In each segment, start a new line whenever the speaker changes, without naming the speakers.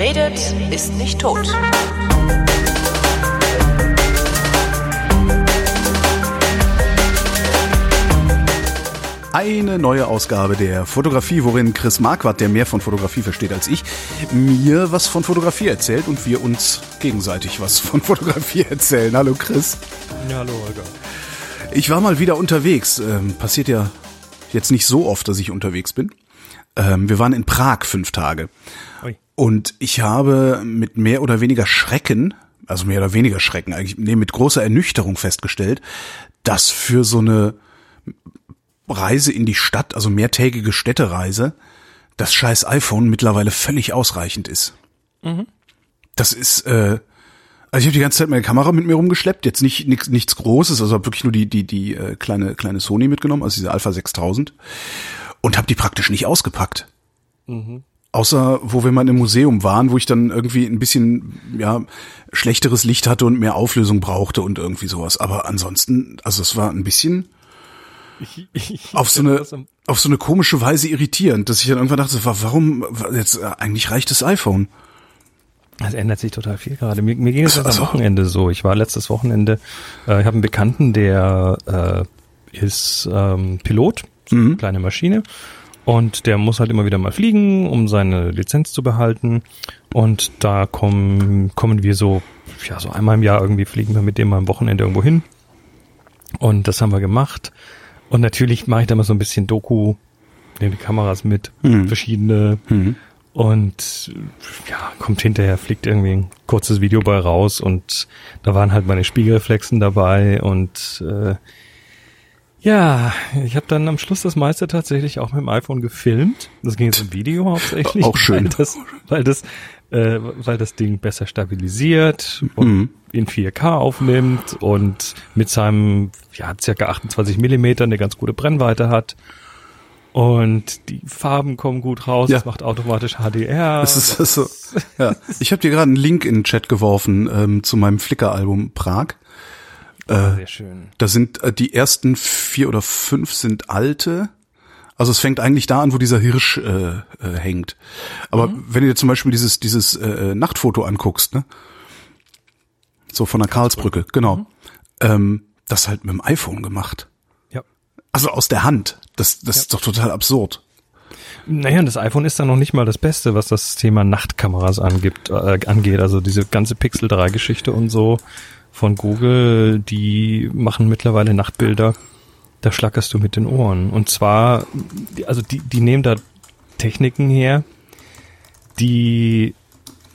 Redet, ist nicht tot.
Eine neue Ausgabe der Fotografie, worin Chris Marquardt, der mehr von Fotografie versteht als ich, mir was von Fotografie erzählt und wir uns gegenseitig was von Fotografie erzählen. Hallo Chris.
Ja, hallo Holger.
Ich war mal wieder unterwegs. Ähm, passiert ja jetzt nicht so oft, dass ich unterwegs bin. Ähm, wir waren in Prag fünf Tage.
Ui.
Und ich habe mit mehr oder weniger Schrecken, also mehr oder weniger Schrecken eigentlich, nee, mit großer Ernüchterung festgestellt, dass für so eine Reise in die Stadt, also mehrtägige Städtereise, das scheiß iPhone mittlerweile völlig ausreichend ist. Das ist, äh, also ich habe die ganze Zeit meine Kamera mit mir rumgeschleppt, jetzt nicht nix, nichts Großes, also hab wirklich nur die die die äh, kleine kleine Sony mitgenommen, also diese Alpha 6000 und habe die praktisch nicht ausgepackt. Außer wo wir mal im Museum waren, wo ich dann irgendwie ein bisschen ja schlechteres Licht hatte und mehr Auflösung brauchte und irgendwie sowas. Aber ansonsten, also es war ein bisschen
Ich, ich,
auf so eine auf so eine komische Weise irritierend, dass ich dann irgendwann dachte, wa- warum jetzt äh, eigentlich reicht das iPhone?
Das ändert sich total viel gerade. Mir, mir ging es
Ach so,
jetzt
ach so.
am Wochenende so. Ich war letztes Wochenende, äh, ich habe einen Bekannten, der äh, ist ähm, Pilot, so eine kleine Maschine. Und der muss halt immer wieder mal fliegen, um seine Lizenz zu behalten. Und da kommen, kommen wir so, ja, so einmal im Jahr irgendwie fliegen wir mit dem mal am Wochenende irgendwo hin. Und das haben wir gemacht. Und natürlich mache ich da mal so ein bisschen Doku, nehme die Kameras mit, verschiedene. Und ja, kommt hinterher, fliegt irgendwie ein kurzes Video bei raus und da waren halt meine Spiegelreflexen dabei und äh, ja, ich habe dann am Schluss das meiste tatsächlich auch mit dem iPhone gefilmt. Das ging jetzt im Video hauptsächlich.
Auch schön.
Weil das, weil das, äh, weil das Ding besser stabilisiert und in 4K aufnimmt und mit seinem ja circa 28 Millimeter eine ganz gute Brennweite hat. Und die Farben kommen gut raus,
Ja.
es macht automatisch HDR.
Das ist das so. Ja, ich habe dir gerade einen Link in den Chat geworfen ähm, zu meinem Flickr-Album Prag.
Sehr schön.
Da sind äh, die ersten vier oder fünf sind alte. Also es fängt eigentlich da an, wo dieser Hirsch äh, äh, hängt. Aber wenn du dir zum Beispiel dieses dieses äh, Nachtfoto anguckst, ne, so von der Karlsbrücke, genau, ähm, das halt mit dem iPhone gemacht.
Ja.
Also aus der Hand. Das das ist doch total absurd.
Naja, und das iPhone ist dann noch nicht mal das Beste, was das Thema Nachtkameras angibt, äh, angeht. Also diese ganze Pixel 3 Geschichte und so von Google, die machen mittlerweile Nachtbilder. Da schlackerst du mit den Ohren. Und zwar, also die, die nehmen da Techniken her, die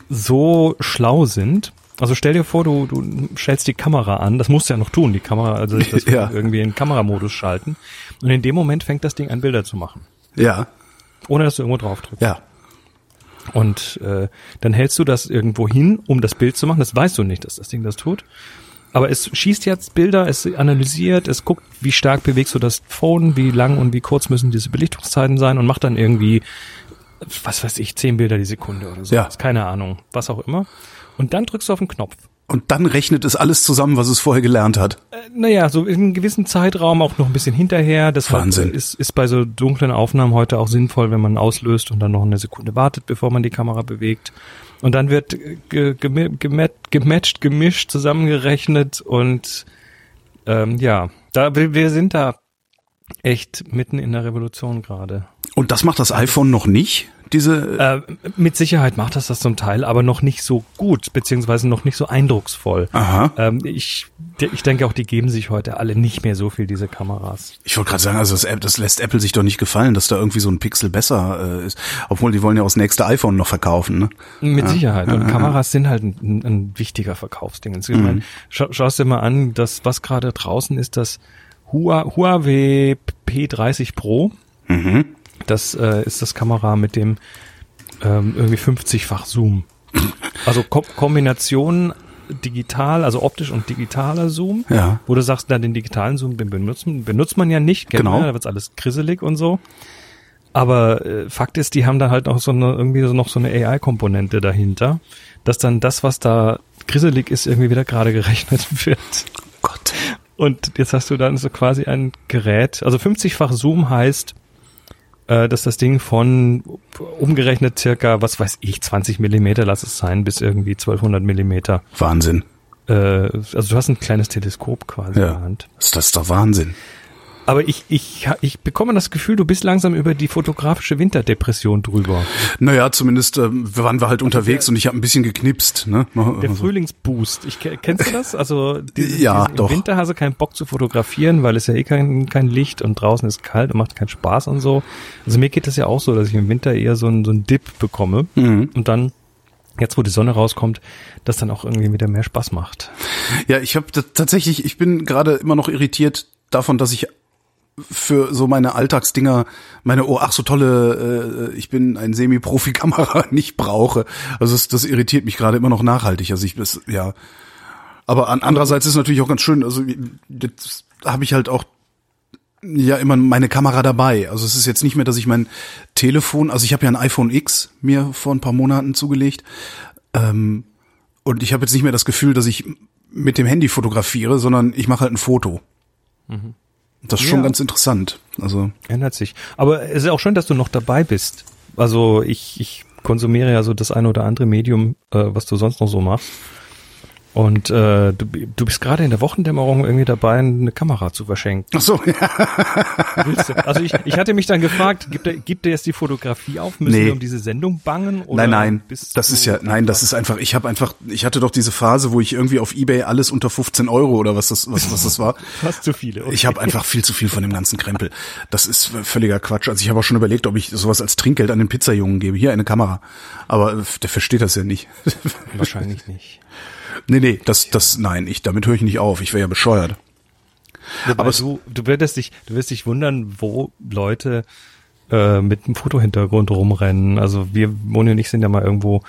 so schlau sind. Also stell dir vor, du, du stellst die Kamera an, das musst du ja noch tun, die Kamera, also das
Ja.
irgendwie in Kameramodus schalten. Und in dem Moment fängt das Ding an, Bilder zu machen.
Ja,
Ohne dass du irgendwo drauf drückst.
ja.
Und äh, dann hältst du das irgendwo hin, um das Bild zu machen. Das weißt du nicht, dass das Ding das tut. Aber es schießt jetzt Bilder, es analysiert, es guckt, wie stark bewegst du das Phone, wie lang und wie kurz müssen diese Belichtungszeiten sein und macht dann irgendwie, was weiß ich, zehn Bilder die Sekunde oder so.
Ja.
Keine Ahnung, was auch immer. Und dann drückst du auf den Knopf.
Und dann rechnet es alles zusammen, was es vorher gelernt hat.
Äh, naja, so in einem gewissen Zeitraum auch noch ein bisschen hinterher. Das
Wahnsinn.
ist, ist bei so dunklen Aufnahmen heute auch sinnvoll, wenn man auslöst und dann noch eine Sekunde wartet, bevor man die Kamera bewegt. Und dann wird ge, gematcht, gemischt, zusammengerechnet und ähm, ja, da wir sind da echt mitten in der Revolution gerade.
Und das macht das iPhone noch nicht? Diese
Äh, mit Sicherheit macht das das zum Teil, aber noch nicht so gut, beziehungsweise noch nicht so eindrucksvoll.
Aha.
Ähm, ich, ich denke auch, die geben sich heute alle nicht mehr so viel, diese Kameras.
Ich wollte gerade sagen, also das, das lässt Apple sich doch nicht gefallen, dass da irgendwie so ein Pixel besser äh, ist. Obwohl, die wollen ja auch das nächste iPhone noch verkaufen. Ne?
Mit Sicherheit. Und Kameras sind halt ein, ein, wichtiger Verkaufsding. Ich meine, schau, schaust dir mal an, das, was gerade draußen ist, das Hua- Huawei P30 Pro. Das äh, ist das Kamera mit dem ähm, irgendwie 50-fach Zoom. Also Ko Kombination digital, also optisch und digitaler Zoom.
Ja.
Wo du sagst, na, den digitalen Zoom, den benutzt, benutzt man ja nicht,
Genau.
man da wird's alles grisselig und so. Aber äh, Fakt ist, die haben dann halt auch so eine, irgendwie so noch so eine AI-Komponente dahinter, dass dann das, was da grisselig ist, irgendwie wieder gerade gerechnet wird.
Gott.
Und jetzt hast du dann so quasi ein Gerät, also 50-fach Zoom heißt, äh, dass das Ding von umgerechnet circa, was weiß ich, 20 Millimeter, lass es sein, bis irgendwie 1200 Millimeter.
Wahnsinn.
Äh, also du hast ein kleines Teleskop quasi in der
Ja.
Hand.
Das ist doch Wahnsinn.
Aber ich, ich, ich bekomme das Gefühl, du bist langsam über die fotografische Winterdepression drüber.
Naja, zumindest ähm, waren wir halt unterwegs und ich habe ein bisschen geknipst. Ne?
Der
Also,
Frühlingsboost. Ich, ke- kennst du das? Also dieses,
Ja, doch.
im Winter hast du keinen Bock zu fotografieren, weil es ja eh kein, kein Licht und draußen ist kalt und macht keinen Spaß und so. Also mir geht das ja auch so, dass ich im Winter eher so einen so einen Dip bekomme
Mhm.
und dann jetzt, wo die Sonne rauskommt, das dann auch irgendwie wieder mehr Spaß macht.
Ja, ich habe tatsächlich, ich bin gerade immer noch irritiert davon, dass ich für so meine Alltagsdinger meine oh ach so tolle äh, ich bin ein Semi-Profi-Kamera nicht brauche. Also das, das irritiert mich gerade immer noch nachhaltig. Also ich das ja. Aber an, andererseits ist natürlich auch ganz schön. Also jetzt habe ich halt auch ja immer meine Kamera dabei. Also es ist jetzt nicht mehr, dass ich mein Telefon, also ich habe ja ein iPhone X mir vor ein paar Monaten zugelegt. Ähm, und ich habe jetzt nicht mehr das Gefühl, dass ich mit dem Handy fotografiere, sondern ich mache halt ein Foto. Das ist schon
Ja.
ganz interessant. Also
Ändert sich. Aber es ist auch schön, dass du noch dabei bist. Also ich, ich konsumiere ja so das eine oder andere Medium, äh, was du sonst noch so machst. Und äh, du, du bist gerade in der Wochendämmerung irgendwie dabei, eine Kamera zu verschenken.
ach so, ja.
Willst du? Also ich, ich hatte mich dann gefragt, gibt er, gibt er jetzt die Fotografie auf? Müssen
Nee.
wir um diese Sendung bangen? Oder
nein, nein, das ist ja, nein, das ist einfach, ich habe einfach, ich hatte doch diese Phase, wo ich irgendwie auf Ebay alles unter 15 Euro oder was das, was, was das war.
fast zu viele. Okay.
Ich habe einfach viel zu viel von dem ganzen Krempel. Das ist völliger Quatsch. Also ich habe auch schon überlegt, ob ich sowas als Trinkgeld an den Pizzajungen gebe. Hier eine Kamera. Aber äh, der versteht das ja nicht.
Wahrscheinlich nicht.
Nee, nee, das, das, nein, ich, damit höre ich nicht auf. Ich wäre ja bescheuert.
Aber du, du würdest dich, du wirst dich wundern, wo Leute äh, mit einem Fotohintergrund rumrennen. Also wir, Moni und ich sind ja mal irgendwo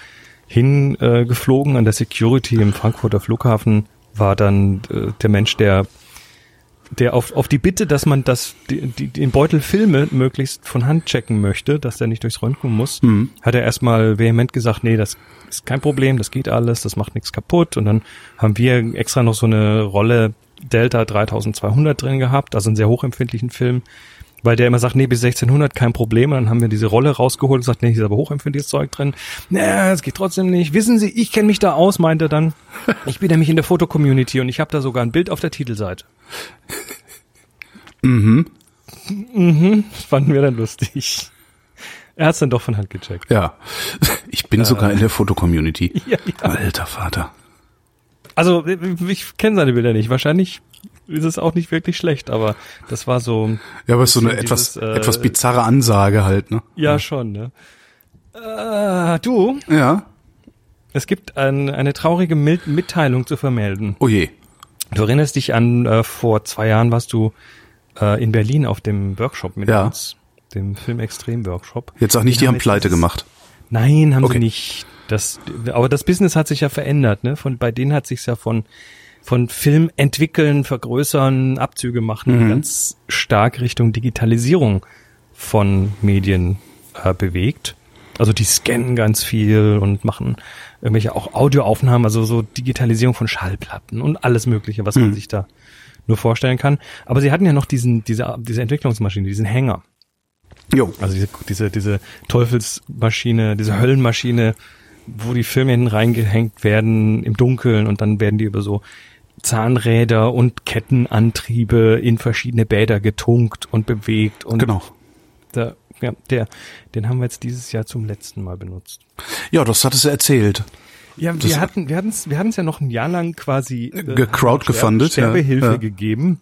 hingeflogen äh, an der Security im Frankfurter Flughafen war dann äh, der Mensch, der der auf, auf die Bitte, dass man das, die, die, den Beutel Filme möglichst von Hand checken möchte, dass der nicht durchs Röntgen muss, hat er erstmal vehement gesagt, nee, das ist kein Problem, das geht alles, das macht nichts kaputt. Und dann haben wir extra noch so eine Rolle Delta 3200 drin gehabt, also einen sehr hochempfindlichen Film, weil der immer sagt, nee, bis 1600 kein Problem. Und dann haben wir diese Rolle rausgeholt und gesagt, nee, hier ist aber hochempfindliches Zeug drin. Nee, es geht trotzdem nicht. Wissen Sie, ich kenne mich da aus, meint er dann. Ich bin nämlich in der Fotocommunity und ich habe da sogar ein Bild auf der Titelseite. Mhm. Mhm, fanden wir dann lustig. Er hat's dann doch von Hand gecheckt.
Ja. Ich bin sogar in der Fotocommunity.
Ja, ja.
Alter Vater.
Also, ich kenne seine Bilder nicht. Wahrscheinlich ist es auch nicht wirklich schlecht, aber das war so,
Ja, aber es ist so eine
Bisschen
etwas,
dieses, äh,
etwas bizarre Ansage halt, ne?
ja, schon, ne? Äh, du,
Ja.
es gibt ein, eine traurige Mitteilung zu vermelden.
Oh je.
Du erinnerst dich an, äh, vor zwei Jahren warst du äh, in Berlin auf dem Workshop mit
Ja.
uns, dem Film-Extrem-Workshop.
Jetzt sag nicht, die haben
jetzt
Pleite gemacht.
Nein, haben
Okay.
sie nicht. Das, aber das Business hat sich ja verändert, ne? Von, bei denen hat sich's ja von, von Film entwickeln, vergrößern, Abzüge machen,
Mhm.
ganz stark Richtung Digitalisierung von Medien äh, bewegt. Also die scannen ganz viel und machen irgendwelche auch Audioaufnahmen, also so Digitalisierung von Schallplatten und alles Mögliche, was man sich da nur vorstellen kann. Aber sie hatten ja noch diesen, diese, diese Entwicklungsmaschine, diesen Hänger.
Jo.
Also diese, diese, diese Teufelsmaschine, diese Höllenmaschine, wo die Filme hinten reingehängt werden im Dunkeln und dann werden die über so Zahnräder und Kettenantriebe in verschiedene Bäder getunkt und bewegt und
Genau.
Der, ja, der, den haben wir jetzt dieses Jahr zum letzten Mal benutzt.
Ja, das hattest du erzählt.
Ja,
Das-
wir hatten, wir hatten es, wir hatten es ja noch ein Jahr lang quasi äh,
Gecrowdgefundet,
Sterbe,
ja,
Sterbehilfe
ja.
gegeben.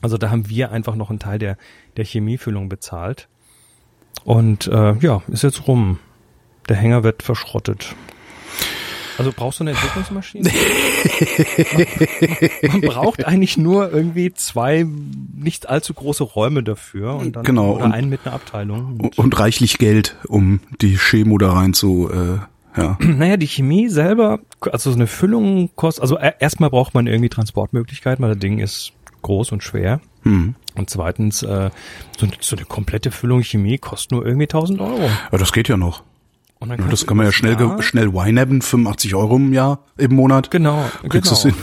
Also da haben wir einfach noch einen Teil der der Chemiefüllung bezahlt. Und äh, ja, ist jetzt rum. Der Hänger wird verschrottet. Also brauchst du eine Entwicklungsmaschine? man, man braucht eigentlich nur irgendwie zwei nicht allzu große Räume dafür und dann
Genau,
oder
und-
einen mit einer Abteilung.
Und, und reichlich Geld, um die Chemo da rein zu, äh, ja.
Naja, die Chemie selber, also so eine Füllung kostet, also erstmal braucht man irgendwie Transportmöglichkeiten, weil das Ding ist groß und schwer.
Hm.
Und zweitens, äh, so, eine- so eine komplette Füllung Chemie kostet nur irgendwie 1000 Euro.
ja, das geht ja noch.
Und dann
Ja, das kann man ja schnell,
Jahr-
schnell winebben, 85 Euro im Jahr, im Monat.
Genau,
Kriegst
genau.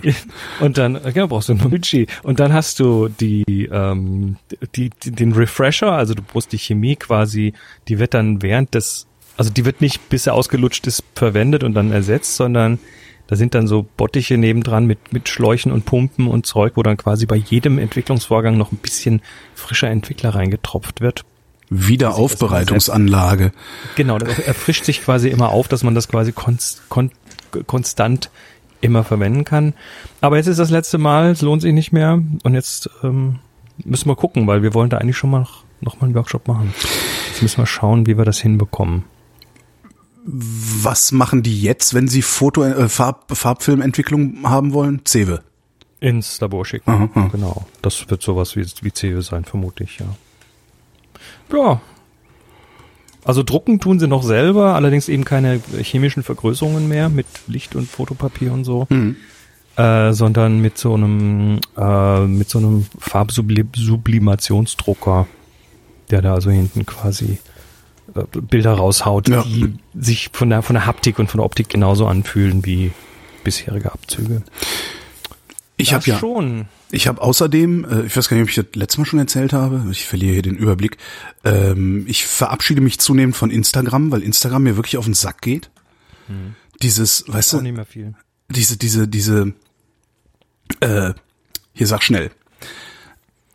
und dann genau, brauchst du nur Budget. Und dann hast du die, ähm, die, die, den Refresher, also du brauchst die Chemie quasi, die wird dann während des, also die wird nicht bis er ausgelutscht ist verwendet und dann ersetzt, sondern da sind dann so Bottiche nebendran mit, mit Schläuchen und Pumpen und Zeug, wo dann quasi bei jedem Entwicklungsvorgang noch ein bisschen frischer Entwickler reingetropft wird.
Wiederaufbereitungsanlage.
Genau, das erfrischt sich quasi immer auf, dass man das quasi konst, kon, konstant immer verwenden kann. Aber jetzt ist das letzte Mal, es lohnt sich nicht mehr. Und jetzt ähm, müssen wir gucken, weil wir wollen da eigentlich schon mal noch, noch mal einen Workshop machen. Jetzt müssen wir schauen, wie wir das hinbekommen.
Was machen die jetzt, wenn sie Foto, äh, Farb, Farbfilmentwicklung haben wollen? Cewe.
Ins Labor schicken.
Aha, aha.
Genau. Das wird sowas wie, wie Cewe sein, vermutlich, ja. Ja. Also drucken tun sie noch selber, allerdings eben keine chemischen Vergrößerungen mehr mit Licht und Fotopapier und so,
Mhm.
äh, sondern mit so einem äh, mit so einem Farbsublimationsdrucker, der da also hinten quasi äh, Bilder raushaut,
Ja.
die sich von der von der Haptik und von der Optik genauso anfühlen wie bisherige Abzüge.
Ich habe ja,
schon.
ich habe außerdem, äh, ich weiß gar nicht, ob ich das letztes Mal schon erzählt habe, ich verliere hier den Überblick. Ähm, ich verabschiede mich zunehmend von Instagram, weil Instagram mir wirklich auf den Sack geht. Dieses, weißt du,
nicht mehr viel.
diese, diese, diese, äh, hier sag schnell.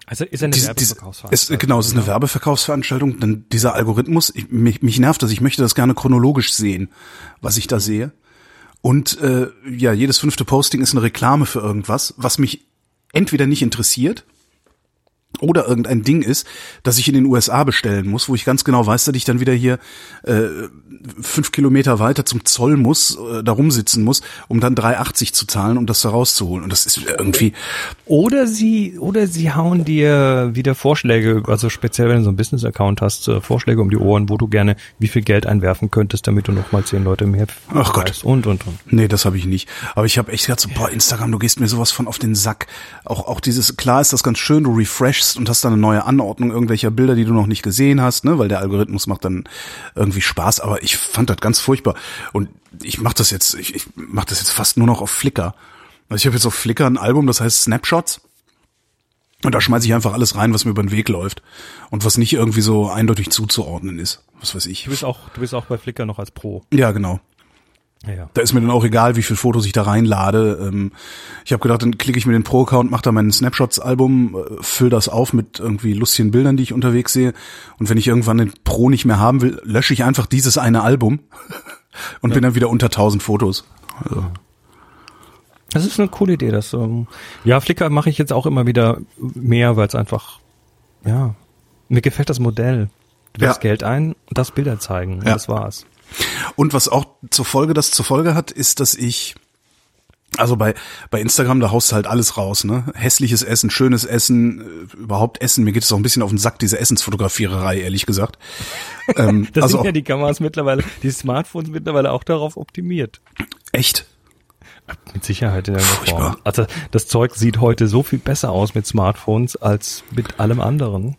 Also ist eine
Diese, diese, es,
Werbeverkaufsveranstaltung.
genau, es ist eine Werbeverkaufsveranstaltung. Dann dieser Algorithmus, ich, mich, mich nervt das. Ich möchte das gerne chronologisch sehen, was ich da sehe. Und äh, ja, jedes fünfte Posting ist eine Reklame für irgendwas, was mich entweder nicht interessiert oder irgendein Ding ist, das ich in den USA bestellen muss, wo ich ganz genau weiß, dass ich dann wieder hier äh, fünf Kilometer weiter zum Zoll muss, äh, da rumsitzen muss, um dann 3,80 zu zahlen, um das da rauszuholen. Und das ist irgendwie,
Oder sie, oder sie hauen dir wieder Vorschläge, also speziell wenn du so einen Business-Account hast, äh, Vorschläge um die Ohren, wo du gerne wie viel Geld einwerfen könntest, damit du noch mal zehn Leute mehr
Ach Gott.
und, und, und.
Nee, das habe ich nicht. Aber ich habe echt gedacht, so, boah, Instagram, du gehst mir sowas von auf den Sack. Auch, auch dieses, klar ist das ganz schön, du refreshst und hast dann eine neue Anordnung irgendwelcher Bilder, die du noch nicht gesehen hast, ne, weil der Algorithmus macht dann irgendwie Spaß. Aber ich fand das ganz furchtbar. Und ich mache das jetzt, ich, ich mache das jetzt fast nur noch auf Flickr. Also ich habe jetzt auf Flickr ein Album, das heißt Snapshots. Und da schmeiße ich einfach alles rein, was mir über den Weg läuft. Und was nicht irgendwie so eindeutig zuzuordnen ist. Was weiß ich.
Du bist auch, du bist auch bei Flickr noch als Pro.
Ja, genau.
Ja, ja.
Da ist mir dann auch egal, wie viel Fotos ich da reinlade. Ähm, Ich habe gedacht, dann klicke ich mir den Pro-Account, mache da mein Snapshots-Album, äh, füll das auf mit irgendwie lustigen Bildern, die ich unterwegs sehe. Und wenn ich irgendwann den Pro nicht mehr haben will, lösche ich einfach dieses eine Album und bin dann wieder unter 1000 Fotos. Also,
Das ist eine coole Idee, das, ähm, ja, Flickr mache ich jetzt auch immer wieder mehr, weil es einfach, ja, mir gefällt das Modell. Du
Ja.
Geld ein das Bilder zeigen. Und
Ja.
das war's.
Und was auch zur Folge, das zur Folge hat, ist, dass ich also bei, bei Instagram, da haust du halt alles raus, ne? Hässliches Essen, schönes Essen, äh, überhaupt Essen. Mir geht es auch ein bisschen auf den Sack, diese Essensfotografiererei, ehrlich gesagt. Ähm,
Das
also
sind ja die Kameras mittlerweile, die Smartphones mittlerweile auch darauf optimiert.
echt?
Mit Sicherheit in irgendeiner. Form. Also das Zeug sieht heute so viel besser aus mit Smartphones als mit allem anderen.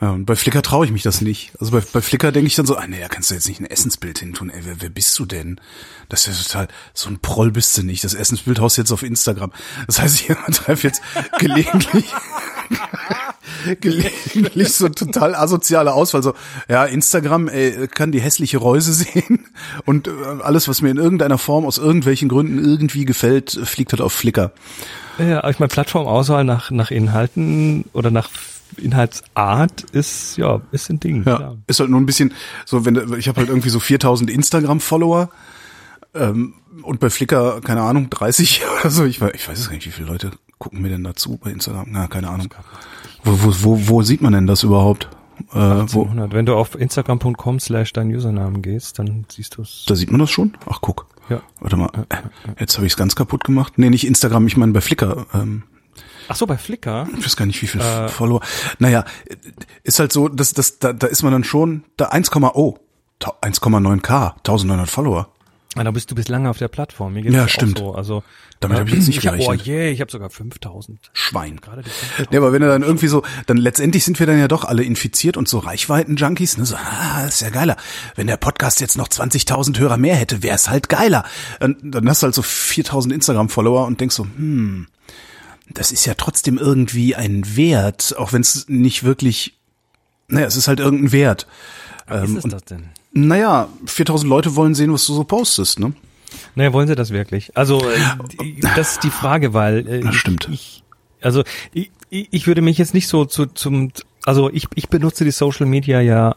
Ja, und bei Flickr traue ich mich das nicht. Also bei, bei Flickr denke ich dann so, ah, nee, da kannst du jetzt nicht ein Essensbild hin tun. Ey, wer, wer bist du denn? Das ist ja total, so ein Proll bist du nicht. Das Essensbild haust jetzt auf Instagram. Das heißt, ich treffe jetzt gelegentlich, gelegentlich so total asoziale Auswahl. So, ja, Instagram ey, kann die hässliche Reuse sehen und äh, alles, was mir in irgendeiner Form aus irgendwelchen Gründen irgendwie gefällt, fliegt halt auf Flickr.
Ja, ich meine, Plattformauswahl nach, nach Inhalten oder nach Inhaltsart ist, ja, ist ein Ding.
Ja,
klar.
ist halt nur ein bisschen so, wenn du- ich habe halt irgendwie so 4000 Instagram-Follower ähm, und bei Flickr keine Ahnung 30 oder so. Ich weiß, ich weiß es gar nicht, wie viele Leute gucken mir denn dazu bei Instagram? Na, keine Ahnung. Wo, wo, wo, wo sieht man denn das überhaupt? Äh, wo,
100. Wenn du auf instagram.com slash dein Username gehst, dann siehst du es.
da sieht man das schon? Ach guck.
Ja.
Warte mal, jetzt habe ich es ganz kaputt gemacht. Nee, nicht Instagram, ich meine bei Flickr. Ähm,
Ach so, bei Flickr?
ich weiß gar nicht, wie viel
Äh.
Follower. Naja, ist halt so, dass das da, da ist man dann schon da 1, oh, 1,9k, 1900 Follower.
Ah, da bist du bist lange auf der Plattform. Mir geht's
Ja, stimmt.
So. Also
Damit hab ich jetzt nicht
ich hab, Oh
gerechnet.
je, ich habe sogar 5000.
Schwein.
Gerade die 5000.
Ja, aber wenn er dann irgendwie so, dann letztendlich sind wir dann ja doch alle infiziert und so Reichweiten-Junkies, ne, so, ah, ist ja geiler. Wenn der Podcast jetzt noch 20.000 Hörer mehr hätte, wäre es halt geiler. Dann, dann hast du halt so 4.000 Instagram-Follower und denkst so, hm, das ist ja trotzdem irgendwie ein Wert, auch wenn es nicht wirklich, naja, es ist halt irgendein Wert.
Was
Ähm,
ist das denn?
naja, 4.000 Leute wollen sehen, was du so postest, ne?
Naja, wollen sie das wirklich? Also, äh, die- das ist die Frage, weil äh,
Das stimmt.
Ich, also, ich, ich würde mich jetzt nicht so zu, zum, also ich, ich benutze die Social Media ja,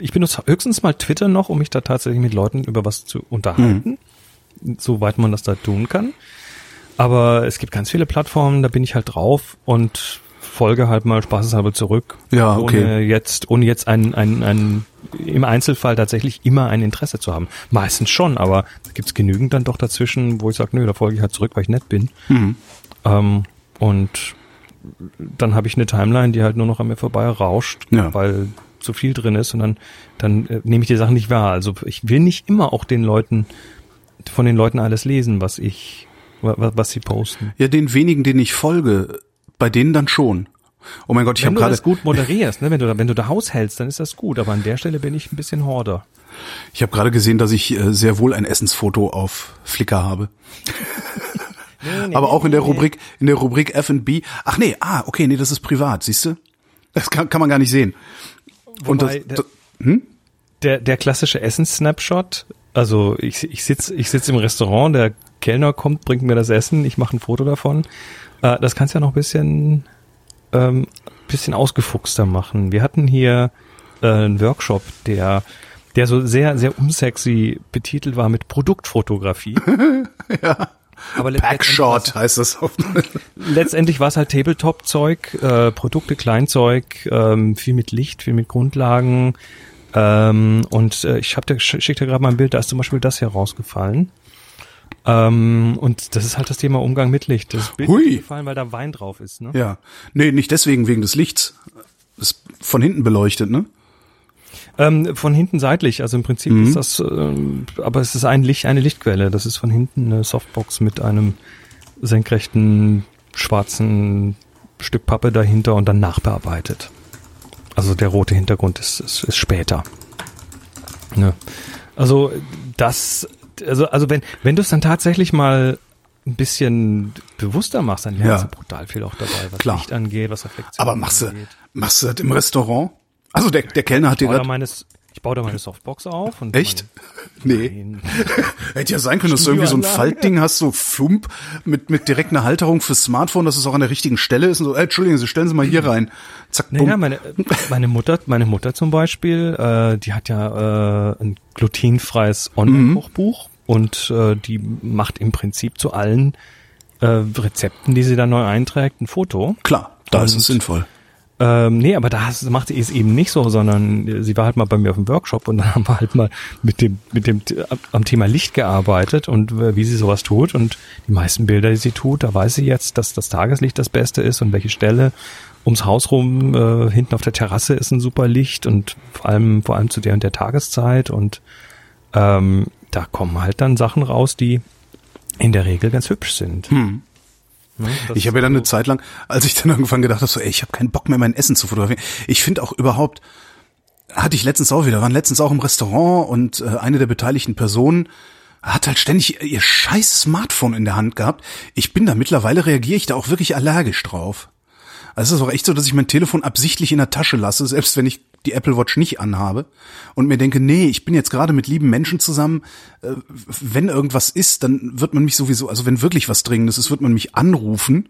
ich benutze höchstens mal Twitter noch, um mich da tatsächlich mit Leuten über was zu unterhalten, soweit man das da tun kann. Aber es gibt ganz viele Plattformen, da bin ich halt drauf und folge halt mal spaßeshalber zurück.
Ja, okay.
Ohne jetzt, ohne jetzt ein, ein, ein, im Einzelfall tatsächlich immer ein Interesse zu haben. Meistens schon, aber da gibt's genügend dann doch dazwischen, wo ich sage, nö, da folge ich halt zurück, weil ich nett bin.
Mhm.
Ähm, und dann habe ich eine Timeline, die halt nur noch an mir vorbei rauscht,
Ja.
weil zu viel drin ist und dann, dann äh, nehme ich die Sachen nicht wahr. Also ich will nicht immer auch den Leuten, von den Leuten alles lesen, was ich, was sie posten.
Ja, den wenigen, denen ich folge, bei denen dann schon. Oh mein Gott, ich
wenn
habe
du
gerade
das gut moderierst, ne? wenn du da, wenn du da Haus hältst, dann ist das gut. Aber an der Stelle bin ich ein bisschen Horder.
Ich habe gerade gesehen, dass ich äh, sehr wohl ein Essensfoto auf Flickr habe. Aber auch in der Rubrik, in der Rubrik F&B. Ach nee, ah, okay, nee, das ist privat, siehst du? Das kann, kann man gar nicht sehen. Und das,
Wobei,
das,
Der, der klassische Essens-Snapshot, also ich, ich sitz ich sitz im Restaurant, der Kellner kommt, bringt mir das Essen, ich mache ein Foto davon. Äh, das kannst du ja noch ein bisschen, ähm, bisschen ausgefuchster machen. Wir hatten hier äh, einen Workshop, der der so sehr, sehr unsexy betitelt war mit Produktfotografie. ja. Aber
Packshot heißt das. Auf,
letztendlich war es halt Tabletop-Zeug, äh, Produkte, Kleinzeug, ähm, viel mit Licht, viel mit Grundlagen. Ähm, und äh, ich habe dir sch- schick dir gerade mal ein Bild, da ist zum Beispiel das hier rausgefallen. Ähm, und das ist halt das Thema Umgang mit Licht. Das Bild
Hui.
ist gefallen, weil da Wein drauf ist. Ne?
ja. Nee, nicht deswegen, wegen des Lichts. Ist von hinten beleuchtet, ne?
Ähm, von hinten seitlich, also im Prinzip ist das, ähm, aber es ist ein Licht, eine Lichtquelle. Das ist von hinten eine Softbox mit einem senkrechten schwarzen Stück Pappe dahinter und dann nachbearbeitet. Also der rote Hintergrund ist, ist, ist später. Ne? Also das, also, also wenn, wenn du es dann tatsächlich mal ein bisschen bewusster machst, dann lernst
Ja.
du brutal viel auch dabei, was
Klar.
Licht angeht, was Reflexion
Aber machst du,
angeht.
machst du das im Restaurant? Also der, der Kellner hat dir gerade...
meine, ich baue da meine Softbox auf. Und
Echt? Nee. Hätte ja sein können, dass du irgendwie so ein. Faltding hast, so Flump, mit, mit direkt einer Halterung fürs Smartphone, dass es auch an der richtigen Stelle ist und so, ey, Entschuldigen Sie, stellen Sie mal hier rein. Zack, bumm.
naja, meine, meine Mutter, meine Mutter zum Beispiel, äh, die hat ja äh, ein glutenfreies Online-Kochbuch und äh, die macht im Prinzip zu allen äh, Rezepten, die sie da neu einträgt, ein Foto.
Klar, da ist
Und-
es sinnvoll.
Ähm, nee, aber da hast- macht sie es eben nicht so, sondern äh, sie war halt mal bei mir auf dem Workshop und dann haben wir halt mal mit dem, mit dem äh, am Thema Licht gearbeitet und äh, wie sie sowas tut. Und die meisten Bilder, die sie tut, da weiß sie jetzt, dass das Tageslicht das Beste ist und welche Stelle ums Haus rum, äh, hinten auf der Terrasse ist ein super Licht und vor allem, vor allem zu der und der Tageszeit und ähm, da kommen halt dann Sachen raus, die in der Regel ganz hübsch sind. Ne?
Ich habe ja dann eine Zeit lang, als ich dann irgendwann gedacht habe, so, ey, ich habe keinen Bock mehr, mein Essen zu fotografieren. Ich finde auch überhaupt, hatte ich letztens auch wieder, waren letztens auch im Restaurant und äh, eine der beteiligten Personen hat halt ständig ihr scheiß Smartphone in der Hand gehabt. Ich bin da mittlerweile, reagiere ich da auch wirklich allergisch drauf. Also es ist auch echt so, dass ich mein Telefon absichtlich in der Tasche lasse, selbst wenn ich die Apple Watch nicht anhabe und mir denke, nee, ich bin jetzt gerade mit lieben Menschen zusammen. Äh, wenn irgendwas ist, dann wird man mich sowieso, also wenn wirklich was Dringendes ist, wird man mich anrufen.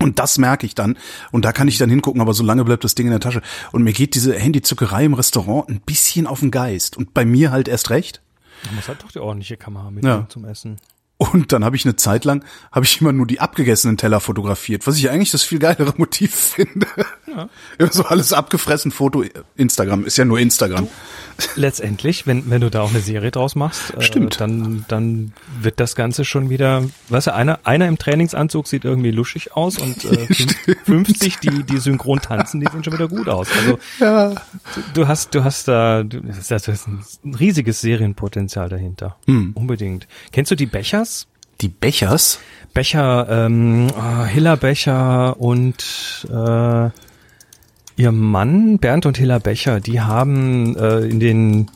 Und das merke ich dann. Und da kann ich dann hingucken, aber solange bleibt das Ding in der Tasche. Und mir geht diese Handyzuckerei im Restaurant ein bisschen auf den Geist. Und bei mir halt erst recht.
Man muss halt doch die ordentliche Kamera
Ja.
mitnehmen zum Essen.
Und dann habe ich eine Zeit lang, habe ich immer nur die abgegessenen Teller fotografiert, was ich eigentlich das viel geilere Motiv finde. Ja. so alles abgefressen, Foto, Instagram, ist ja nur Instagram.
Letztendlich, wenn, wenn du da auch eine Serie draus machst, äh,
Stimmt.
dann, dann wird das Ganze schon wieder, weißt du, einer, einer im Trainingsanzug sieht irgendwie luschig aus und äh, fünf- 50, die, die synchron tanzen, die sehen schon wieder gut aus. Also
Ja.
du, du hast, du hast da, du, das ist ein riesiges Serienpotenzial dahinter.
Hm.
Unbedingt. Kennst du die Bechers?
Die Bechers?
Becher, ähm, oh, Hilla Becher und äh, ihr Mann, Bernd und Hilla Becher, die haben äh, in den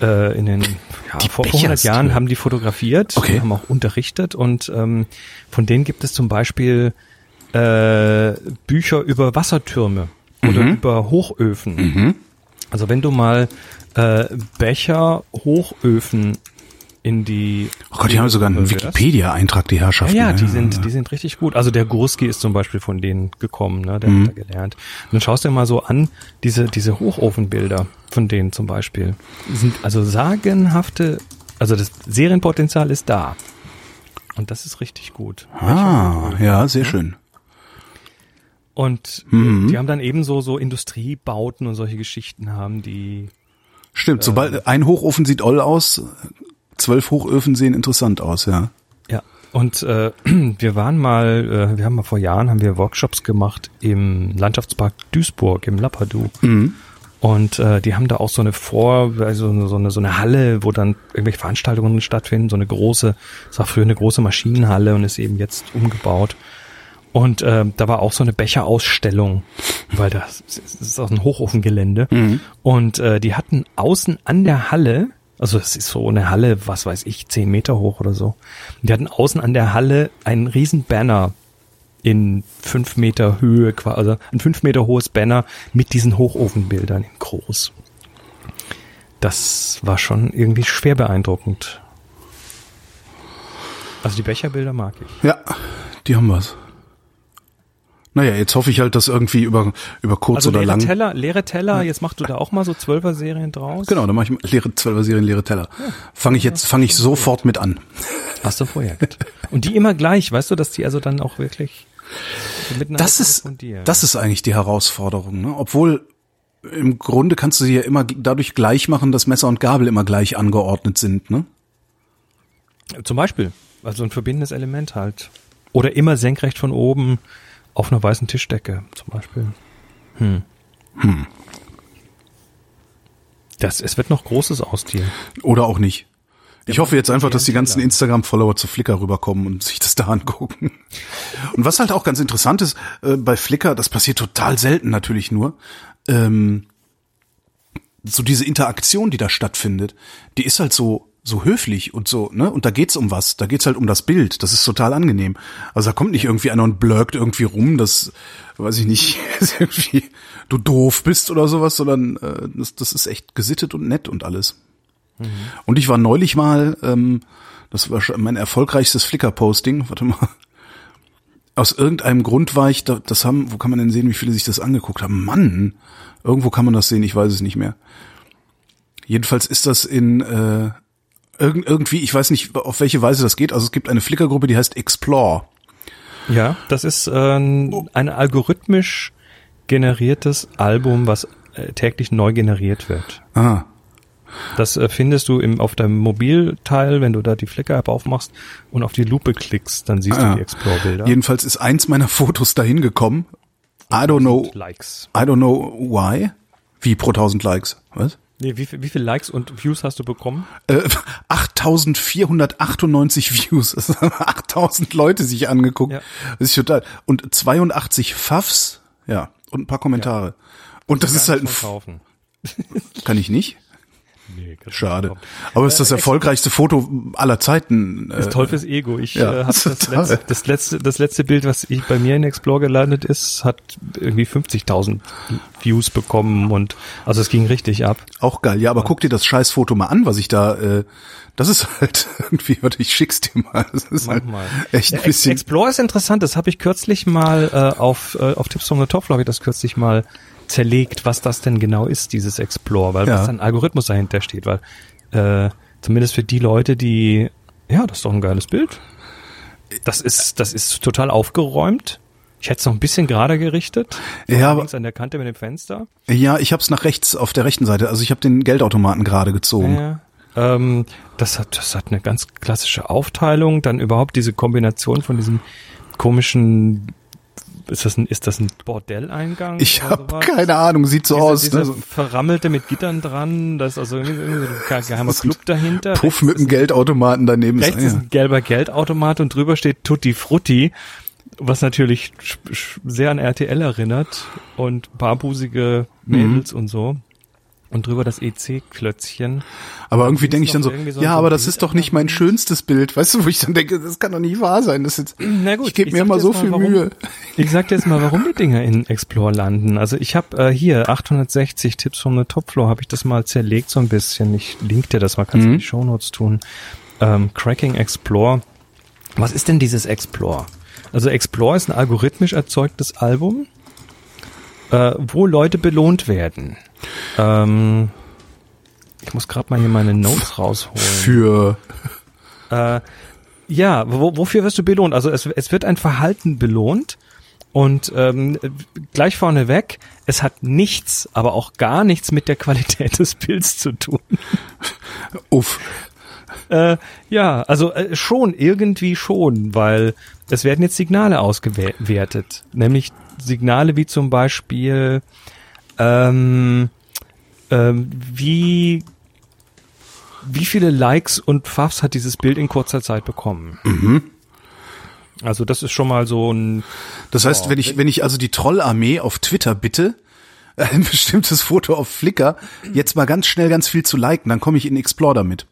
äh, in den ja,
Die
vor
Bechers,
100 Jahren
ja.
haben die fotografiert,
Okay.
haben auch unterrichtet und ähm, von denen gibt es zum Beispiel äh, Bücher über Wassertürme oder
Mhm.
über Hochöfen. Also wenn du mal äh, Becher Hochöfen in die
Oh Gott, die haben sogar einen? Wikipedia-Eintrag, die Herrschaften.
ja, ja, die sind, die sind richtig gut. Also der Gurski ist zum Beispiel von denen gekommen, ne? Der hat da gelernt. Und dann schaust du dir mal so an, diese, diese Hochofenbilder von denen zum Beispiel. Sind also sagenhafte, also das Serienpotenzial ist da. Und das ist richtig gut.
Ah, ja, sehr schön.
Und äh, die haben dann ebenso so Industriebauten und solche Geschichten haben, die
Stimmt, sobald ein Hochofen sieht oll aus, zwölf Hochöfen sehen interessant aus, ja.
Ja, und äh, wir waren mal, äh, wir haben mal vor Jahren haben wir Workshops gemacht im Landschaftspark Duisburg im Lappadu. Und äh, die haben da auch so eine Vor, also so eine, so eine Halle, wo dann irgendwelche Veranstaltungen stattfinden, so eine große, es war früher eine große Maschinenhalle und ist eben jetzt umgebaut. Und äh, da war auch so eine Becherausstellung, weil das, das ist auch ein Hochofengelände. Und äh, die hatten außen an der Halle, also es ist so eine Halle, was weiß ich, zehn Meter hoch oder so. Die hatten außen an der Halle einen riesen Banner in fünf Meter Höhe, also ein fünf Meter hohes Banner mit diesen Hochofenbildern in groß. Das war schon irgendwie schwer beeindruckend. Also die Becherbilder mag ich.
Ja, die haben was. Naja, jetzt hoffe ich halt, dass irgendwie über, über kurz
Also
oder
leere
lang.
Teller, leere Teller, jetzt machst du da auch mal so Zwölfer-Serien draus.
Genau, dann mache ich mal leere zwölfer Serien, leere Teller. Fange ich jetzt, fange ich sofort mit an.
Hast du ein Projekt. Und die immer gleich, weißt du, dass die also dann auch wirklich miteinander
Das ist, das ist eigentlich die Herausforderung, ne? Obwohl, im Grunde kannst du sie ja immer dadurch gleich machen, dass Messer und Gabel immer gleich angeordnet sind, ne?
Zum Beispiel. Also ein verbindendes Element halt. Oder immer senkrecht von oben auf einer weißen Tischdecke zum Beispiel. Hm. Das, es wird noch Großes ausdienen.
Oder auch nicht. Ich hoffe jetzt einfach, dass die ganzen. Instagram-Follower zu Flickr rüberkommen und sich das da angucken. Und was halt auch ganz interessant ist, äh, bei Flickr, das passiert total selten natürlich nur, ähm, so diese Interaktion, die da stattfindet, die ist halt so, so höflich und so, ne? Und da geht's um was. Da geht's halt um das Bild. Das ist total angenehm. Also da kommt nicht irgendwie einer und blurkt irgendwie rum, dass, weiß ich nicht, irgendwie du doof bist oder sowas, sondern äh, das, das ist echt gesittet und nett und alles. Und ich war neulich mal, ähm, das war schon mein erfolgreichstes Flickr-Posting, warte mal. Aus irgendeinem Grund war ich, da, das haben, wo kann man denn sehen, wie viele sich das angeguckt haben? Mann, irgendwo kann man das sehen, ich weiß es nicht mehr. Jedenfalls ist das in äh, irgend, irgendwie, ich weiß nicht, auf welche Weise das geht. Also es gibt eine Flickr-Gruppe, die heißt Explore.
Ja, das ist ähm, ein algorithmisch generiertes Album, was äh, täglich neu generiert wird.
Ah,
Das äh, findest du im, auf deinem Mobilteil, wenn du da die Flickr-App aufmachst und auf die Lupe klickst, dann siehst
Ah.
du die Explore-Bilder.
jedenfalls ist eins meiner Fotos dahin gekommen. I don't know,
Likes.
I don't know why. Wie pro tausend Likes? Was?
Nee, wie, viel- wie viele Likes und Views hast du bekommen?
Äh, 8498 Views. Das haben 8000 Leute sich angeguckt.
Ja.
Das ist total. Und 82 Pfaffs. Ja. Und ein paar Kommentare. Und das ist halt ein,
kaufen.
kann ich nicht?
Nee,
Schade. Aber es ist das erfolgreichste Foto aller Zeiten.
Das ist
Äh,
toll fürs Ego. Ich
ja,
äh, hab das, letzte, das letzte, das letzte Bild, was ich bei mir in Explore gelandet ist, hat irgendwie 50.000 Views bekommen und also es ging richtig ab.
Auch geil. Ja, aber guck dir das Scheißfoto mal an, was ich da, äh, das ist halt irgendwie, warte, ich schick's dir mal. Das ist halt
mal.
echt
Ja,
ein
Ex
bisschen.
Explore ist interessant. Das habe ich kürzlich mal äh, auf äh, auf Tipps from the Top habe ich das kürzlich mal zerlegt, was das denn genau ist, dieses Explore, weil
Ja.
was ein Algorithmus dahinter steht, weil äh, zumindest für die Leute, die ja, das ist doch ein geiles Bild. Das ist das ist total aufgeräumt. Ich hätte es noch ein bisschen gerade gerichtet.
Ja,
links an der Kante mit dem Fenster.
Ja, ich hab's nach rechts auf der rechten Seite. Also ich habe den Geldautomaten gerade gezogen.
Ja. Ähm, das hat, das hat eine ganz klassische Aufteilung. Dann überhaupt diese Kombination von diesen komischen, ist das ein, ist das ein Bordelleingang?
Ich habe keine Ahnung, sieht so
Diese,
aus.
diese
Ne?
Verrammelte mit Gittern dran, das ist also irgendwie, irgendwie so ein geheimer Club dahinter.
Puff mit dem Geldautomaten daneben.
Rechts ist ein gelber Geldautomat und drüber steht Tutti Frutti, was natürlich sehr an RTL erinnert und barbusige Mädels und so. Und drüber das EC-Klötzchen.
Aber irgendwie denke ich dann so,
so-
ja, aber das ist doch nicht mein schönstes Bild. Weißt du, wo ich dann denke, das kann doch nicht wahr sein. Das ist jetzt,
Na gut,
ich gebe mir immer so
mal,
viel
warum,
Mühe.
Ich sag dir jetzt mal, warum die Dinger in Explore landen. Also ich habe äh, hier 860 Tipps vom Topfloor, habe ich das mal zerlegt so ein bisschen. Ich link dir das mal, kannst du
Mhm.
in die Shownotes tun. Ähm, Cracking Explore. Was ist denn dieses Explore? Also Explore ist ein algorithmisch erzeugtes Album, äh, wo Leute belohnt werden. Ähm, ich muss gerade mal hier meine Notes rausholen.
Für,
Äh, ja, wo, wofür wirst du belohnt? Also es, es wird ein Verhalten belohnt und ähm, gleich vorneweg, es hat nichts, aber auch gar nichts mit der Qualität des Bilds zu tun.
uff.
Äh, ja, also äh, schon, irgendwie schon, weil es werden jetzt Signale ausgewertet. Nämlich Signale wie zum Beispiel, ähm, ähm, wie, wie viele Likes und Pfaffs hat dieses Bild in kurzer Zeit bekommen. Also das ist schon mal so ein,
Das heißt, wenn ich, wenn ich also die Trollarmee auf Twitter bitte, ein bestimmtes Foto auf Flickr, jetzt mal ganz schnell ganz viel zu liken, dann komme ich in Explore damit.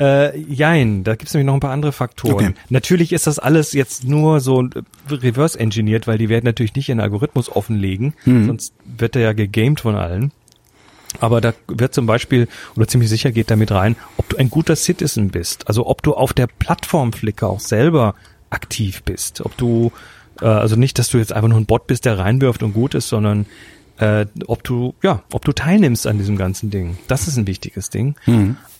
Äh, jein, da gibt's nämlich noch ein paar andere Faktoren.
Okay.
Natürlich ist das alles jetzt nur so äh, reverse engineert, weil die werden natürlich nicht ihren Algorithmus offenlegen, sonst wird er ja gegamed von allen. Aber da wird zum Beispiel, oder ziemlich sicher geht damit rein, ob du ein guter Citizen bist. Also ob du auf der Plattform Flickr auch selber aktiv bist. Ob du, äh, also nicht, dass du jetzt einfach nur ein Bot bist, der reinwirft und gut ist, sondern äh, ob du, ja, ob du teilnimmst an diesem ganzen Ding. Das ist ein wichtiges Ding.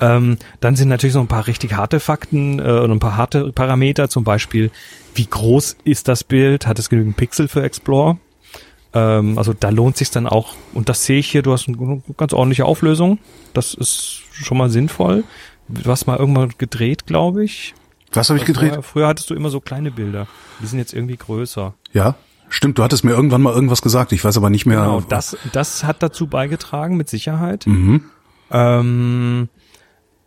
Ähm, dann sind natürlich so ein paar richtig harte Fakten äh, und ein paar harte Parameter, zum Beispiel, wie groß ist das Bild? Hat es genügend Pixel für Explore? Ähm, also da lohnt sich dann auch, und das sehe ich hier, du hast eine ganz ordentliche Auflösung. Das ist schon mal sinnvoll. Du hast mal irgendwann gedreht, glaube ich.
Was habe ich gedreht?
Früher, früher hattest du immer so kleine Bilder. Die sind jetzt irgendwie größer.
Ja, stimmt. Du hattest mir irgendwann mal irgendwas gesagt. Ich weiß aber nicht mehr.
Genau, das, das hat dazu beigetragen, mit Sicherheit.
Mhm.
Ähm,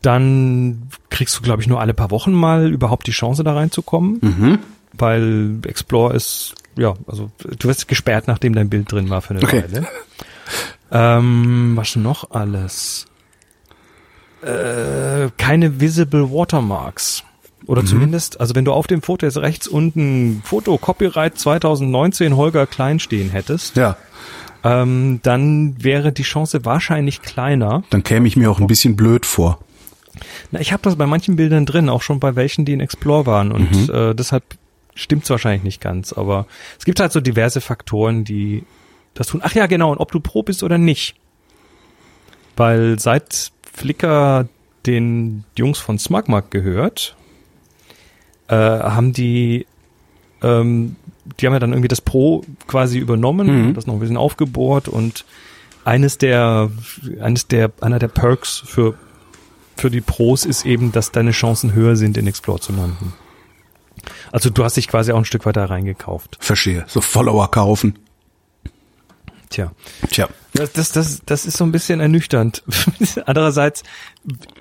dann kriegst du, glaube ich, nur alle paar Wochen mal überhaupt die Chance, da reinzukommen.
Mhm.
Weil Explore ist, ja, also du wirst gesperrt, nachdem dein Bild drin war für eine
Okay.
Weile. Ähm, was noch alles? Äh, keine visible Watermarks. Oder zumindest, also wenn du auf dem Foto jetzt rechts unten Foto Copyright 2019 Holger Klein stehen hättest,
Ja,
ähm, dann wäre die Chance wahrscheinlich kleiner.
dann käme ich mir auch ein bisschen blöd vor.
Na, ich habe das bei manchen Bildern drin, auch schon bei welchen, die in Explore waren. Und
Mhm.
äh, deshalb stimmt's wahrscheinlich nicht ganz. Aber es gibt halt so diverse Faktoren, die das tun. Ach ja, genau, und ob du Pro bist oder nicht. Weil seit Flickr den Jungs von Smugmug gehört, äh, haben die, ähm, die haben ja dann irgendwie das Pro quasi übernommen,
Mhm.
das noch ein bisschen aufgebohrt und eines der, eines der, einer der Perks für, für die Pros ist eben, dass deine Chancen höher sind, in Explore zu landen. Also du hast dich quasi auch ein Stück weiter reingekauft.
Verstehe. So Follower kaufen.
Tja.
Tja.
Das, das, das, das ist so ein bisschen ernüchternd. Andererseits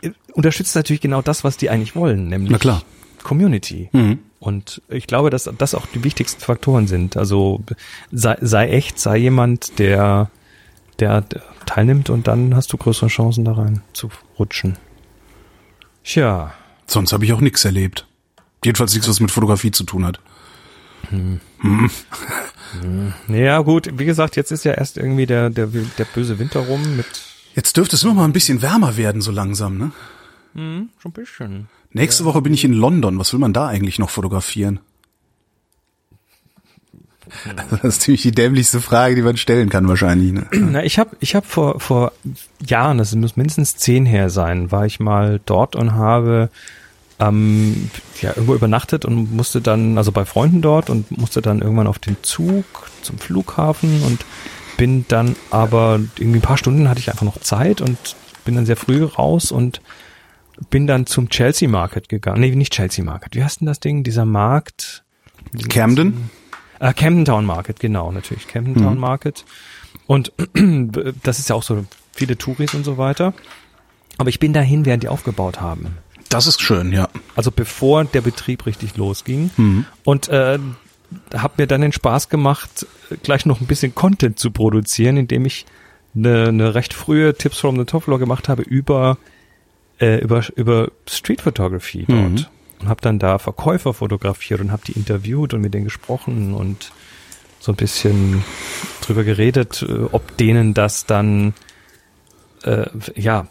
äh, unterstützt natürlich genau das, was die eigentlich wollen, nämlich
Na klar.
Community.
Mhm.
Und ich glaube, dass das auch die wichtigsten Faktoren sind. Also sei, sei echt, sei jemand, der, der, teilnimmt und dann hast du größere Chancen da rein zu rutschen. Tja.
Sonst habe ich auch nichts erlebt. Jedenfalls nichts, was mit Fotografie zu tun hat.
Naja, gut, wie gesagt, jetzt ist ja erst irgendwie der, der, der böse Winter rum mit
Jetzt dürfte es nur mal ein bisschen wärmer werden, so langsam, ne?
Schon ein bisschen.
Nächste Woche bin ich in London. Was will man da eigentlich noch fotografieren? Das ist ziemlich die dämlichste Frage, die man stellen kann wahrscheinlich. Ne?
Na, ich habe ich hab vor, vor Jahren, das muss mindestens zehn her sein, war ich mal dort und habe ähm, ja, irgendwo übernachtet und musste dann, also bei Freunden dort und musste dann irgendwann auf den Zug zum Flughafen und bin dann aber irgendwie ein paar Stunden hatte ich einfach noch Zeit und bin dann sehr früh raus und bin dann zum Chelsea Market gegangen. Nee, nicht Chelsea Market. Wie heißt denn das Ding? Dieser Markt?
Camden?
Äh, Camden Town Market, genau, natürlich. Camden Town
Mhm.
Market. Und das ist ja auch so viele Touris und so weiter. Aber ich bin dahin, während die aufgebaut haben.
Das ist schön, ja.
Also bevor der Betrieb richtig losging.
Mhm.
Und äh, habe mir dann den Spaß gemacht, gleich noch ein bisschen Content zu produzieren, indem ich eine, eine recht frühe Tips from the Top Floor gemacht habe über äh, über über Street Photography dort
Mhm.
und habe dann da Verkäufer fotografiert und habe die interviewt und mit denen gesprochen und so ein bisschen drüber geredet, äh, ob denen das dann äh, ja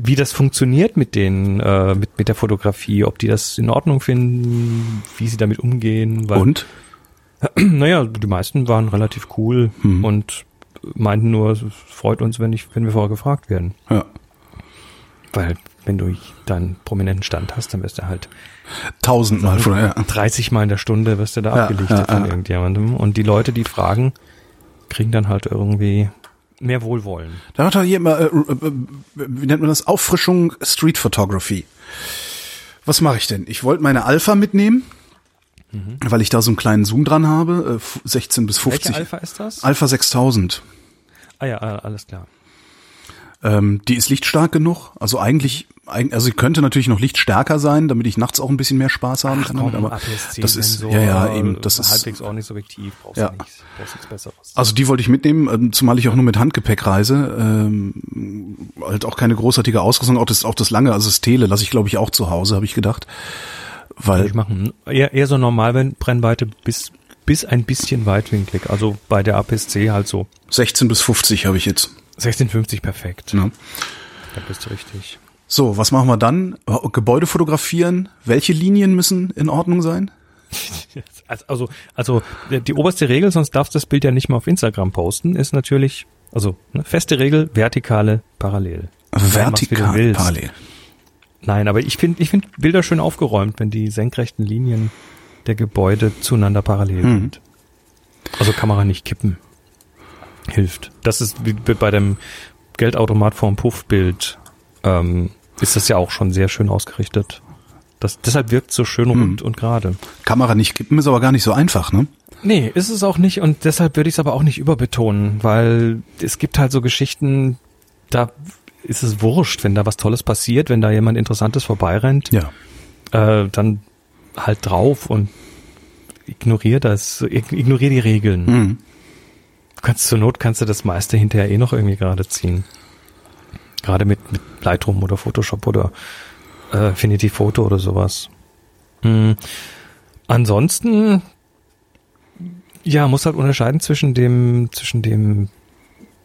wie das funktioniert mit den äh, mit mit der Fotografie, ob die das in Ordnung finden, wie sie damit umgehen. Weil,
Und?
Naja, die meisten waren relativ cool
Mhm.
und meinten nur, es freut uns, wenn ich wenn wir vorher gefragt werden,
Ja.
weil wenn du dann prominenten Stand hast, dann wirst du halt
Tausendmal von, ja.
30 Mal in der Stunde wirst du da
Ja,
abgelichtet
ja,
von irgendjemandem und die Leute, die fragen, kriegen dann halt irgendwie mehr Wohlwollen.
Da hat er hier immer, äh, äh, wie nennt man das? Auffrischung Street Photography. Was mache ich denn? Ich wollte meine Alpha mitnehmen, weil ich da so einen kleinen Zoom dran habe, äh, f- 16 bis 50.
Welche Alpha ist das?
Alpha 6000.
ah ja, alles klar.
Ähm, die ist lichtstark genug. Also eigentlich, eig- also sie könnte natürlich noch lichtstärker sein, damit ich nachts auch ein bisschen mehr Spaß haben kann. damit, aber das ist, ja, ja, eben, das ist,
halbwegs ordentlich objektiv, brauchst
Ja.
nichts, brauchst nichts Besseres.
also die wollte ich mitnehmen, ähm, zumal ich auch nur mit Handgepäck reise. Ähm, halt auch keine großartige Ausrüstung, auch das, auch das lange, also das Tele lasse ich glaube ich auch zu Hause, habe ich gedacht. Weil,
ich machen. Eher, eher so normal Brennweite bis, bis ein bisschen weitwinklig. Also bei der APS-C halt so
16 bis 50 habe ich jetzt.
1650 perfekt.
Ne?
Da bist du richtig.
So, was machen wir dann? Gebäude fotografieren. Welche Linien müssen in Ordnung sein?
Also, also, also die oberste Regel, sonst darfst du das Bild ja nicht mehr auf Instagram posten, ist natürlich, also ne, feste Regel, vertikale parallel.
Vertikal, parallel.
Nein, aber ich finde ich find Bilder schön aufgeräumt, wenn die senkrechten Linien der Gebäude zueinander parallel
Mhm.
sind. Also Kamera nicht kippen. Hilft. Das ist wie bei dem Geldautomat vorm Puffbild, ähm, ist das ja auch schon sehr schön ausgerichtet. Das, deshalb wirkt so schön
Mhm.
rund und gerade.
Kamera nicht kippen ist aber gar nicht so einfach, ne?
Nee, ist es auch nicht und deshalb würde ich es aber auch nicht überbetonen, weil es gibt halt so Geschichten, da ist es wurscht, wenn da was Tolles passiert, wenn da jemand Interessantes vorbeirennt,
Ja.
äh, dann halt drauf und ignorier das, ig- ignorier die Regeln.
Mhm.
Du kannst zur Not kannst du das meiste hinterher eh noch irgendwie gerade ziehen. Gerade mit, mit Lightroom oder Photoshop oder äh, Affinity Photo oder sowas. Hm. Ansonsten, ja, muss halt unterscheiden zwischen dem, zwischen dem,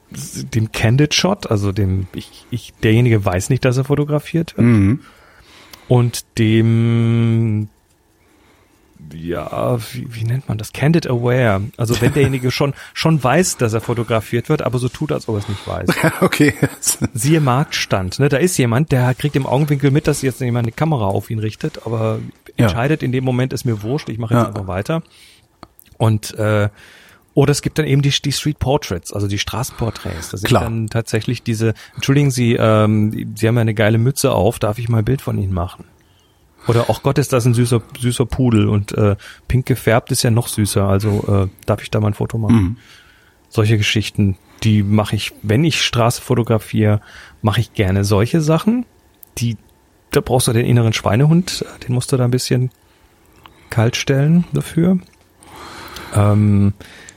dem Candid Shot, also dem, ich, ich, derjenige weiß nicht, dass er fotografiert wird,
Mhm.
und dem, ja, wie, wie nennt man das? Candid Aware. Also wenn derjenige schon, schon weiß, dass er fotografiert wird, aber so tut, als ob er es nicht weiß.
okay.
Siehe Marktstand. Ne? Da ist jemand, der kriegt im Augenwinkel mit, dass jetzt jemand eine Kamera auf ihn richtet, aber
Ja.
entscheidet in dem Moment, ist mir wurscht, ich mache jetzt
Ja.
einfach weiter. Und äh, oder es gibt dann eben die, die Street Portraits, also die Straßenporträts. Das sind
Klar.
dann tatsächlich diese, entschuldigen Sie, ähm, Sie haben ja eine geile Mütze auf, darf ich mal ein Bild von Ihnen machen? Oder auch Gott ist das ein süßer, süßer Pudel und äh, pink gefärbt ist ja noch süßer, also äh, darf ich da mal ein Foto machen?
Mhm.
solche Geschichten, die mache ich, wenn ich Straße fotografiere, mache ich gerne solche Sachen. Die, da brauchst du den inneren Schweinehund, den musst du da ein bisschen kalt stellen dafür. Ähm,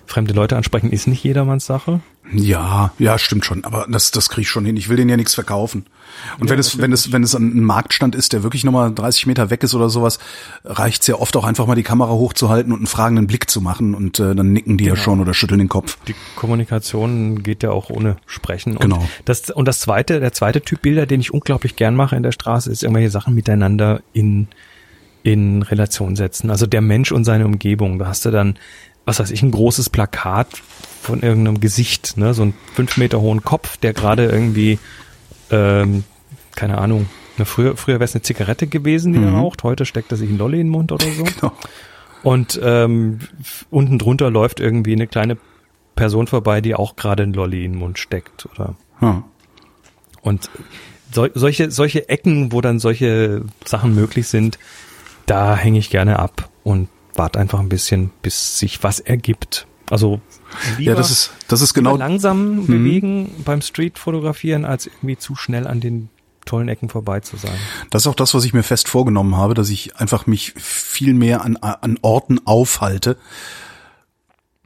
fremde Leute ansprechen ist nicht jedermanns Sache.
Ja, ja, stimmt schon. Aber das, das krieg ich schon hin. Ich will denen ja nichts verkaufen. Und
Ja,
wenn es, wenn es, wenn es ein Marktstand ist, der wirklich nochmal 30 Meter weg ist oder sowas, reicht es ja oft auch einfach mal die Kamera hochzuhalten und einen fragenden Blick zu machen und äh, dann nicken die ja
Genau.
schon oder schütteln den Kopf.
Die Kommunikation geht ja auch ohne Sprechen. Und
Genau.
Das, und das zweite, der zweite Typ Bilder, den ich unglaublich gern mache in der Straße, ist irgendwelche Sachen miteinander in, in Relation setzen. Also der Mensch und seine Umgebung. Da hast du dann, was weiß ich, ein großes Plakat von irgendeinem Gesicht, ne, so einen fünf Meter hohen Kopf, der gerade irgendwie, ähm, keine Ahnung, früher früher wäre es eine Zigarette gewesen, die er
Mhm.
raucht. Heute steckt er sich einen Lolli in den Mund oder so.
Genau.
Und ähm, unten drunter läuft irgendwie eine kleine Person vorbei, die auch gerade einen Lolli in den Mund steckt. Oder
Hm.
und sol solche solche Ecken, wo dann solche Sachen möglich sind, da hänge ich gerne ab und warte einfach ein bisschen, bis sich was ergibt. Also lieber,
Ja, das ist, das ist genau,
langsam bewegen beim Street-Fotografieren, als irgendwie zu schnell an den tollen Ecken vorbei zu sein.
das ist auch das, was ich mir fest vorgenommen habe, dass ich einfach mich viel mehr an, an Orten aufhalte,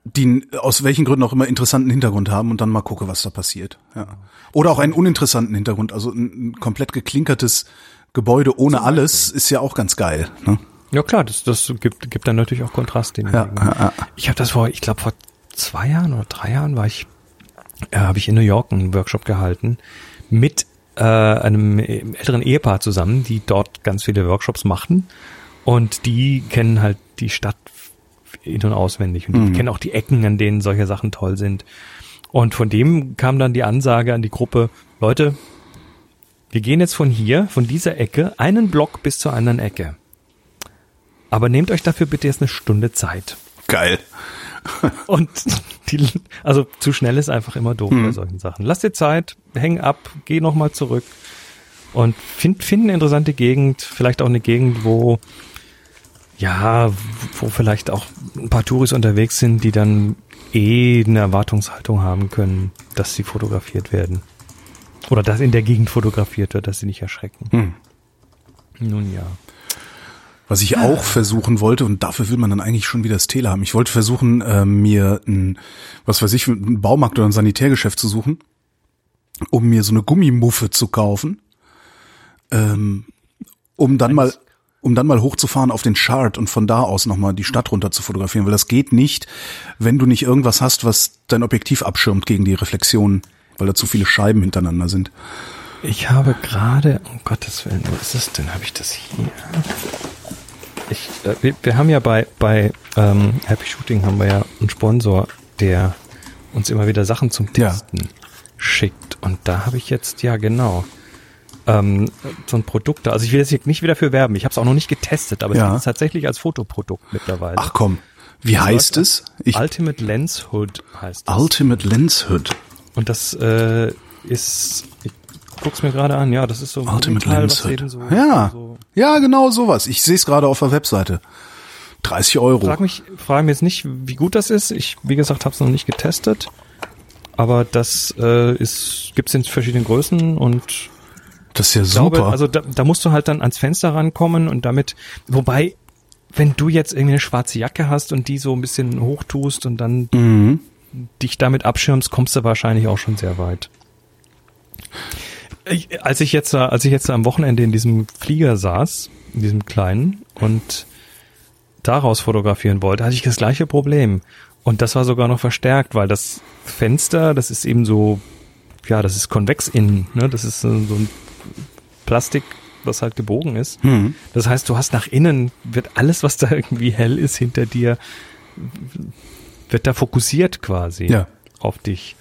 die aus welchen Gründen auch immer interessanten Hintergrund haben und dann mal gucke, was da passiert. Ja. Oder auch einen uninteressanten Hintergrund, also ein, ein komplett geklinkertes Gebäude ohne alles ist ja auch ganz geil. Ne?
Ja klar, das, das gibt, gibt dann natürlich auch Kontrast. Den
Ja, ja, ja.
Ich habe das vor, ich glaube vor zwei Jahren oder drei Jahren war ich, äh, habe ich in New York einen Workshop gehalten mit äh, einem älteren Ehepaar zusammen, die dort ganz viele Workshops machten und die kennen halt die Stadt in- und auswendig und die kennen auch die Ecken, an denen solche Sachen toll sind. Und von dem kam dann die Ansage an die Gruppe, Leute, wir gehen jetzt von hier, von dieser Ecke, einen Block bis zur anderen Ecke. Aber nehmt euch dafür bitte jetzt eine Stunde Zeit.
Geil.
Und die, also zu schnell ist einfach immer doof
Mhm.
bei solchen Sachen. Lass dir Zeit, häng ab, geh nochmal zurück und find, find eine interessante Gegend, vielleicht auch eine Gegend, wo ja, wo vielleicht auch ein paar Touris unterwegs sind, die dann eh eine Erwartungshaltung haben können, dass sie fotografiert werden. Oder dass in der Gegend fotografiert wird, dass sie nicht erschrecken.
Hm.
Nun ja.
Was ich auch versuchen wollte, und dafür will man dann eigentlich schon wieder das Tele haben. Ich wollte versuchen, äh, mir ein, was weiß ich, einen Baumarkt oder ein Sanitärgeschäft zu suchen, um mir so eine Gummimuffe zu kaufen, ähm, um dann mal, um dann mal hochzufahren auf den Chart und von da aus nochmal die Stadt runter zu fotografieren, weil das geht nicht, wenn du nicht irgendwas hast, was dein Objektiv abschirmt gegen die Reflexion, weil da zu viele Scheiben hintereinander sind.
Ich habe gerade, um Gottes Willen, wo ist es denn? Habe ich das hier? Ich, äh, wir, wir haben ja bei, bei ähm, Happy Shooting haben wir ja einen Sponsor, der uns immer wieder Sachen zum
Ja.
Testen schickt. Und da habe ich jetzt, ja genau, ähm, so ein Produkt da. Also ich will jetzt hier nicht wieder für werben. Ich habe es auch noch nicht getestet, aber
Ja.
es gibt es tatsächlich als Fotoprodukt mittlerweile.
Ach komm, wie heißt es? Ich,
Ultimate Lens Hood heißt das.
Ultimate Lens Hood.
Und das äh, ist, ich guck's mir gerade an, ja, das ist so
Ultimate Lens
so,
ja,
so
ja, genau sowas. Ich sehe es gerade auf der Webseite. 30 Euro.
Frag mich, frag mich jetzt nicht, wie gut das ist. Ich, wie gesagt, habe es noch nicht getestet. Aber das äh, ist, gibt's in verschiedenen Größen und
Das ist ja super.
glaube, also da, da musst du halt dann ans Fenster rankommen und damit, wobei, wenn du jetzt irgendwie eine schwarze Jacke hast und die so ein bisschen hochtust und dann
mhm.
dich damit abschirmst, kommst du wahrscheinlich auch schon sehr weit. Ich, als ich jetzt, da- als ich jetzt am Wochenende in diesem Flieger saß, in diesem kleinen und daraus fotografieren wollte, hatte ich das gleiche Problem. Und das war sogar noch verstärkt, weil das Fenster, das ist eben so, ja, das ist konvex innen, ne? Das ist so ein Plastik, was halt gebogen ist.
Hm.
Das heißt, du hast nach innen, wird alles, was da irgendwie hell ist hinter dir, wird da fokussiert quasi
Ja.
auf dich.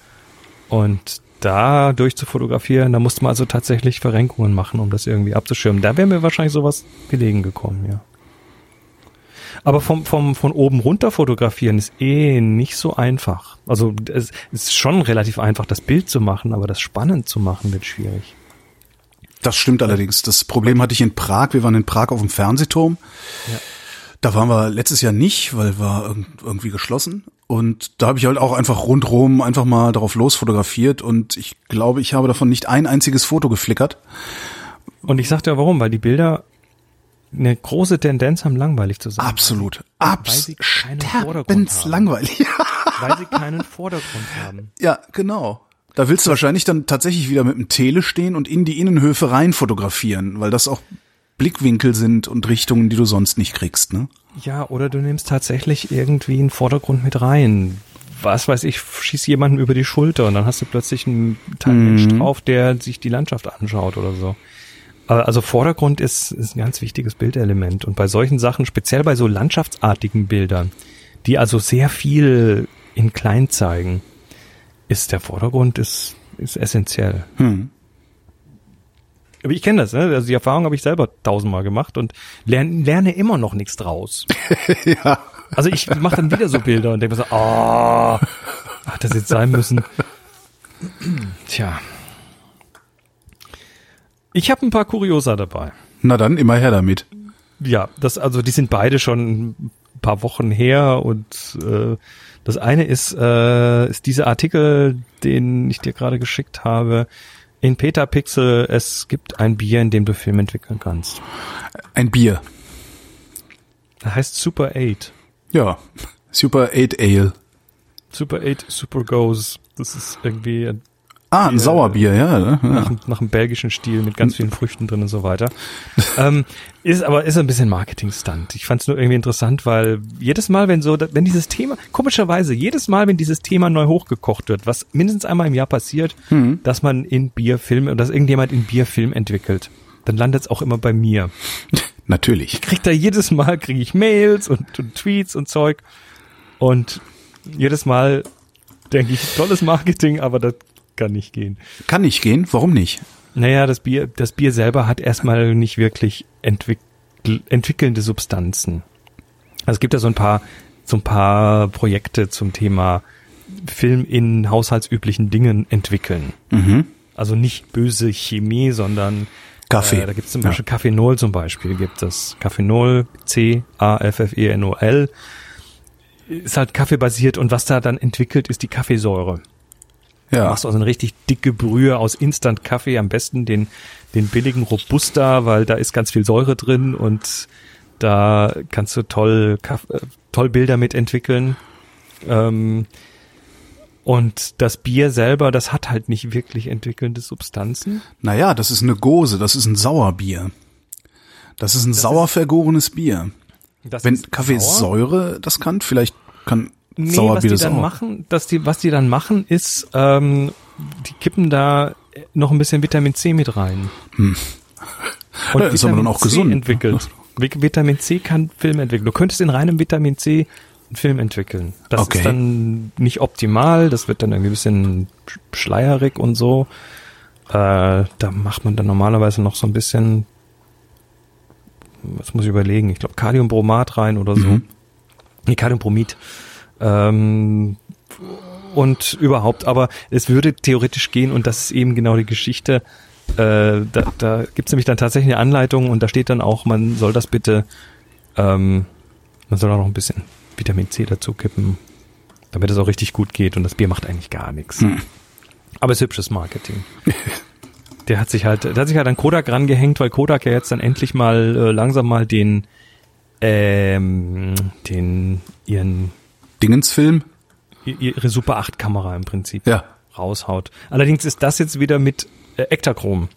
Und da durch zu fotografieren, da musste man also tatsächlich Verrenkungen machen, um das irgendwie abzuschirmen. Da wäre mir wahrscheinlich sowas gelegen gekommen, ja. Aber vom, vom, von oben runter fotografieren ist eh nicht so einfach. Also es ist schon relativ einfach, das Bild zu machen, aber das spannend zu machen wird schwierig.
Das stimmt allerdings. Das Problem hatte ich in Prag. Wir waren in Prag auf dem Fernsehturm. Da waren wir letztes Jahr nicht, weil war irg- irgendwie geschlossen. Und da habe ich halt auch einfach rundrum einfach mal darauf los fotografiert. Und ich glaube, ich habe davon nicht ein einziges Foto geflickert.
Und ich sagte ja warum, weil die Bilder eine große Tendenz haben, langweilig zu sein.
Absolut.
Weil
Abs
sie keinen Vordergrund haben.
langweilig.
Weil sie keinen Vordergrund haben.
ja, genau. Da willst du wahrscheinlich dann tatsächlich wieder mit dem Tele stehen und in die Innenhöfe rein fotografieren, weil das auch Blickwinkel sind und Richtungen, die du sonst nicht kriegst, ne?
Ja, oder du nimmst tatsächlich irgendwie einen Vordergrund mit rein. Was weiß ich, schieß jemanden über die Schulter und dann hast du plötzlich einen Teil Mensch drauf, der sich die Landschaft anschaut oder so. Aber Also Vordergrund ist, ist ein ganz wichtiges Bildelement. Und bei solchen Sachen, speziell bei so landschaftsartigen Bildern, die also sehr viel in klein zeigen, ist der Vordergrund ist, ist essentiell.
Hm.
Aber ich kenne das, ne? Also die Erfahrung habe ich selber tausendmal gemacht und lerne, lerne immer noch nichts draus.
ja.
Also ich mache dann wieder so Bilder und denke mir so, oh, hat das jetzt sein müssen? Tja. Ich habe ein paar Kuriosa dabei.
Na dann, immer her damit.
Ja, das, also die sind beide schon ein paar Wochen her und äh, das eine ist, äh, ist dieser Artikel, den ich dir gerade geschickt habe. In Petapixel, es gibt ein Bier, in dem du Film entwickeln kannst.
Ein Bier.
Das heißt Super 8.
Ja. Super 8 Ale.
Super 8 Super Goes. Das ist irgendwie ein
Ah, ein
Bier,
Sauerbier, ja. ne?
nach,
ja.
nach dem belgischen Stil mit ganz vielen Früchten drin und so weiter. ähm, ist aber ist ein bisschen Marketing-Stunt. Ich fand es nur irgendwie interessant, weil jedes Mal, wenn so, wenn dieses Thema, komischerweise, jedes Mal, wenn dieses Thema neu hochgekocht wird, was mindestens einmal im Jahr passiert, dass man in Bierfilm oder dass irgendjemand in Bierfilm entwickelt, dann landet es auch immer bei mir.
Natürlich.
Kriegt da jedes Mal, kriege ich Mails und, und Tweets und Zeug und jedes Mal denke ich, tolles Marketing, aber das kann nicht gehen.
Kann nicht gehen. Warum nicht?
Naja, das Bier, das Bier selber hat erstmal nicht wirklich entwickl entwickelnde Substanzen. Also es gibt ja so ein paar, so ein paar Projekte zum Thema Film in haushaltsüblichen Dingen entwickeln.
Mhm.
Also nicht böse Chemie, sondern
Kaffee.
Äh, da gibt es zum Beispiel Kaffeenol zum Beispiel, gibt es Kaffeenol, C-A-F-F-E-N-O-L. Ist halt kaffeebasiert und was da dann entwickelt, ist die Kaffeesäure.
Ja.
Machst also eine richtig dicke Brühe aus Instant-Kaffee, am besten den, den billigen Robusta, weil da ist ganz viel Säure drin und da kannst du toll, äh, toll Bilder mitentwickeln. Ähm, und das Bier selber, das hat halt nicht wirklich entwickelnde Substanzen.
Naja, das ist eine Gose, das ist ein Sauerbier. Das ist ein sauer vergorenes Bier.
Das
Wenn
ist.
Kaffeesäure das kann, vielleicht kann
Nee, was die dann
auch.
machen, dass die, was die dann machen, ist, ähm, die kippen da noch ein bisschen Vitamin C mit rein. Und
Ja, ist aber dann auch
C
gesund.
entwickelt. Vi- Vitamin C kann Film entwickeln. Du könntest in reinem Vitamin C einen Film entwickeln. Das
Okay.
ist dann nicht optimal, das wird dann irgendwie ein bisschen sch- schleierig und so. Äh, da macht man dann normalerweise noch so ein bisschen, was muss ich überlegen, ich glaube Kaliumbromat rein oder so.
Mhm.
Nee, Kaliumbromid. Ähm, und überhaupt, aber es würde theoretisch gehen und das ist eben genau die Geschichte. Äh, da da gibt es nämlich dann tatsächlich eine Anleitung und da steht dann auch, man soll das bitte, ähm, man soll auch noch ein bisschen Vitamin C dazu kippen, damit es auch richtig gut geht und das Bier macht eigentlich gar nichts. Aber es ist hübsches Marketing. Der hat sich halt, der hat sich halt an Kodak rangehängt, weil Kodak ja jetzt dann endlich mal äh, langsam mal den, ähm, den ihren
Dingensfilm?
ihre Super 8 Kamera im Prinzip
Ja.
raushaut. Allerdings ist das jetzt wieder mit äh, Ektachrom.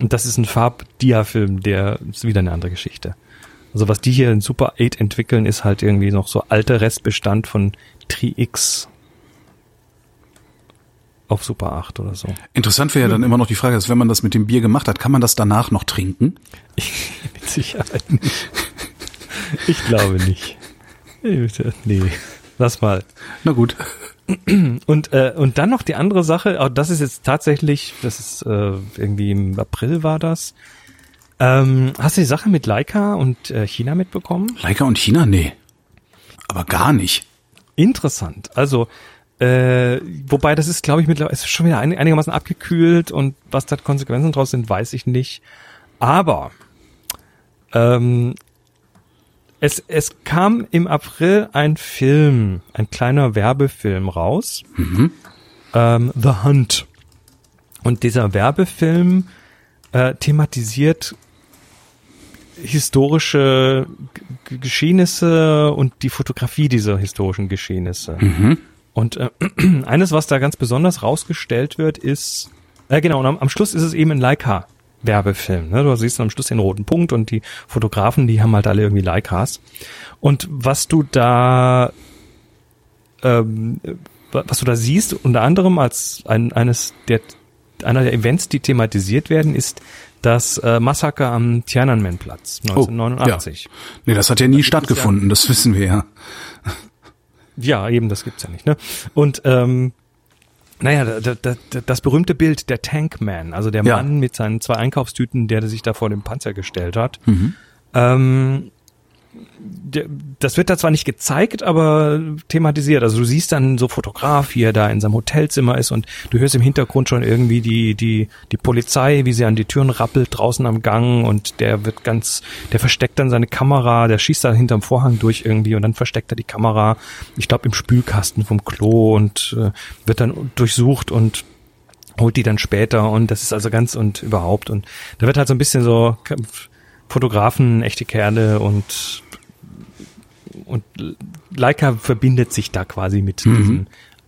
Und das ist ein Farbdia-Film, der ist wieder eine andere Geschichte. Also was die hier in Super 8 entwickeln, ist halt irgendwie noch so alter Restbestand von Tri-X auf Super 8 oder so.
Interessant wäre ja dann immer noch die Frage, dass wenn man das mit dem Bier gemacht hat, kann man das danach noch trinken?
Mit Sicherheit. Ich glaube nicht. Nee, lass mal.
Na gut.
Und, äh, und dann noch die andere Sache, auch das ist jetzt tatsächlich, das ist äh, irgendwie im April war das. Ähm, hast du die Sache mit Leica und äh, China mitbekommen?
Leica und China? Nee. Aber gar nicht.
Interessant. Also, äh, wobei das ist, glaube ich, mittlerweile ist schon wieder ein, einigermaßen abgekühlt und was da Konsequenzen draus sind, weiß ich nicht. Aber ähm, es, es kam im April ein Film, ein kleiner Werbefilm raus. Ähm, The Hunt. Und dieser Werbefilm äh, thematisiert historische G Geschehnisse und die Fotografie dieser historischen Geschehnisse. Und äh, eines, was da ganz besonders rausgestellt wird, ist, äh, genau, und am, am Schluss ist es eben ein Leica-Werbefilm. Ne? Du siehst am Schluss den roten Punkt und die Fotografen, die haben halt alle irgendwie Leicas. Und was du da, ähm, was du da siehst, unter anderem als ein, eines der, einer der Events, die thematisiert werden, ist das äh, Massaker am Tiananmen-Platz 1989.
Oh, ja. Nee, das hat ja nie
es
stattgefunden, das wissen wir ja.
Ja, eben, das gibt's ja nicht. Ne? Und ähm, Naja, da, da, da, das berühmte Bild der Tankman, also der
Ja.
Mann mit seinen zwei Einkaufstüten, der sich da vor dem Panzer gestellt hat.
Mhm.
Ähm, das wird da zwar nicht gezeigt, aber thematisiert. Also du siehst dann so Fotograf, wie er da in seinem Hotelzimmer ist und du hörst im Hintergrund schon irgendwie die, die, die Polizei, wie sie an die Türen rappelt draußen am Gang und der wird ganz, der versteckt dann seine Kamera, der schießt da hinterm Vorhang durch irgendwie und dann versteckt er die Kamera, ich glaube im Spülkasten vom Klo und äh, wird dann durchsucht und holt die dann später und das ist also ganz und überhaupt und da wird halt so ein bisschen so Fotografen, echte Kerle und und Leica verbindet sich da quasi mit
Mhm.
diesem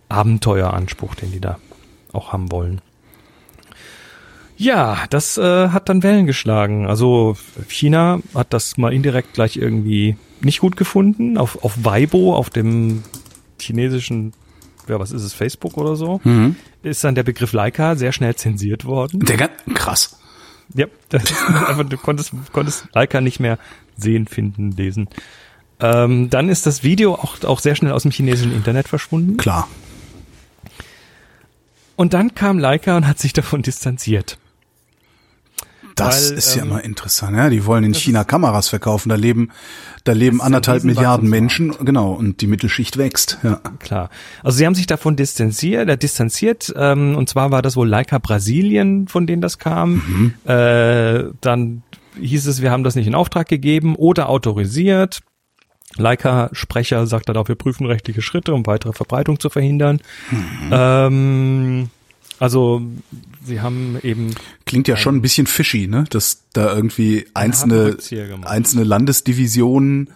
Abenteueranspruch, den die da auch haben wollen. Ja, das äh, hat dann Wellen geschlagen. Also China hat das mal indirekt gleich irgendwie nicht gut gefunden. Auf, auf Weibo, auf dem chinesischen, ja, was ist es, Facebook oder so,
Mhm.
ist dann der Begriff Leica sehr schnell zensiert worden.
Der ganz, krass.
Ja, einfach, du konntest, konntest Leica nicht mehr sehen, finden, lesen. Ähm, dann ist das Video auch, auch sehr schnell aus dem chinesischen Internet verschwunden.
Klar.
Und dann kam Leica und hat sich davon distanziert.
Das
Weil,
ist ja
ähm,
immer interessant. Ja, die wollen in China Kameras verkaufen. Da leben, da leben anderthalb Milliarden. Menschen. Genau. Und die Mittelschicht wächst. Ja.
Klar. Also sie haben sich davon distanziert, äh, distanziert ähm, und zwar war das wohl Leica Brasilien, von denen das kam. Äh, dann hieß es, wir haben das nicht in Auftrag gegeben oder autorisiert. Leica-Sprecher sagt darauf, wir prüfen rechtliche Schritte, um weitere Verbreitung zu verhindern. Ähm, also sie haben eben
Klingt ja schon ein bisschen fishy, ne? Dass da irgendwie einzelne, einzelne Landesdivisionen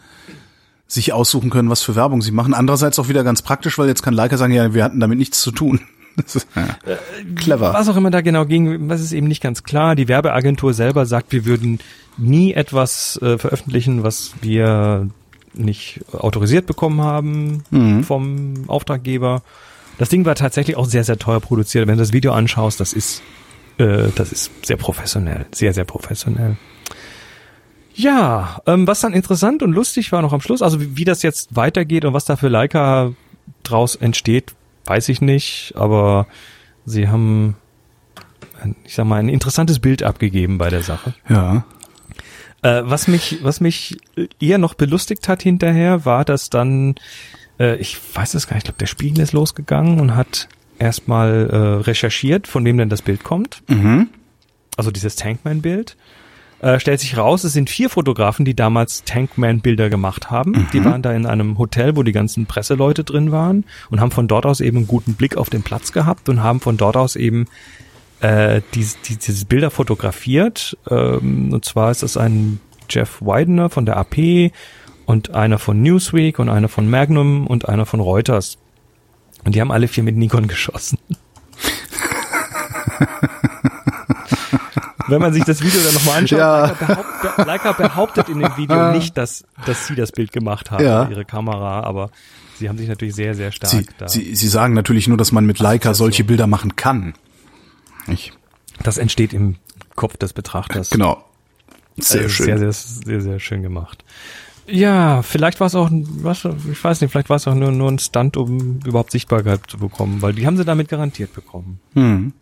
sich aussuchen können, was für Werbung sie machen. Andererseits auch wieder ganz praktisch, weil jetzt kann Leica sagen, ja, wir hatten damit nichts zu tun. Das ist, ja, clever.
Was auch immer da genau ging, was ist eben nicht ganz klar. Die Werbeagentur selber sagt, wir würden nie etwas äh, veröffentlichen, was wir nicht autorisiert bekommen haben
Mhm.
vom Auftraggeber. Das Ding war tatsächlich auch sehr, sehr teuer produziert. Wenn du das Video anschaust, das ist, äh, das ist sehr professionell, sehr, sehr professionell. Ja, ähm, was dann interessant und lustig war noch am Schluss, also wie, wie das jetzt weitergeht und was da für Leica draus entsteht, weiß ich nicht, aber sie haben, ich sag mal, ein interessantes Bild abgegeben bei der Sache.
Ja.
Äh, was mich, was mich eher noch belustigt hat hinterher, war, dass dann, äh, ich weiß es gar nicht, ich glaube, der Spiegel ist losgegangen und hat erstmal äh, recherchiert, von wem denn das Bild kommt.
Mhm.
Also dieses Tankman-Bild. Äh, stellt sich raus, es sind vier Fotografen, die damals Tankman-Bilder gemacht haben. Die waren da in einem Hotel, wo die ganzen Presseleute drin waren und haben von dort aus eben einen guten Blick auf den Platz gehabt und haben von dort aus eben äh, diese, die, diese Bilder fotografiert. Ähm, und zwar ist das ein Jeff Widener von der AP und einer von Newsweek und einer von Magnum und einer von Reuters. Und die haben alle vier mit Nikon geschossen. Wenn man sich das Video dann nochmal anschaut,
Ja.
Leica, behaupt, Leica behauptet in dem Video nicht, dass, dass sie das Bild gemacht haben,
Ja.
ihre Kamera, aber sie haben sich natürlich sehr, sehr stark
Sie,
da.
sie, sie sagen natürlich nur, dass man mit Leica solche Bilder machen kann. Ich,
das entsteht im Kopf des Betrachters.
genau. Sehr
Also
schön.
Sehr, sehr, sehr, sehr schön gemacht. Ja, vielleicht war es auch, was, ich weiß nicht, vielleicht war es auch nur, nur ein Stunt, um überhaupt Sichtbarkeit zu bekommen, weil die haben sie damit garantiert bekommen.
Hm.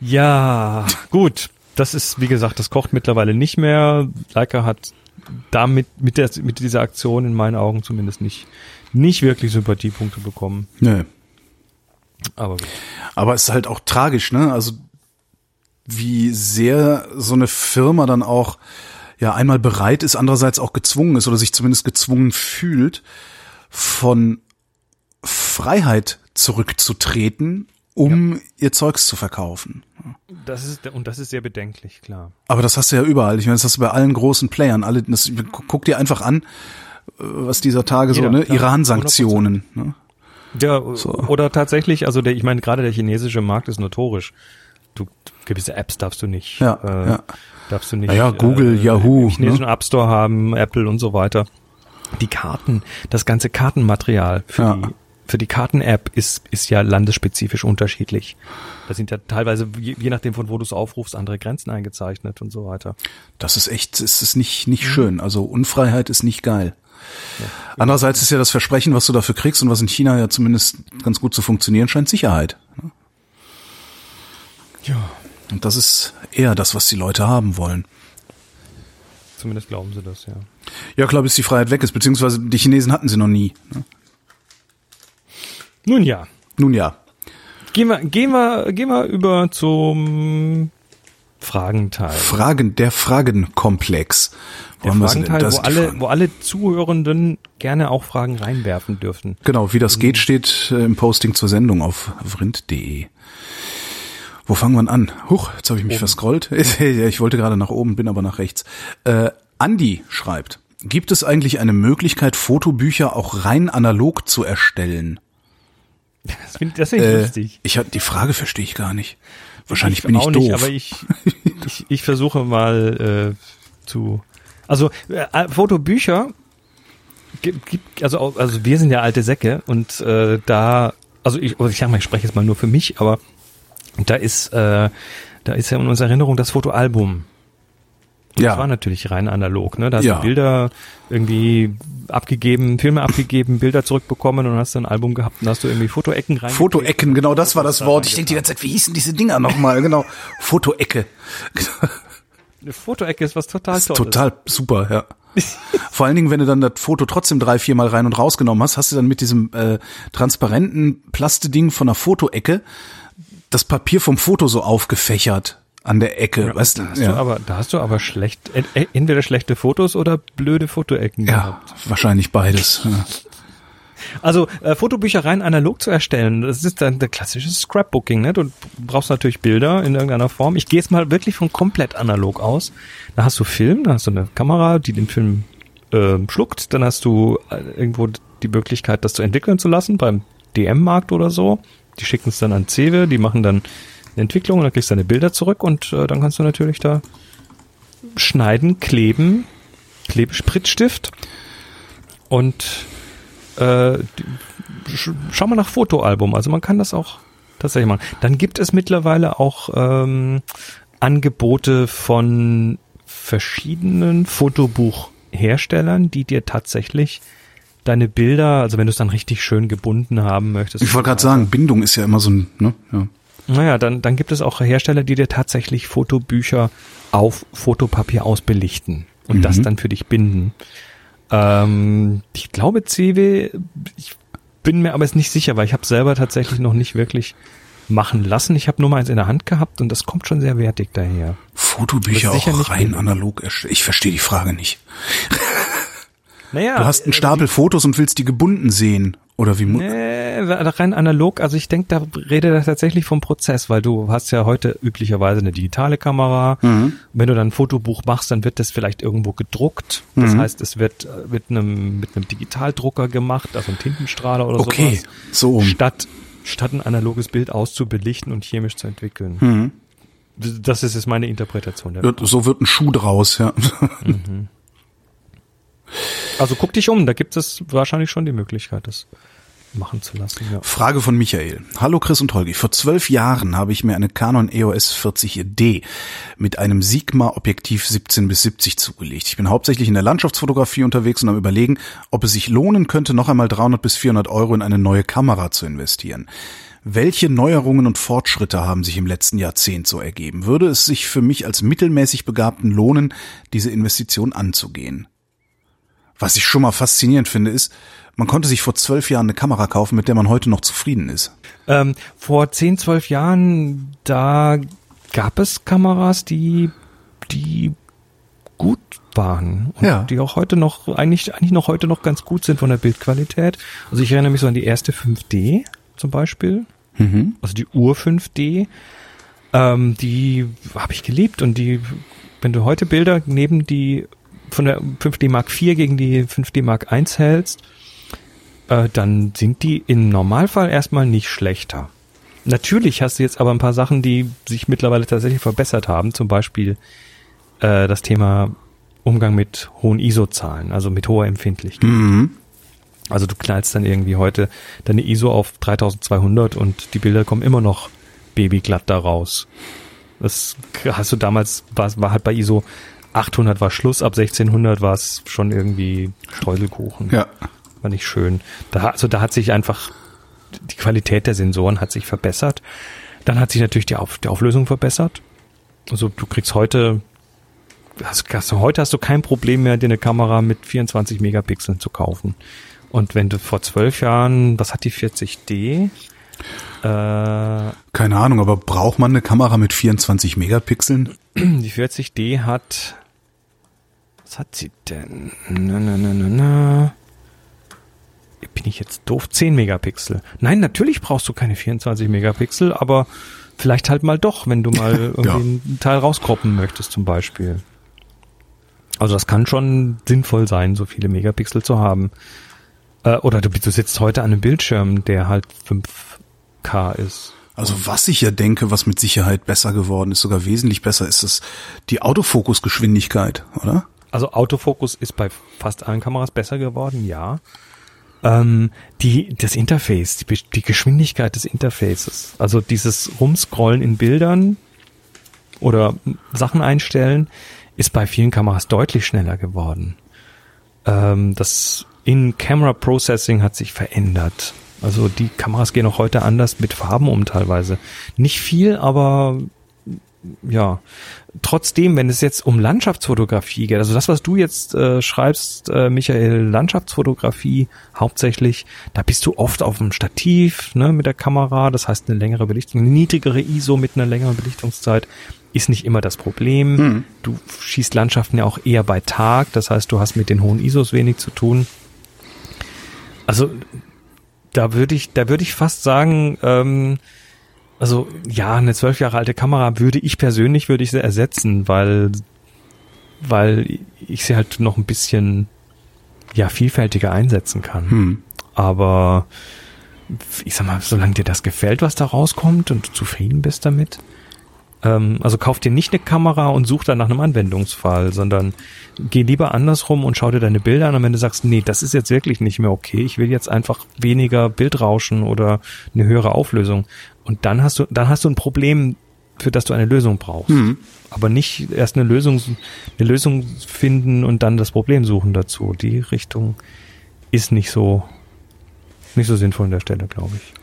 Ja, gut. Das ist, wie gesagt, das kocht mittlerweile nicht mehr. Leica hat damit, mit, der, mit dieser Aktion in meinen Augen zumindest nicht, nicht wirklich Sympathiepunkte bekommen.
Nö.
Aber gut.
Aber es ist halt auch tragisch, ne? Also wie sehr so eine Firma dann auch ja einmal bereit ist, andererseits auch gezwungen ist oder sich zumindest gezwungen fühlt, von Freiheit zurückzutreten, um ihr Zeugs zu verkaufen.
Das ist, und das ist sehr bedenklich, klar.
Aber das hast du ja überall. Ich meine, das hast du bei allen großen Playern. Alle, das, guck dir einfach an, äh, was dieser Tage so,
Jeder,
ne?
klar,
Iran-Sanktionen. Ne?
Ja, oder tatsächlich, also der, ich meine, gerade der chinesische Markt ist notorisch. Du, gewisse Apps darfst du nicht,
Ja,
äh,
ja.
Darfst du nicht.
Naja, Google, Yahoo,
Im chinesischen
ne?
App Store haben, Apple und so weiter. Die Karten, das ganze Kartenmaterial für
Ja.
die, für die Karten-App ist, ist ja landesspezifisch unterschiedlich. Da sind ja teilweise, je, je nachdem von wo du es aufrufst, andere Grenzen eingezeichnet und so weiter.
Das ist echt, es ist nicht, nicht schön. Also Unfreiheit ist nicht geil. Andererseits ist ja das Versprechen, was du dafür kriegst und was in China ja zumindest ganz gut zu funktionieren scheint, Sicherheit.
Ja.
Und das ist eher das, was die Leute haben wollen.
Zumindest glauben sie das, ja.
Ja, klar, bis die Freiheit weg ist, beziehungsweise die Chinesen hatten sie noch nie. Ne?
Nun ja.
Nun ja.
Gehen wir, gehen wir, gehen wir über zum Fragenteil.
Fragen, der Fragenkomplex. Wo
Der? Fragenteil, wo alle,
Fragen.
wo alle Zuhörenden gerne auch Fragen reinwerfen dürfen.
Genau, wie das geht, steht äh, im Posting zur Sendung auf vrind.de. Wo fangen wir an? Huch, jetzt habe ich mich verscrollt. Ja, ich wollte gerade nach oben, bin aber nach rechts. Äh, Andi schreibt, gibt es eigentlich eine Möglichkeit, Fotobücher auch rein analog zu erstellen?
Das finde das find ich
Äh,
lustig.
ich die Frage verstehe ich gar nicht. Wahrscheinlich
Ich
bin ich doof.
Nicht, aber ich, ich, ich versuche mal äh, zu. Also äh, Fotobücher gibt, gibt also also wir sind ja alte Säcke und äh, da also ich also ich sag mal ich spreche jetzt mal nur für mich, aber da ist äh, da ist ja in unserer Erinnerung das Fotoalbum. Und
Ja.
Das war natürlich rein analog, ne? Da hast
Ja.
du Bilder irgendwie abgegeben, Filme abgegeben, Bilder zurückbekommen und hast dann ein Album gehabt und hast du irgendwie Fotoecken rein.
Fotoecken, genau das war das Wort. Ich denke die ganze Zeit, wie hießen diese Dinger nochmal? Genau, Fotoecke.
Eine Fotoecke ist was total
ist
Tolles.
total super, ja. Vor allen Dingen, wenn du dann das Foto trotzdem drei, viermal rein und rausgenommen hast, hast du dann mit diesem äh, transparenten Plasteding von der Fotoecke das Papier vom Foto so aufgefächert an der Ecke. weißt du?
Da hast du aber, da hast du aber schlecht, en- en- entweder schlechte Fotos oder blöde Fotoecken
ja,
gehabt.
wahrscheinlich beides. Ja.
Also äh, Fotobücher rein analog zu erstellen, das ist dann der klassische Scrapbooking. Ne? Du brauchst natürlich Bilder in irgendeiner Form. Ich gehe jetzt mal wirklich von komplett analog aus. Da hast du Film, da hast du eine Kamera, die den Film äh, schluckt. Dann hast du äh, irgendwo die Möglichkeit, das zu entwickeln zu lassen beim DM-Markt oder so. Die schicken es dann an Cewe, die machen dann eine Entwicklung und dann kriegst du deine Bilder zurück und äh, dann kannst du natürlich da schneiden, kleben, Klebespritzstift und äh, sch schau mal nach Fotoalbum. Also man kann das auch tatsächlich machen. Dann gibt es mittlerweile auch ähm, Angebote von verschiedenen Fotobuchherstellern, die dir tatsächlich deine Bilder, also wenn du es dann richtig schön gebunden haben möchtest.
Ich wollte gerade sagen, Bindung ist ja immer so ein, ne? Ja.
Naja, dann, dann gibt es auch Hersteller, die dir tatsächlich Fotobücher auf Fotopapier ausbelichten und das dann für dich binden. Ähm, ich glaube, CW, ich bin mir aber jetzt nicht sicher, weil ich habe selber tatsächlich noch nicht wirklich machen lassen. Ich habe nur mal eins in der Hand gehabt und das kommt schon sehr wertig daher.
Fotobücher auch rein analog erstellen. Ich verstehe die Frage nicht.
Naja,
Du hast einen Stapel Fotos und willst die gebunden sehen. Oder wie?
Äh, rein analog, also ich denke, da redet er tatsächlich vom Prozess, weil du hast ja heute üblicherweise eine digitale Kamera.
Mhm.
Wenn du dann ein Fotobuch machst, dann wird das vielleicht irgendwo gedruckt. Das
Mhm.
heißt, es wird äh, mit einem mit einem Digitaldrucker gemacht, also ein Tintenstrahler oder
Okay,
sowas.
so um.
Statt statt ein analoges Bild auszubelichten und chemisch zu entwickeln.
Mhm.
Das ist jetzt meine Interpretation.
So wird ein Schuh draus, ja.
Also guck dich um, da gibt es wahrscheinlich schon die Möglichkeit, das machen zu lassen. Ja.
Frage von Michael. Hallo Chris und Holgi. Vor zwölf Jahren habe ich mir eine Canon EOS 40D mit einem Sigma Objektiv 17 bis 70 zugelegt. Ich bin hauptsächlich in der Landschaftsfotografie unterwegs und am überlegen, ob es sich lohnen könnte, noch einmal 300 bis 400 Euro in eine neue Kamera zu investieren. Welche Neuerungen und Fortschritte haben sich im letzten Jahrzehnt so ergeben? Würde es sich für mich als mittelmäßig Begabten lohnen, diese Investition anzugehen? Was ich schon mal faszinierend finde, ist, man konnte sich vor zwölf Jahren eine Kamera kaufen, mit der man heute noch zufrieden ist.
Ähm, vor 10, 12 Jahren, da gab es Kameras, die, die gut waren und
Ja.
die auch heute noch, eigentlich, eigentlich noch heute noch ganz gut sind von der Bildqualität. Also ich erinnere mich so an die erste 5D zum Beispiel,
Mhm.
also die Ur 5D. Ähm, die habe ich geliebt und die, wenn du heute Bilder neben die von der 5D Mark IV gegen die 5D Mark I hältst, äh, dann sind die im Normalfall erstmal nicht schlechter. Natürlich hast du jetzt aber ein paar Sachen, die sich mittlerweile tatsächlich verbessert haben, zum Beispiel äh, das Thema Umgang mit hohen ISO-Zahlen, also mit hoher Empfindlichkeit.
Mhm.
Also du knallst dann irgendwie heute deine ISO auf 3200 und die Bilder kommen immer noch babyglatt da raus. Das hast du damals, war, war halt bei ISO 800 war Schluss, ab 1600 war es schon irgendwie Streuselkuchen.
Ja.
War nicht schön. Da, also da hat sich einfach die Qualität der Sensoren hat sich verbessert. Dann hat sich natürlich die, Auf, die Auflösung verbessert. Also du kriegst heute, hast, hast, heute hast du kein Problem mehr, dir eine Kamera mit 24 Megapixeln zu kaufen. Und wenn du vor zwölf Jahren, was hat die 40D?
Äh, Keine Ahnung, aber braucht man eine Kamera mit 24 Megapixeln?
Die 40D hat, was hat sie denn? Na, na, na, na, na. Bin ich jetzt doof? 10 Megapixel. Nein, natürlich brauchst du keine 24 Megapixel, aber vielleicht halt mal doch, wenn du mal irgendwie ja. einen Teil rauskroppen möchtest zum Beispiel. Also das kann schon sinnvoll sein, so viele Megapixel zu haben. Äh, oder du, du sitzt heute an einem Bildschirm, der halt 5K ist.
Also was ich ja denke, was mit Sicherheit besser geworden ist, sogar wesentlich besser, ist es die Autofokusgeschwindigkeit, oder?
Also Autofokus ist bei fast allen Kameras besser geworden, ja. Ähm, die, das Interface, die, die Geschwindigkeit des Interfaces, also dieses Rumscrollen in Bildern oder Sachen einstellen, ist bei vielen Kameras deutlich schneller geworden. Ähm, das in-Camera Processing hat sich verändert. Also die Kameras gehen auch heute anders mit Farben um teilweise. Nicht viel, aber ja. Trotzdem, wenn es jetzt um Landschaftsfotografie geht, also das, was du jetzt äh, schreibst, äh, Michael, Landschaftsfotografie hauptsächlich, da bist du oft auf dem Stativ ne, mit der Kamera, das heißt eine längere Belichtung, eine niedrigere ISO mit einer längeren Belichtungszeit ist nicht immer das Problem. Hm. Du schießt Landschaften ja auch eher bei Tag, das heißt, du hast mit den hohen ISOs wenig zu tun. Also da würde ich, da würde ich fast sagen, ähm, also ja, eine zwölf Jahre alte Kamera würde ich persönlich würde ich sie ersetzen, weil weil ich sie halt noch ein bisschen ja vielfältiger einsetzen kann. Hm. Aber ich sag mal, solange dir das gefällt, was da rauskommt und du zufrieden bist damit, ähm, also kauf dir nicht eine Kamera und such dann nach einem Anwendungsfall, sondern geh lieber andersrum und schau dir deine Bilder an und wenn du sagst, nee, das ist jetzt wirklich nicht mehr okay, ich will jetzt einfach weniger Bildrauschen oder eine höhere Auflösung und dann hast du, dann hast du ein Problem, für das du eine Lösung brauchst. Mhm. Aber nicht erst eine Lösung, eine Lösung finden und dann das Problem suchen dazu. Die Richtung ist nicht so, nicht so sinnvoll an der Stelle, glaube ich.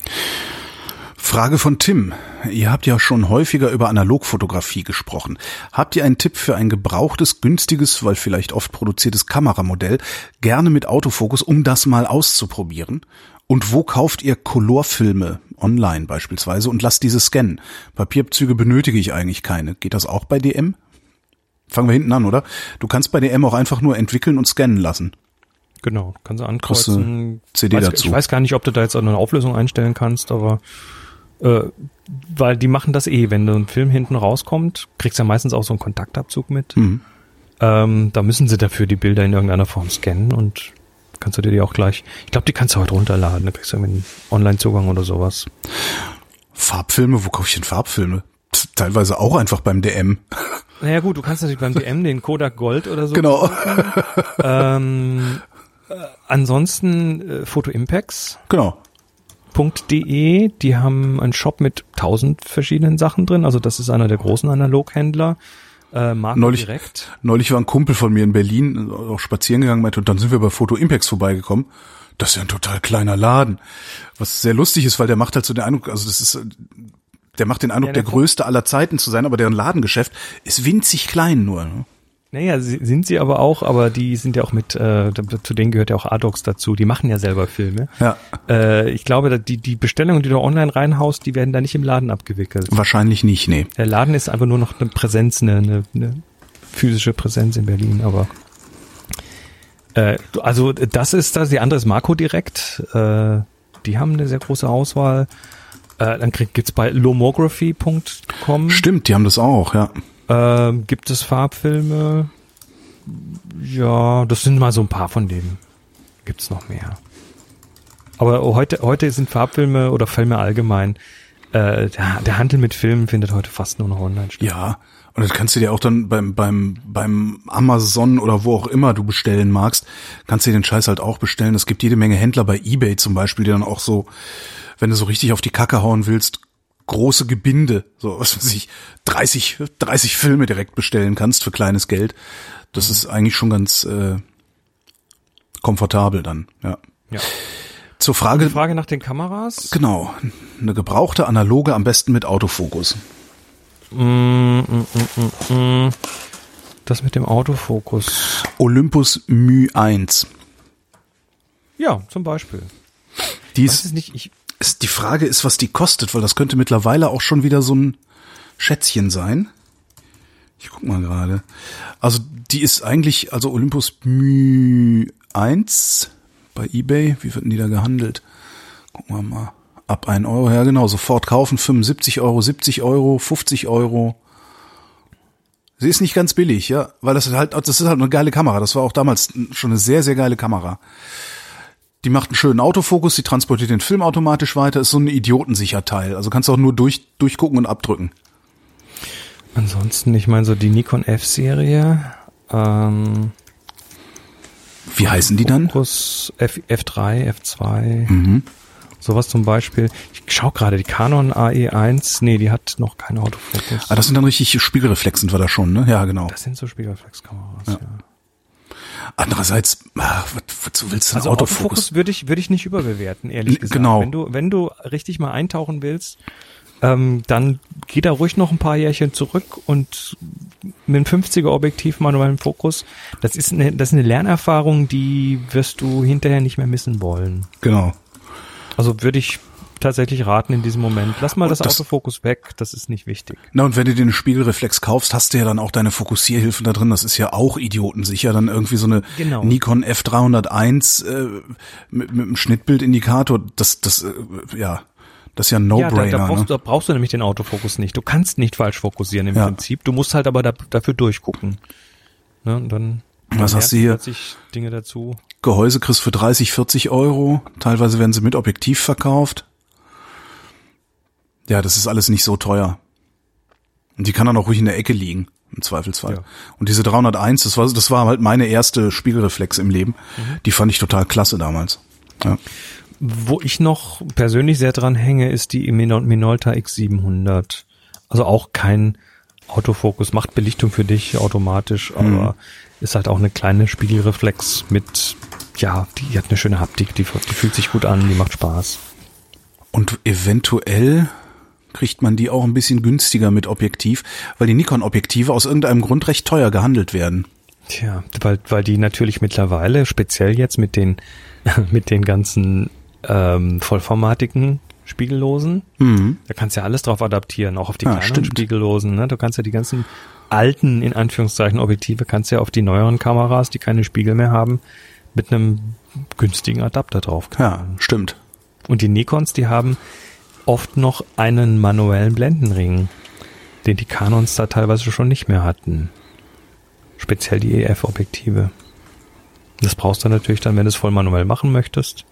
Frage von Tim. Ihr habt ja schon häufiger über Analogfotografie gesprochen. Habt ihr einen Tipp für ein gebrauchtes, günstiges, weil vielleicht oft produziertes Kameramodell, gerne mit Autofokus, um das mal auszuprobieren? Und wo kauft ihr Colorfilme? Online beispielsweise und lasst diese scannen. Papierbzüge benötige ich eigentlich keine. Geht das auch bei DM? Fangen wir hinten an, oder? Du kannst bei DM auch einfach nur entwickeln und scannen lassen.
Genau, kannst du ankreuzen.
CD
weiß,
dazu.
Ich weiß gar nicht, ob du da jetzt auch eine Auflösung einstellen kannst, aber äh, weil die machen das eh, wenn ein Film hinten rauskommt, kriegst du ja meistens auch so einen Kontaktabzug mit. Mhm. Ähm, da müssen sie dafür die Bilder in irgendeiner Form scannen und kannst du dir die auch gleich, ich glaube, die kannst du heute runterladen, da kriegst du einen Online-Zugang oder sowas.
Farbfilme, wo kaufe ich denn Farbfilme? Teilweise auch einfach beim DM.
Naja gut, du kannst natürlich beim DM den Kodak Gold oder so.
Genau.
ähm, äh, ansonsten äh, Photo Impacts.
Genau.
.de, die haben einen Shop mit tausend verschiedenen Sachen drin. Also das ist einer der großen Analoghändler.
Äh, Marco neulich, direkt. neulich war ein Kumpel von mir in Berlin auch spazieren gegangen meinte, und dann sind wir bei Photo Impacts vorbeigekommen. Das ist ja ein total kleiner Laden. Was sehr lustig ist, weil der macht halt so den Eindruck, also das ist, der macht den Eindruck, ja, der, der größte aller Zeiten zu sein, aber deren Ladengeschäft ist winzig klein nur. Ne?
Naja, sind sie aber auch, aber die sind ja auch mit, äh, zu denen gehört ja auch Adox dazu, die machen ja selber Filme.
Ja.
Äh, ich glaube, die, die Bestellungen, die du online reinhaust, die werden da nicht im Laden abgewickelt.
Wahrscheinlich nicht, nee.
Der Laden ist einfach nur noch eine Präsenz, eine, eine, eine physische Präsenz in Berlin, aber äh, also das ist das, die andere ist Marco direkt. Äh, die haben eine sehr große Auswahl. Äh, dann krieg, gibt's bei lomography.com.
Stimmt, die haben das auch, ja.
Ähm, gibt es Farbfilme? Ja, das sind mal so ein paar von denen. Gibt's noch mehr. Aber heute, heute sind Farbfilme oder Filme allgemein, äh, der, der Handel mit Filmen findet heute fast nur noch online statt.
Ja, und das kannst du dir auch dann beim, beim, beim Amazon oder wo auch immer du bestellen magst, kannst du dir den Scheiß halt auch bestellen. Es gibt jede Menge Händler bei Ebay zum Beispiel, die dann auch so, wenn du so richtig auf die Kacke hauen willst, große Gebinde, so was weiß ich, 30, 30 Filme direkt bestellen kannst für kleines Geld. Das ist eigentlich schon ganz äh, komfortabel dann, ja.
Ja.
Zur Frage,
Die Frage nach den Kameras.
genau, eine gebrauchte analoge am besten mit Autofokus.
Mm, mm, mm, mm, mm. Das mit dem Autofokus.
Olympus Mu 1.
Ja, zum Beispiel.
Die ist,
nicht, ich,
die Frage ist, was die kostet, weil das könnte mittlerweile auch schon wieder so ein Schätzchen sein. Ich guck mal gerade. Also die ist eigentlich, also Olympus Mu 1 bei eBay, wie wird denn die da gehandelt? Gucken wir mal. Ab 1 Euro, ja genau, sofort kaufen, 75 Euro, 70 Euro, 50 Euro. Sie ist nicht ganz billig, ja, weil das ist halt, das ist halt eine geile Kamera. Das war auch damals schon eine sehr, sehr geile Kamera. Die macht einen schönen Autofokus, die transportiert den Film automatisch weiter, ist so ein idiotensicher Teil. Also kannst du auch nur durch, durchgucken und abdrücken.
ansonsten, ich meine so die Nikon F-Serie, ähm,
Wie heißen die dann?
Fokus F, F3, F2, sowas zum Beispiel. Ich schau gerade, die Canon AE1, nee, die hat noch keinen Autofokus.
Ah, das sind dann richtig Spiegelreflexen war das schon, ne? Ja, genau.
Das sind so Spiegelreflexkameras, ja.
Andererseits, was, wozu willst du
Also
Autofokus?
Autofokus würde ich, würde ich nicht überbewerten, ehrlich gesagt.
genau.
Wenn du, wenn du richtig mal eintauchen willst, ähm, dann geh da ruhig noch ein paar Jährchen zurück und mit einem 50er Objektiv manuellen Fokus. Das ist eine, das ist eine Lernerfahrung, die wirst du hinterher nicht mehr missen wollen.
Genau.
Also würde ich tatsächlich raten in diesem Moment. Lass mal das,
das-
Autofokus weg, das ist nicht wichtig.
Na, und wenn du dir eine Spiegelreflex kaufst, hast du ja dann auch deine Fokussierhilfen da drin. Das ist ja auch idiotensicher. Dann irgendwie so eine
Genau.
Nikon F301 äh, mit, mit einem Schnittbildindikator. Das, das, äh, ja, das ist ja ein
Ja, da,
No-Brainer.
da, brauchst,
ne?
da brauchst du nämlich den Autofokus nicht. Du kannst nicht falsch fokussieren im
Ja.
Prinzip. Du musst halt aber da, dafür durchgucken. Ne, und dann
Was hast du hier?
Dinge dazu.
Gehäuse kriegst für 30, 40 Euro. Teilweise werden sie mit Objektiv verkauft. Ja, das ist alles nicht so teuer. Und die kann dann auch ruhig in der Ecke liegen, im Zweifelsfall.
Ja.
Und diese 301, das war, das war halt meine erste Spiegelreflex im Leben.
Mhm.
Die fand ich total klasse damals. Ja.
Wo ich noch persönlich sehr dran hänge, ist die Minol- Minolta X700. Also auch kein Autofokus, macht Belichtung für dich automatisch, aber ist halt auch eine kleine Spiegelreflex mit, ja, die hat eine schöne Haptik, die, die fühlt sich gut an, die macht Spaß.
Und eventuell kriegt man die auch ein bisschen günstiger mit Objektiv, weil die Nikon-Objektive aus irgendeinem Grund recht teuer gehandelt werden.
Tja, weil, weil die natürlich mittlerweile, speziell jetzt mit den, mit den ganzen ähm, vollformatigen Spiegellosen, da kannst du ja alles drauf adaptieren, auch auf die
Ja,
kleineren
stimmt.
Spiegellosen. Ne? Du kannst ja die ganzen alten, in Anführungszeichen, Objektive kannst ja auf die neueren Kameras, die keine Spiegel mehr haben, mit einem günstigen Adapter drauf.
Ja, stimmt.
Und die Nikons, die haben oft noch einen manuellen Blendenring, den die Canons da teilweise schon nicht mehr hatten. Speziell die EF-Objektive. Das brauchst du natürlich dann, wenn du es voll manuell machen möchtest.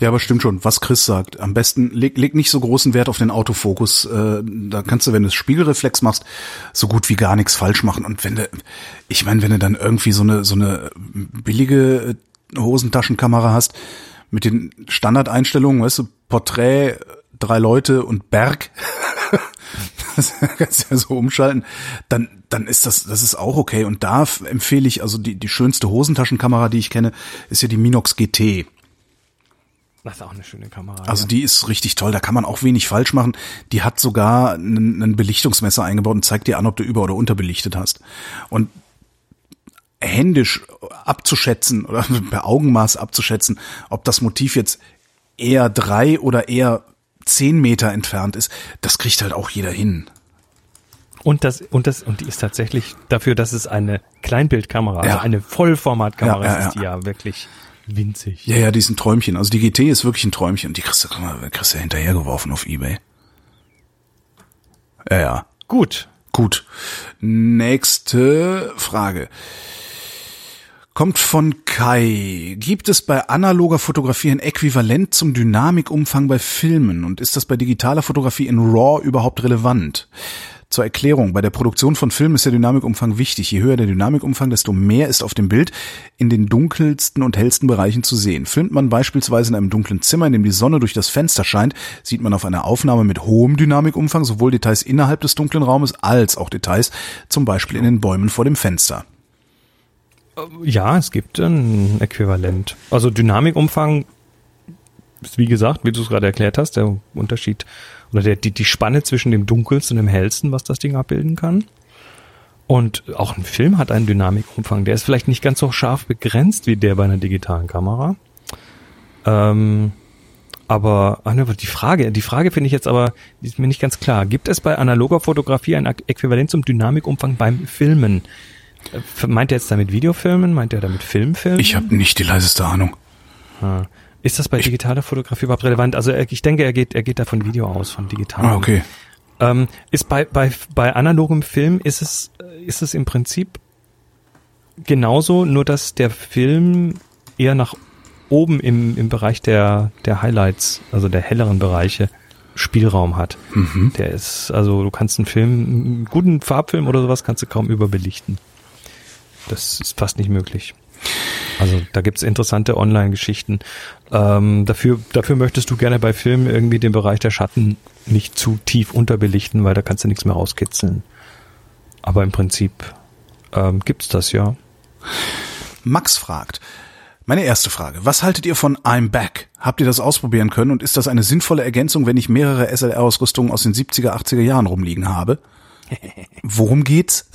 Ja, aber stimmt schon, was Chris sagt. Am besten leg, leg nicht so großen Wert auf den Autofokus. Äh, da kannst du, wenn du Spiegelreflex machst, so gut wie gar nichts falsch machen. Und wenn du, ich meine, wenn du dann irgendwie so eine so eine billige äh, Hosentaschenkamera hast mit den Standardeinstellungen, weißt du, Porträt, drei Leute und Berg, das kannst du ja so umschalten, dann dann ist das das ist auch okay. Und da empfehle ich also die die schönste Hosentaschenkamera, die ich kenne, ist ja die Minox GT.
Das ist auch eine schöne Kamera.
Also
ja.
die ist richtig toll, da kann man auch wenig falsch machen. Die hat sogar einen, einen Belichtungsmesser eingebaut und zeigt dir an, ob du über- oder unterbelichtet hast. Und händisch abzuschätzen oder per Augenmaß abzuschätzen, ob das Motiv jetzt eher drei oder eher zehn Meter entfernt ist, das kriegt halt auch jeder hin.
Und das, und das, und die ist tatsächlich dafür, dass es eine Kleinbildkamera, also
Ja.
eine Vollformatkamera
Ja, ja,
ist, die ja wirklich winzig.
Ja, ja, die ist ein Träumchen. Also die GT ist wirklich ein Träumchen. Die kriegst du, kriegst du hinterhergeworfen auf Ebay. Ja, ja.
Gut.
Gut. Nächste Frage. Kommt von Kai. Gibt es bei analoger Fotografie ein Äquivalent zum Dynamikumfang bei Filmen? Und ist das bei digitaler Fotografie in RAW überhaupt relevant? Zur Erklärung, bei der Produktion von Filmen ist der Dynamikumfang wichtig. Je höher der Dynamikumfang, desto mehr ist auf dem Bild in den dunkelsten und hellsten Bereichen zu sehen. Filmt man beispielsweise in einem dunklen Zimmer, in dem die Sonne durch das Fenster scheint, sieht man auf einer Aufnahme mit hohem Dynamikumfang sowohl Details innerhalb des dunklen Raumes als auch Details, zum Beispiel in den Bäumen vor dem Fenster.
Ja, es gibt ein Äquivalent. Also Dynamikumfang ist wie gesagt, wie du es gerade erklärt hast, der Unterschied oder der, die, die Spanne zwischen dem dunkelsten und dem hellsten, was das Ding abbilden kann. Und auch ein Film hat einen Dynamikumfang. Der ist vielleicht nicht ganz so scharf begrenzt wie der bei einer digitalen Kamera. Ähm, aber ach ne, die Frage, die Frage finde ich jetzt aber, die ist mir nicht ganz klar. Gibt es bei analoger Fotografie ein Äquivalent zum Dynamikumfang beim Filmen? Äh, meint er jetzt damit Videofilmen? Meint er damit Filmfilmen?
Ich habe nicht die leiseste Ahnung.
Ah. Ist das bei digitaler Fotografie überhaupt relevant? Also ich denke, er geht, er geht da von Video aus, von digital.
Ah, okay.
Ähm, ist bei, bei, bei analogem Film ist es, ist es im Prinzip genauso, nur dass der Film eher nach oben im, im Bereich der, der Highlights, also der helleren Bereiche, Spielraum hat. Mhm. Der ist, also du kannst einen Film, einen guten Farbfilm oder sowas kannst du kaum überbelichten. Das ist fast nicht möglich. Also da gibt's interessante Online-Geschichten. Ähm, dafür, dafür möchtest du gerne bei Filmen irgendwie den Bereich der Schatten nicht zu tief unterbelichten, weil da kannst du nichts mehr rauskitzeln. Aber im Prinzip ähm, gibt's das ja.
Max fragt, meine erste Frage. Was haltet ihr von I'm Back? Habt ihr das ausprobieren können und ist das eine sinnvolle Ergänzung, wenn ich mehrere SLR-Ausrüstungen aus den 70er, 80er Jahren rumliegen habe? Worum geht's?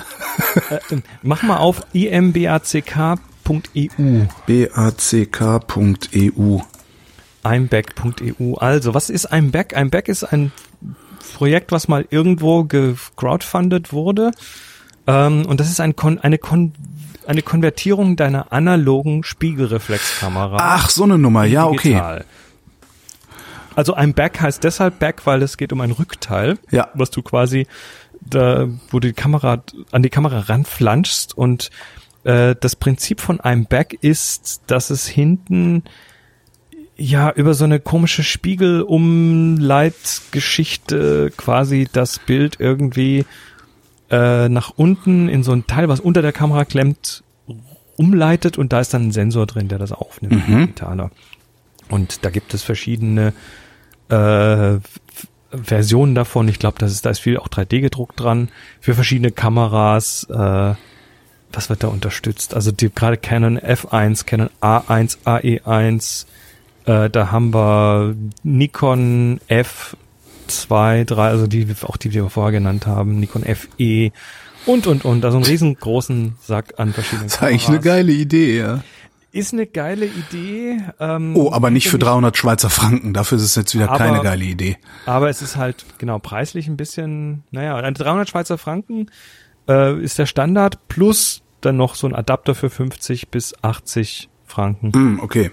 äh, mach mal auf imback.eu.
back.eu.
Imback.eu. Also, was ist Imback? Imback ist ein Projekt, was mal irgendwo gecrowdfundet wurde. Ähm, und das ist ein Kon eine, Kon eine Konvertierung deiner analogen Spiegelreflexkamera.
Ach, so eine Nummer, ja, digital. okay.
Also ein Back heißt deshalb Back, weil es geht um ein Rückteil,
ja.
was du quasi da, wo du die Kamera an die Kamera ranflanschst und äh, das Prinzip von einem Back ist, dass es hinten ja über so eine komische Spiegelumleitgeschichte quasi das Bild irgendwie äh, nach unten in so ein Teil, was unter der Kamera klemmt, umleitet und da ist dann ein Sensor drin, der das aufnimmt, mhm. digitaler. Und da gibt es verschiedene äh, Versionen davon. Ich glaube, das ist, da ist viel auch 3D gedruckt dran für verschiedene Kameras. Äh, was wird da unterstützt? Also die gerade Canon F1, Canon A1, AE1, äh, da haben wir Nikon F2, 3, also die, auch die, die wir vorher genannt haben, Nikon FE und, und, und. Also einen riesengroßen Sack an verschiedenen
Das ist eigentlich eine geile Idee, ja.
Ist eine geile Idee.
Ähm, oh, aber nicht für 300 Schweizer Franken. Dafür ist es jetzt wieder aber, keine geile Idee.
Aber es ist halt genau preislich ein bisschen, naja, 300 Schweizer Franken äh, ist der Standard plus dann noch so ein Adapter für 50 bis 80 Franken.
Mm, okay.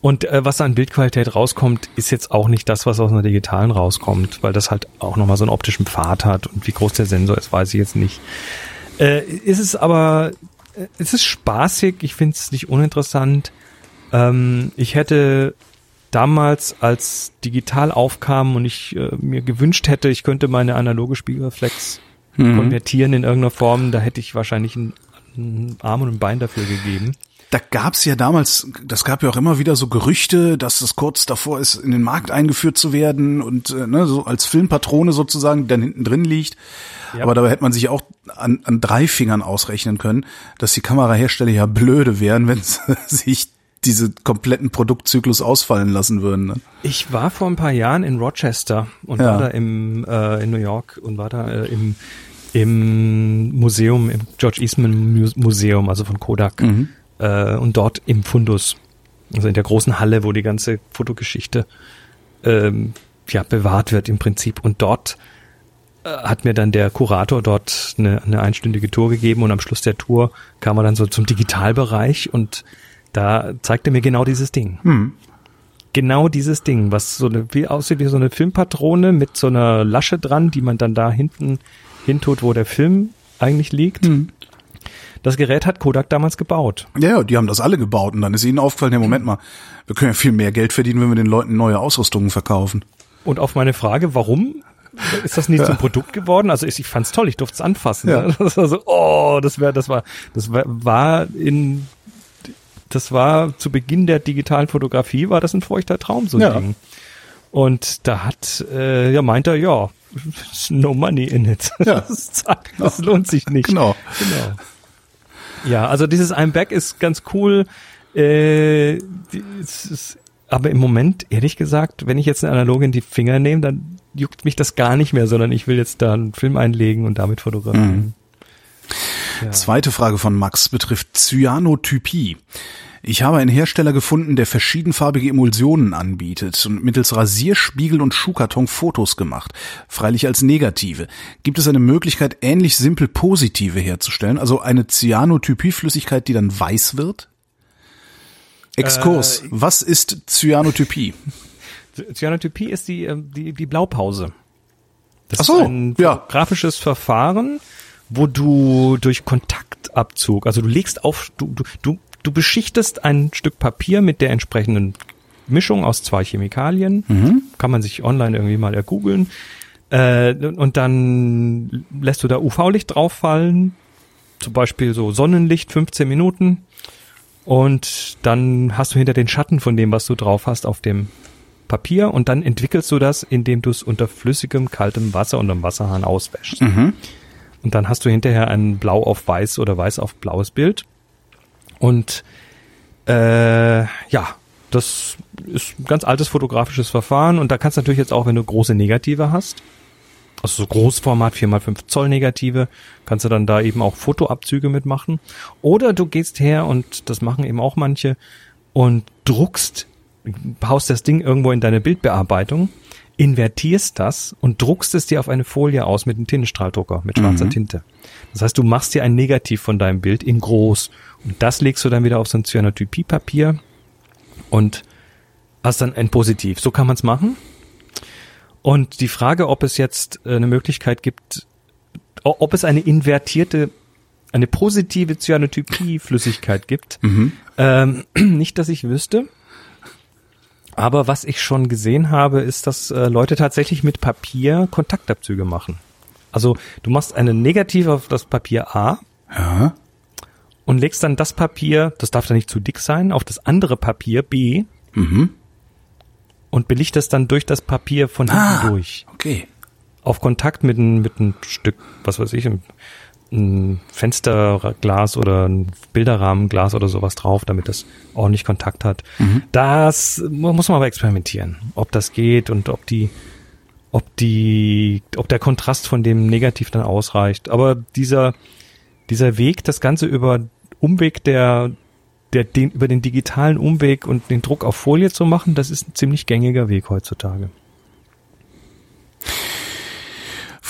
Und äh, was an Bildqualität rauskommt, ist jetzt auch nicht das, was aus einer digitalen rauskommt, weil das halt auch nochmal so einen optischen Pfad hat und wie groß der Sensor ist, weiß ich jetzt nicht. Äh, ist es aber, es ist spaßig, ich finde es nicht uninteressant. Ähm, ich hätte damals, als digital aufkam und ich äh, mir gewünscht hätte, ich könnte meine analoge Spiegelreflex mhm. konvertieren in irgendeiner Form, da hätte ich wahrscheinlich einen, einen Arm und ein Bein dafür gegeben.
Da gab's ja damals, das gab ja auch immer wieder so Gerüchte, dass es kurz davor ist, in den Markt eingeführt zu werden und äh, ne, so als Filmpatrone sozusagen, die dann hinten drin liegt. Ja. Aber dabei hätte man sich auch an, an drei Fingern ausrechnen können, dass die Kamerahersteller ja blöde wären, wenn sie sich diese kompletten Produktzyklus ausfallen lassen würden. Ne?
Ich war vor ein paar Jahren in Rochester und ja. war da im äh, in New York und war da äh, im im Museum, im George Eastman Museum, also von Kodak, mhm. Äh, und dort im Fundus, also in der großen Halle, wo die ganze Fotogeschichte ähm, ja bewahrt wird im Prinzip. Und dort äh, hat mir dann der Kurator dort eine, eine einstündige Tour gegeben und am Schluss der Tour kam er dann so zum Digitalbereich und da zeigte mir genau dieses Ding. Hm. Genau dieses Ding, was so eine, wie aussieht wie so eine Filmpatrone mit so einer Lasche dran, die man dann da hinten hintut, wo der Film eigentlich liegt. Hm. Das Gerät hat Kodak damals gebaut.
Ja, die haben das alle gebaut und dann ist ihnen aufgefallen, ja Moment mal, wir können ja viel mehr Geld verdienen, wenn wir den Leuten neue Ausrüstungen verkaufen.
Und auf meine Frage, warum, ist das nicht ja. zum Produkt geworden? Also ich, ich fand's toll, ich durfte es anfassen.
Ja.
Ne? Das war so, oh, das wäre, das war, das war, war in, das war zu Beginn der digitalen Fotografie, war das ein feuchter Traum, so ein
Ja.
Ding. Und da hat, äh, ja, meint er, ja, no money in it.
Ja.
Das, zack, das lohnt sich nicht.
Genau.
Genau. Ja, also dieses I'm Back ist ganz cool. Äh, es ist, aber im Moment, ehrlich gesagt, wenn ich jetzt eine Analoge in die Finger nehme, dann juckt mich das gar nicht mehr, sondern ich will jetzt da einen Film einlegen und damit fotografieren. Ja.
Zweite Frage von Max betrifft Cyanotypie. Ich habe einen Hersteller gefunden, der verschiedenfarbige Emulsionen anbietet und mittels Rasierspiegel und Schuhkarton Fotos gemacht, freilich als negative. Gibt es eine Möglichkeit, ähnlich simpel positive herzustellen, also eine Cyanotypie-Flüssigkeit, die dann weiß wird? Exkurs.
Äh,
Was ist Cyanotypie?
Cyanotypie ist die, ähm, die, die Blaupause. Das
Ach so,
ist ein
ja.
grafisches Verfahren, wo du durch Kontaktabzug, also du legst auf, du, du, du, du beschichtest ein Stück Papier mit der entsprechenden Mischung aus zwei Chemikalien. Kann man sich online irgendwie mal ergoogeln. Äh, und dann lässt du da UV-Licht drauf fallen, zum Beispiel so Sonnenlicht 15 Minuten. Und dann hast du hinter den Schatten von dem, was du drauf hast, auf dem Papier und dann entwickelst du das, indem du es unter flüssigem, kaltem Wasser und einem Wasserhahn auswäschst. Und dann hast du hinterher ein Blau auf Weiß oder Weiß auf blaues Bild. Und äh, ja, das ist ein ganz altes fotografisches Verfahren und da kannst du natürlich jetzt auch, wenn du große Negative hast, also so Großformat 4x5 Zoll Negative, kannst du dann da eben auch Fotoabzüge mitmachen. Oder du gehst her und das machen eben auch manche und druckst, haust das Ding irgendwo in deine Bildbearbeitung, invertierst das und druckst es dir auf eine Folie aus mit einem Tintenstrahldrucker, mit schwarzer Tinte. Das heißt, du machst dir ein Negativ von deinem Bild in groß und das legst du dann wieder auf so ein Cyanotypie-Papier und hast dann ein Positiv. So kann man es machen. Und die Frage, ob es jetzt äh, eine Möglichkeit gibt, ob es eine invertierte, eine positive Cyanotypie-Flüssigkeit gibt, ähm, nicht, dass ich wüsste. Aber was ich schon gesehen habe, ist, dass äh, Leute tatsächlich mit Papier Kontaktabzüge machen. Also du machst eine Negative auf das Papier A
Ja.
und legst dann das Papier, das darf dann nicht zu dick sein, auf das andere Papier B und belichtest dann durch das Papier von hinten
Ah.
durch.
Okay.
Auf Kontakt mit ein, mit ein Stück, was weiß ich, ein, Fensterglas oder ein Bilderrahmenglas oder sowas drauf, damit das ordentlich Kontakt hat. Das mu- muss man aber experimentieren, ob das geht und ob die, ob die, ob der Kontrast von dem Negativ dann ausreicht. Aber dieser, dieser Weg, das Ganze über Umweg der, der, den, über den digitalen Umweg und den Druck auf Folie zu machen, das ist ein ziemlich gängiger Weg heutzutage.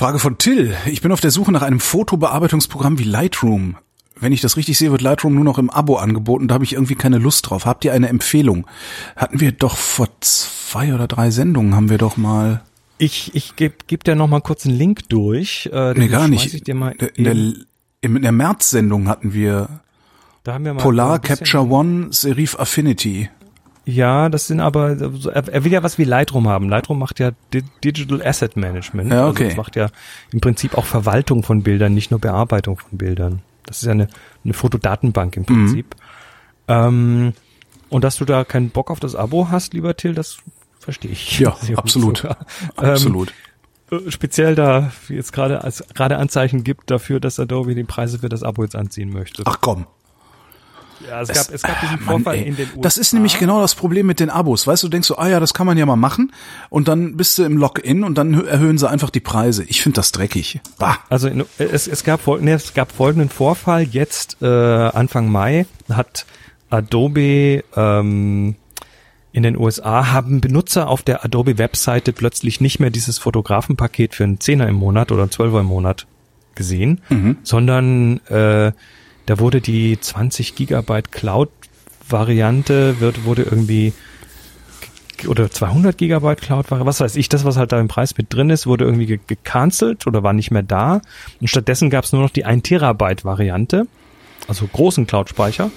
Frage von Till. Ich bin auf der Suche nach einem Fotobearbeitungsprogramm wie Lightroom. Wenn ich das richtig sehe, wird Lightroom nur noch im Abo angeboten. Da habe ich irgendwie keine Lust drauf. Habt ihr eine Empfehlung? Hatten wir doch vor zwei oder drei Sendungen haben wir doch mal.
Ich, ich gebe geb dir noch mal kurz einen Link durch. Äh,
Nee, gar nicht.
Ich dir mal
in, der, in der März-Sendung hatten wir
da haben wir mal
Polar Capture One Serif Affinity.
Ja, das sind aber, er, er will ja was wie Lightroom haben. Lightroom macht ja Di Digital Asset Management.
Ja, okay.
Also das macht ja im Prinzip auch Verwaltung von Bildern, nicht nur Bearbeitung von Bildern. Das ist ja eine, eine Fotodatenbank im Prinzip. Ähm, und dass du da keinen Bock auf das Abo hast, lieber Till, das verstehe ich.
Ja, absolut.
sogar. Ähm,
Absolut.
äh, speziell da jetzt gerade als gerade Anzeichen gibt dafür, dass Adobe die Preise für das Abo jetzt anziehen möchte.
Ach komm.
Ja, es gab es gab diesen
Mann,
Vorfall
ey.
in den USA.
Das ist nämlich genau das Problem mit den Abos. Weißt du, denkst du, ah ja, das kann man ja mal machen. Und dann bist du im Login und dann erhöhen sie einfach die Preise. Ich finde das dreckig. Bah.
Also es, es, gab, nee, es gab folgenden Vorfall. Jetzt äh, Anfang Mai hat Adobe ähm, in den USA haben Benutzer auf der Adobe-Webseite plötzlich nicht mehr dieses Fotografenpaket für einen Zehner im Monat oder einen Zwölfer im Monat gesehen, sondern äh, da wurde die 20 Gigabyte Cloud-Variante wird wurde irgendwie oder 200 Gigabyte Cloud war, was weiß ich, das, was halt da im Preis mit drin ist, wurde irgendwie ge gecancelt oder war nicht mehr da. Und stattdessen gab es nur noch die 1 Terabyte Variante, also großen Cloud-Speicher.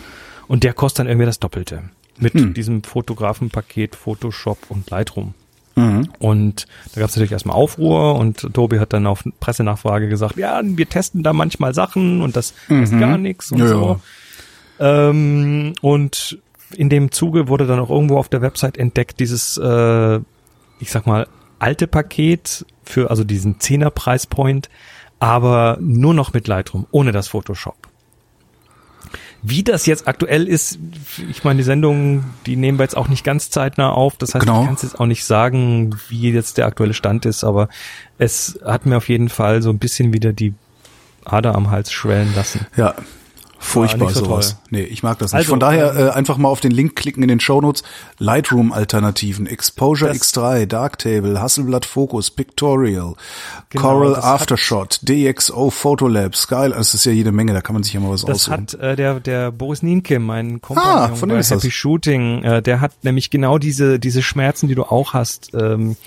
Und der kostet dann irgendwie das Doppelte. Mit diesem Fotografenpaket Photoshop und Lightroom. Mhm. Und da gab es natürlich erstmal Aufruhr und Tobi hat dann auf Pressenachfrage gesagt, ja, wir testen da manchmal Sachen und das mhm. ist gar nichts und ja, so. Ähm, und in dem Zuge wurde dann auch irgendwo auf der Website entdeckt, dieses, äh, ich sag mal, alte Paket für also diesen 10er Preispoint, aber nur noch mit Lightroom, ohne das Photoshop. Wie das jetzt aktuell ist, ich meine, die Sendung, die nehmen wir jetzt auch nicht ganz zeitnah auf. Das heißt, genau. ich kann jetzt auch nicht sagen, wie jetzt der aktuelle Stand ist, aber es hat mir auf jeden Fall so ein bisschen wieder die Ader am Hals schwellen lassen.
Ja, Furchtbar so sowas. Toll. Nee, ich mag das nicht. Also, Von daher ähm, äh, einfach mal auf den Link klicken in den Shownotes. Lightroom Alternativen, Exposure X3, Darktable, Hasselblatt Focus, Pictorial, genau, Coral Aftershot, DxO Photolab, Sky, das ist ja jede Menge, da kann man sich ja mal was
das aussuchen. Das hat äh, der der Boris Nienke, mein Kompagnon ah, von bei Happy das. Shooting, äh, der hat nämlich genau diese diese Schmerzen, die du auch hast. Ähm,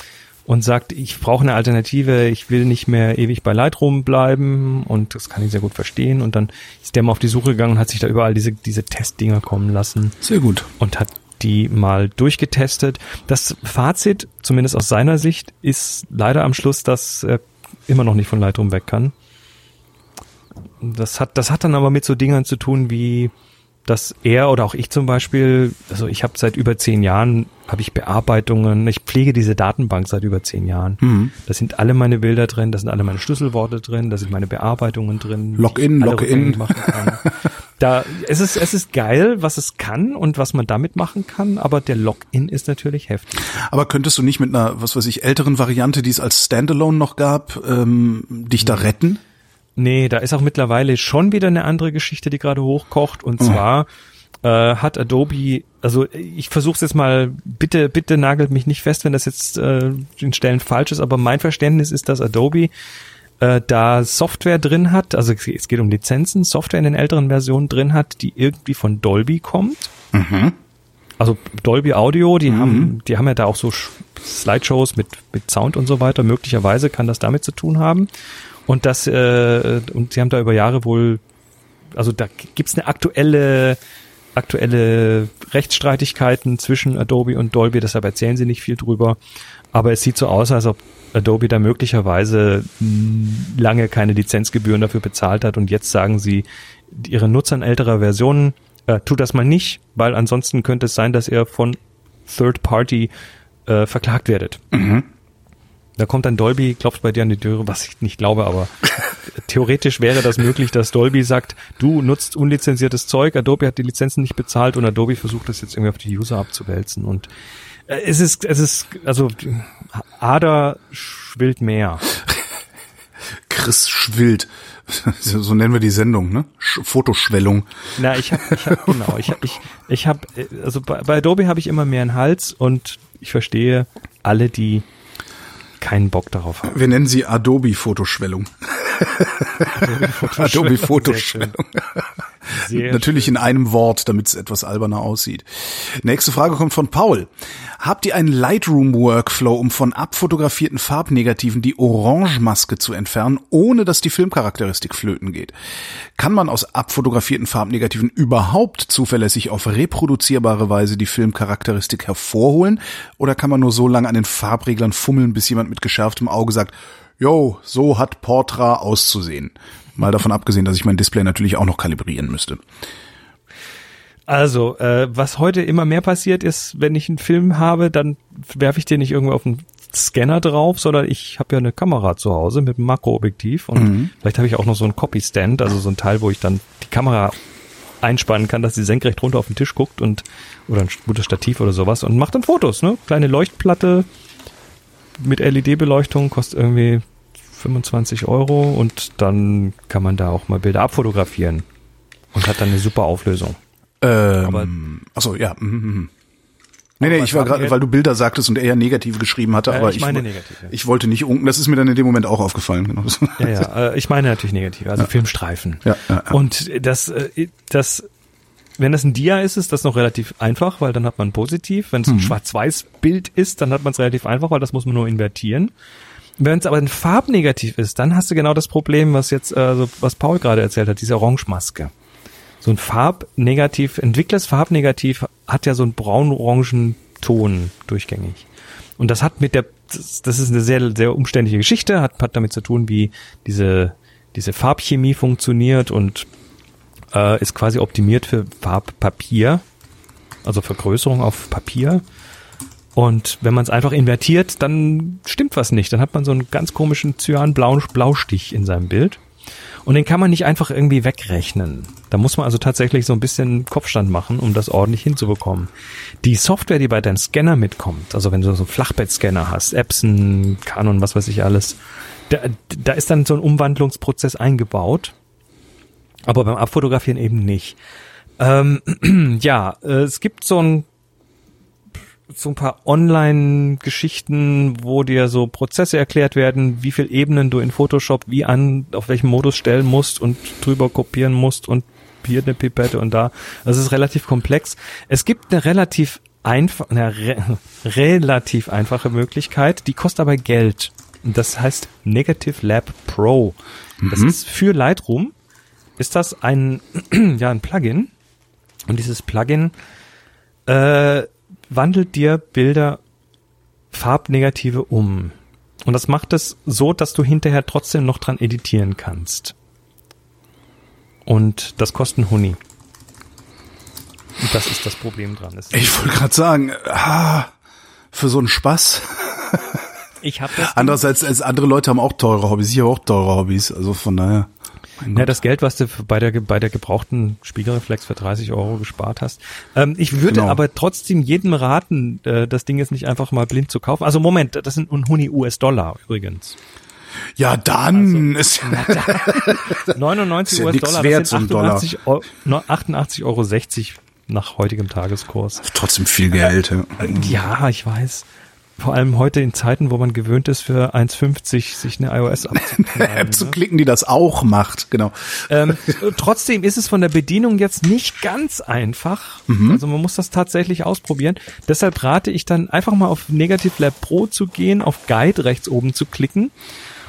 und sagt, ich brauche eine Alternative, ich will nicht mehr ewig bei Lightroom bleiben und das kann ich sehr gut verstehen. Und dann ist der mal auf die Suche gegangen und hat sich da überall diese, diese Testdinger kommen lassen.
Sehr gut.
Und hat die mal durchgetestet. Das Fazit, zumindest aus seiner Sicht, ist leider am Schluss, dass er immer noch nicht von Lightroom weg kann. Das hat, das hat dann aber mit so Dingern zu tun wie dass er oder auch ich zum Beispiel, also ich habe seit über zehn Jahren, habe ich Bearbeitungen, ich pflege diese Datenbank seit über zehn Jahren. Mhm. Da sind alle meine Bilder drin, da sind alle meine Schlüsselworte drin, da sind meine Bearbeitungen drin.
Login, Login.
da, es ist, es ist geil, was es kann und was man damit machen kann, aber der Login ist natürlich heftig.
Aber könntest du nicht mit einer, was weiß ich, älteren Variante, die es als Standalone noch gab, ähm, dich da retten?
Nee, da ist auch mittlerweile schon wieder eine andere Geschichte, die gerade hochkocht. Und zwar äh, hat Adobe, also ich versuche es jetzt mal, bitte, bitte nagelt mich nicht fest, wenn das jetzt äh, in Stellen falsch ist, aber mein Verständnis ist, dass Adobe äh, da Software drin hat, also es geht um Lizenzen, Software in den älteren Versionen drin hat, die irgendwie von Dolby kommt. Mhm. Also Dolby Audio, die mhm. haben, die haben ja da auch so Slideshows mit, mit Sound und so weiter. Möglicherweise kann das damit zu tun haben. Und das, äh, und sie haben da über Jahre wohl, also da gibt's eine aktuelle, aktuelle Rechtsstreitigkeiten zwischen Adobe und Dolby, deshalb erzählen sie nicht viel drüber. Aber es sieht so aus, als ob Adobe da möglicherweise lange keine Lizenzgebühren dafür bezahlt hat und jetzt sagen sie ihren Nutzern älterer Versionen, äh, tut das mal nicht, weil ansonsten könnte es sein, dass ihr von Third Party äh, verklagt werdet. Mhm. Da kommt dann Dolby, klopft bei dir an die Türe, was ich nicht glaube, aber theoretisch wäre das möglich, dass Dolby sagt, du nutzt unlizenziertes Zeug, Adobe hat die Lizenzen nicht bezahlt und Adobe versucht das jetzt irgendwie auf die User abzuwälzen und äh, es ist, es ist, also Ader schwillt mehr.
Chris schwillt. So nennen wir die Sendung, ne? Sch Fotoschwellung.
Na, ich habe, ich hab, genau, ich habe, ich, ich habe, also bei, bei Adobe habe ich immer mehr einen Hals und ich verstehe alle, die keinen Bock darauf haben.
Wir nennen sie Adobe-Fotoschwellung. Adobe-Fotoschwellung. Natürlich schön. in einem Wort, damit es etwas alberner aussieht. Nächste Frage kommt von Paul. Habt ihr einen Lightroom-Workflow, um von abfotografierten Farbnegativen die Orange-Maske zu entfernen, ohne dass die Filmcharakteristik flöten geht? Kann man aus abfotografierten Farbnegativen überhaupt zuverlässig auf reproduzierbare Weise die Filmcharakteristik hervorholen? Oder kann man nur so lange an den Farbreglern fummeln, bis jemand mit geschärftem Auge sagt, Jo, so hat Portra auszusehen. Mal davon abgesehen, dass ich mein Display natürlich auch noch kalibrieren müsste.
Also, äh, was heute immer mehr passiert ist, wenn ich einen Film habe, dann werfe ich den nicht irgendwo auf einen Scanner drauf, sondern ich habe ja eine Kamera zu Hause mit einem Makroobjektiv und mhm. vielleicht habe ich auch noch so einen Copy-Stand, also so ein Teil, wo ich dann die Kamera einspannen kann, dass sie senkrecht runter auf den Tisch guckt und oder ein gutes Stativ oder sowas und macht dann Fotos, ne? Kleine Leuchtplatte, mit LED-Beleuchtung, kostet irgendwie 25 Euro und dann kann man da auch mal Bilder abfotografieren und hat dann eine super Auflösung.
Ähm, achso, ja. Mm, mm. Nee, nee, ich war gerade, weil du Bilder sagtest und er ja negative geschrieben hatte,
ja,
aber
ich, ich meine negativ. Ja.
Ich wollte nicht unken, das ist mir dann in dem Moment auch aufgefallen. Genau.
Ja, ja, äh, ich meine natürlich negativ, also ja. Filmstreifen.
Ja, ja, ja.
Und das, äh, das wenn das ein Dia ist, ist das noch relativ einfach, weil dann hat man positiv. Wenn es ein mhm. Schwarz-Weiß-Bild ist, dann hat man es relativ einfach, weil das muss man nur invertieren. Wenn es aber ein Farbnegativ ist, dann hast du genau das Problem, was jetzt, also was Paul gerade erzählt hat, diese Orangemaske. So ein Farbnegativ, entwickeltes Farbnegativ hat ja so einen braun-orangen Ton durchgängig. Und das hat mit der, das, das ist eine sehr, sehr umständliche Geschichte, hat, hat damit zu tun, wie diese, diese Farbchemie funktioniert und äh, ist quasi optimiert für Farbpapier, also Vergrößerung auf Papier. Und wenn man es einfach invertiert, dann stimmt was nicht. Dann hat man so einen ganz komischen cyan-blauen Blaustich in seinem Bild. Und den kann man nicht einfach irgendwie wegrechnen. Da muss man also tatsächlich so ein bisschen Kopfstand machen, um das ordentlich hinzubekommen. Die Software, die bei deinem Scanner mitkommt, also wenn du so einen Flachbettscanner hast, Epson, Canon, was weiß ich alles, da, da ist dann so ein Umwandlungsprozess eingebaut. Aber beim Abfotografieren eben nicht. Ähm, ja, äh, es gibt so ein so ein paar Online-Geschichten, wo dir so Prozesse erklärt werden, wie viel Ebenen du in Photoshop wie an, auf welchem Modus stellen musst und drüber kopieren musst und hier eine Pipette und da. Das ist relativ komplex. Es gibt eine relativ einfach, eine re relativ einfache Möglichkeit, die kostet aber Geld. Das heißt Negative Lab Pro. Das mhm. ist für Lightroom. Ist das ein, ja, ein Plugin? Und dieses Plugin äh, wandelt dir Bilder farbnegative um. Und das macht es so, dass du hinterher trotzdem noch dran editieren kannst. Und das kostet ein Huni. Und das ist das Problem dran. Das
ich wollte gerade sagen, ah, für so einen Spaß.
Ich habe das.
Andererseits, als andere Leute haben auch teure Hobbys. Ich habe auch teure Hobbys. Also von daher.
Ja, das Geld, was du bei der, bei der gebrauchten Spiegelreflex für 30 Euro gespart hast. Ähm, ich würde genau. aber trotzdem jedem raten, äh, das Ding jetzt nicht einfach mal blind zu kaufen. Also Moment, das sind ein Huni US-Dollar übrigens.
Ja, dann also, ist
ja 99 US-Dollar, das sind 88, Euro, 88,60 Euro nach heutigem Tageskurs.
Trotzdem viel Geld. Ja,
ja ich weiß. Vor allem heute in Zeiten, wo man gewöhnt ist, für 1,50 sich eine iOS
App zu ne? klicken, die das auch macht, genau.
Ähm, trotzdem ist es von der Bedienung jetzt nicht ganz einfach. Mhm. Also man muss das tatsächlich ausprobieren. Deshalb rate ich dann einfach mal auf Negative Lab Pro zu gehen, auf Guide rechts oben zu klicken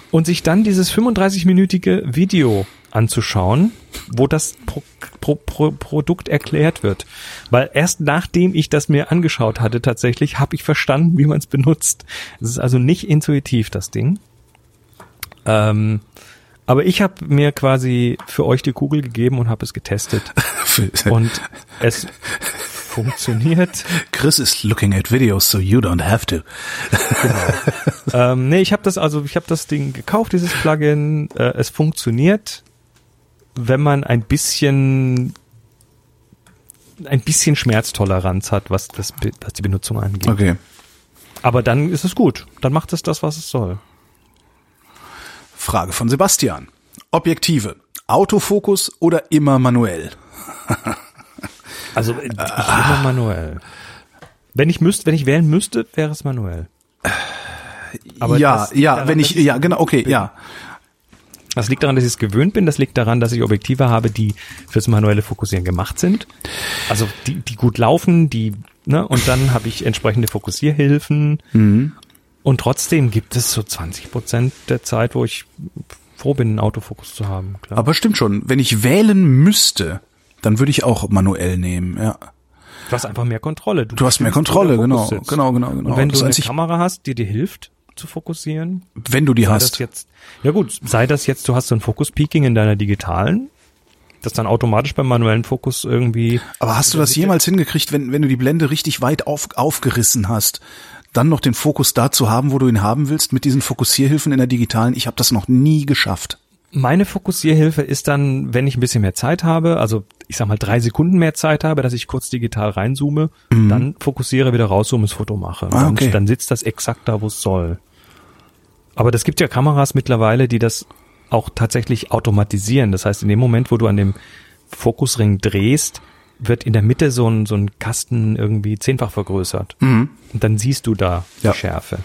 und sich dann dieses 35-minütige Video anzuschauen, wo das Pro Pro Pro Produkt erklärt wird. Weil erst nachdem ich das mir angeschaut hatte, tatsächlich, habe ich verstanden, wie man es benutzt. Es ist also nicht intuitiv, das Ding. Ähm, aber ich habe mir quasi für euch die Kugel gegeben und habe es getestet. und es funktioniert.
Chris is looking at videos, so you don't have to.
genau. ähm, nee, ich habe das also, ich habe das Ding gekauft, dieses Plugin. Äh, es funktioniert wenn man ein bisschen ein bisschen Schmerztoleranz hat, was das was die Benutzung angeht.
Okay.
Aber dann ist es gut. Dann macht es das, was es soll.
Frage von Sebastian. Objektive. Autofokus oder immer manuell?
also ich immer manuell. Wenn ich müsste, wenn ich wählen müsste, wäre es manuell.
Aber ja, ja, wenn ich, ja, genau, okay, bin. ja.
Das liegt daran, dass ich es gewöhnt bin. Das liegt daran, dass ich Objektive habe, die fürs manuelle Fokussieren gemacht sind. Also die, die gut laufen, die, ne, und dann habe ich entsprechende Fokussierhilfen. Mhm. Und trotzdem gibt es so 20 Prozent der Zeit, wo ich froh bin, einen Autofokus zu haben.
Klar. Aber stimmt schon. Wenn ich wählen müsste, dann würde ich auch manuell nehmen, ja.
Du hast einfach mehr Kontrolle.
Du, du hast mehr Kontrolle, genau, genau, genau, genau.
Und wenn das du eine Kamera hast, die dir hilft, zu fokussieren.
Wenn du die hast.
Jetzt, ja gut, sei das jetzt, du hast so ein Fokus-Peaking in deiner digitalen, das dann automatisch beim manuellen Fokus irgendwie.
Aber hast du das jemals hingekriegt, wenn, wenn du die Blende richtig weit auf, aufgerissen hast, dann noch den Fokus da zu haben, wo du ihn haben willst, mit diesen Fokussierhilfen in der digitalen? Ich habe das noch nie geschafft.
Meine Fokussierhilfe ist dann, wenn ich ein bisschen mehr Zeit habe, also ich sag mal drei Sekunden mehr Zeit habe, dass ich kurz digital reinzoome, mhm. dann fokussiere, wieder rauszoome, das Foto mache. Ah, okay. Und dann sitzt das exakt da, wo es soll. Aber das gibt ja Kameras mittlerweile, die das auch tatsächlich automatisieren. Das heißt, in dem Moment, wo du an dem Fokusring drehst, wird in der Mitte so ein, so ein Kasten irgendwie zehnfach vergrößert. Mhm. Und dann siehst du da ja. die Schärfe.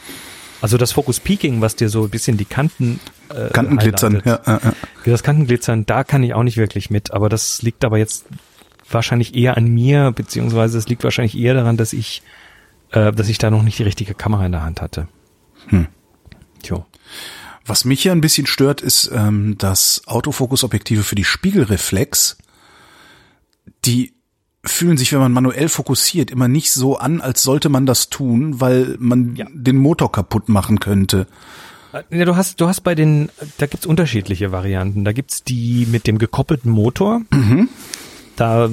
Also das Focus Peaking, was dir so ein bisschen die Kanten
äh, Kantenglitzern, ja, ja, ja.
Das Kantenglitzern, da kann ich auch nicht wirklich mit, aber das liegt aber jetzt wahrscheinlich eher an mir, beziehungsweise es liegt wahrscheinlich eher daran, dass ich, äh, dass ich da noch nicht die richtige Kamera in der Hand hatte. Hm.
Tja. Was mich hier ein bisschen stört, ist, ähm, dass Autofokusobjektive für die Spiegelreflex, die fühlen sich, wenn man manuell fokussiert, immer nicht so an, als sollte man das tun, weil man
Ja.
den Motor kaputt machen könnte.
Äh, Ja, du hast, du hast bei den, da gibt's unterschiedliche Varianten. Da gibt's die mit dem gekoppelten Motor. Da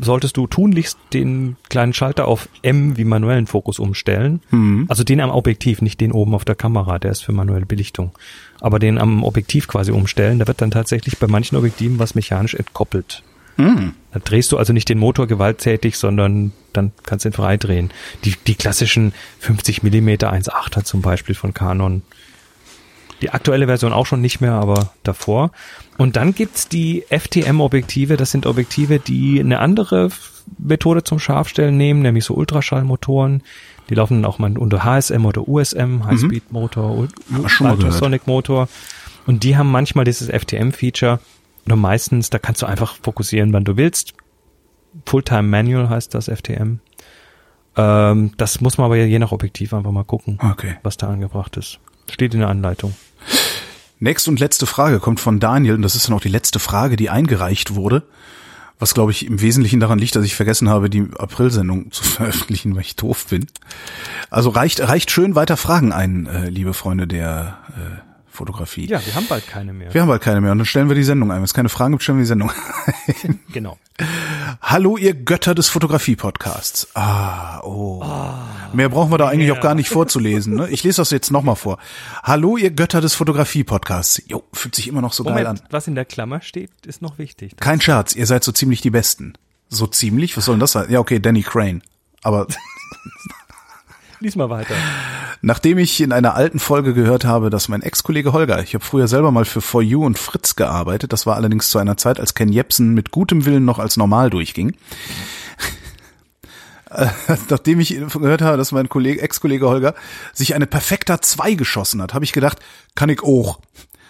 solltest du tunlichst den kleinen Schalter auf M wie manuellen Fokus umstellen. Also den am Objektiv, nicht den oben auf der Kamera, der ist für manuelle Belichtung. Aber den am Objektiv quasi umstellen, da wird dann tatsächlich bei manchen Objektiven was mechanisch entkoppelt. Da drehst du also nicht den Motor gewalttätig, sondern dann kannst du ihn frei drehen. Die, die klassischen 50 Millimeter 1.8er zum Beispiel von Canon. Die aktuelle Version auch schon nicht mehr, aber davor. Und dann gibt's die FTM-Objektive. Das sind Objektive, die eine andere Methode zum Scharfstellen nehmen, nämlich so Ultraschallmotoren. Die laufen dann auch mal unter HSM oder USM, High-Speed-Motor,
schon mal gehört.
Ultrasonic-Motor. Und die haben manchmal dieses FTM-Feature. Oder meistens, da kannst du einfach fokussieren, wann du willst. Fulltime Manual heißt das FTM. Ähm, das muss man aber je nach Objektiv einfach mal gucken,
Okay.
was da angebracht ist. Steht in der Anleitung.
Nächste und letzte Frage kommt von Daniel und das ist dann auch die letzte Frage, die eingereicht wurde. Was glaube ich im Wesentlichen daran liegt, dass ich vergessen habe, die April-Sendung zu veröffentlichen, weil ich doof bin. Also reicht, reicht schön weiter Fragen ein, äh, liebe Freunde der äh, Fotografie.
Ja, wir haben bald keine mehr.
Wir haben bald keine mehr und dann stellen wir die Sendung ein. Wenn es keine Fragen gibt, stellen wir die Sendung.
Genau.
Hallo, ihr Götter des Fotografie-Podcasts. Ah, oh. Mehr brauchen wir da eigentlich
ja.
auch gar nicht vorzulesen. Ne? Ich lese das jetzt nochmal vor. Hallo, ihr Götter des Fotografie-Podcasts. Jo, fühlt sich immer noch so geil an.
Moment, was in der Klammer steht, ist noch wichtig.
Kein Scherz, ihr seid so ziemlich die Besten. So ziemlich? Was soll denn das sein? Ja, okay, Danny Crane. Aber
Lies mal weiter.
nachdem ich in einer alten Folge gehört habe, dass mein Ex-Kollege Holger, ich habe früher selber mal für For You und Fritz gearbeitet, das war allerdings zu einer Zeit, als Ken Jepsen mit gutem Willen noch als normal durchging. Nachdem ich gehört habe, dass mein Kollege, Ex-Kollege Holger sich eine Perfekter 2 geschossen hat, habe ich gedacht, kann ich auch.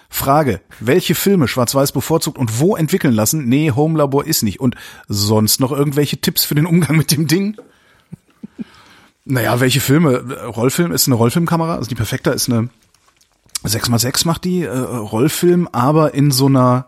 Frage, welche Filme Schwarz-Weiß bevorzugt und wo entwickeln lassen? Nee, Home Labor ist nicht. Und sonst noch irgendwelche Tipps für den Umgang mit dem Ding? Naja, welche Filme? Rollfilm ist eine Rollfilmkamera, also die Perfekta ist eine 6x6 macht die, äh, Rollfilm, aber in so einer,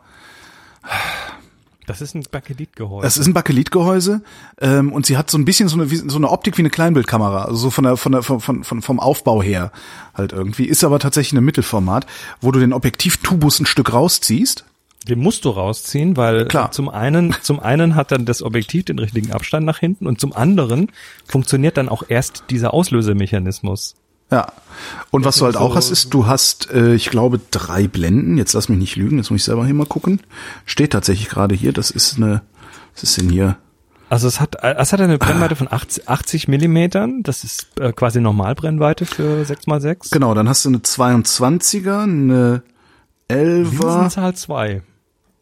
Das ist ein Bakelitgehäuse.
das ist ein Bakelitgehäuse ähm, und sie hat so ein bisschen so eine, so eine Optik wie eine Kleinbildkamera, also so von der, von der, von, von, von, vom Aufbau her halt irgendwie, ist aber tatsächlich ein Mittelformat, wo du den Objektivtubus ein Stück rausziehst.
Den musst du rausziehen, weil
Klar.
zum einen, zum einen hat dann das Objektiv den richtigen Abstand nach hinten und zum anderen funktioniert dann auch erst dieser Auslösemechanismus.
Ja. Und was du halt auch hast, ist, du hast, äh, ich glaube, drei Blenden. Jetzt lass mich nicht lügen, jetzt muss ich selber hier mal gucken. Steht tatsächlich gerade hier, das ist eine, was ist denn hier?
Also es hat, es hat eine Brennweite von 80, 80 Millimetern. Das ist äh, quasi Normalbrennweite für 6x6.
Genau, dann hast du eine 22er, eine 11er
Linsenzahl 2.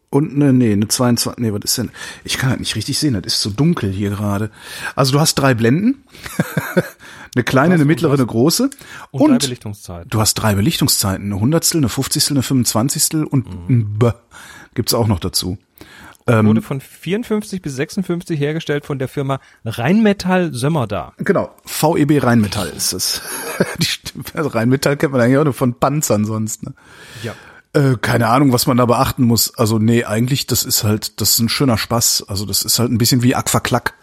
und eine, nee, eine 22, nee, was ist denn? Ich kann halt nicht richtig sehen, das ist so dunkel hier gerade. Also du hast drei Blenden, eine kleine, eine mittlere, eine große
Und, drei
und
Belichtungszeiten.
du hast drei Belichtungszeiten, eine Hundertstel, eine Fünfzigstel, eine Fünfundzwanzigstel und ein B gibt's auch noch dazu. Ähm,
Wurde von 54 bis 56 hergestellt von der Firma Rheinmetall Sömmerda.
Genau, VEB Rheinmetall ist es. Die also Rheinmetall kennt man eigentlich auch nur von Panzern sonst. Ne?
Ja.
Äh, keine Ahnung, was man da beachten muss. Also nee, eigentlich, das ist halt, das ist ein schöner Spaß. Also das ist halt ein bisschen wie Aquaklack.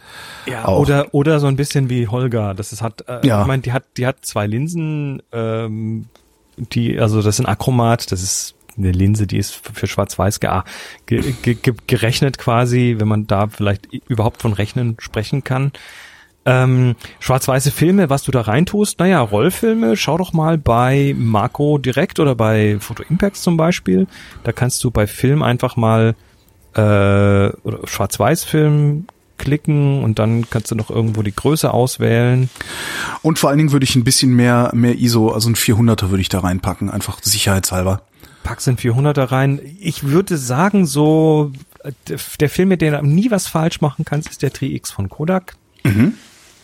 Ja,
Auch.
oder oder so ein bisschen wie Holger. Das ist hat, äh,
Ja.
ich meine, die hat die hat zwei Linsen, ähm, die also das ist ein Achromat, das ist eine Linse, die ist für Schwarz-Weiß ge ge ge ge gerechnet quasi, wenn man da vielleicht überhaupt von Rechnen sprechen kann. Ähm, schwarz-weiße Filme, was du da reintust, naja, Rollfilme, schau doch mal bei Marco direkt oder bei Photo Impacts zum Beispiel. Da kannst du bei Film einfach mal äh, oder Schwarz-Weiß-Film klicken und dann kannst du noch irgendwo die Größe auswählen.
Und vor allen Dingen würde ich ein bisschen mehr, mehr ISO, also ein 400er würde ich da reinpacken, einfach sicherheitshalber.
Packst den 400er rein. Ich würde sagen, so äh, der- Film, mit dem du nie was falsch machen kannst, ist der 3X von Kodak.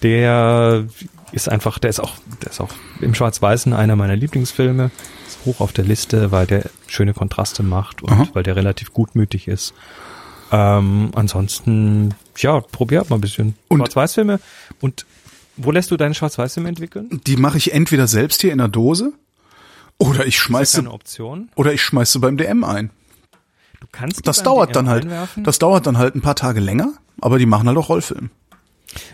Der ist einfach, der ist auch, der ist auch im Schwarz-Weißen einer meiner Lieblingsfilme. Ist hoch auf der Liste, weil der schöne Kontraste macht und
Aha.
weil der relativ gutmütig ist. Ähm, ansonsten, ja, probier halt mal ein bisschen Schwarz-Weiß-Filme. Und wo lässt du deine Schwarz-Weiß-Filme entwickeln?
Die mache ich entweder selbst hier in der Dose oder ich
Ist
schmeiße,
ja keine Option.
oder ich schmeiße beim DM ein.
Du kannst
Das dauert
DM
dann halt,
einwerfen.
das dauert dann halt ein paar Tage länger, aber die machen halt auch Rollfilm.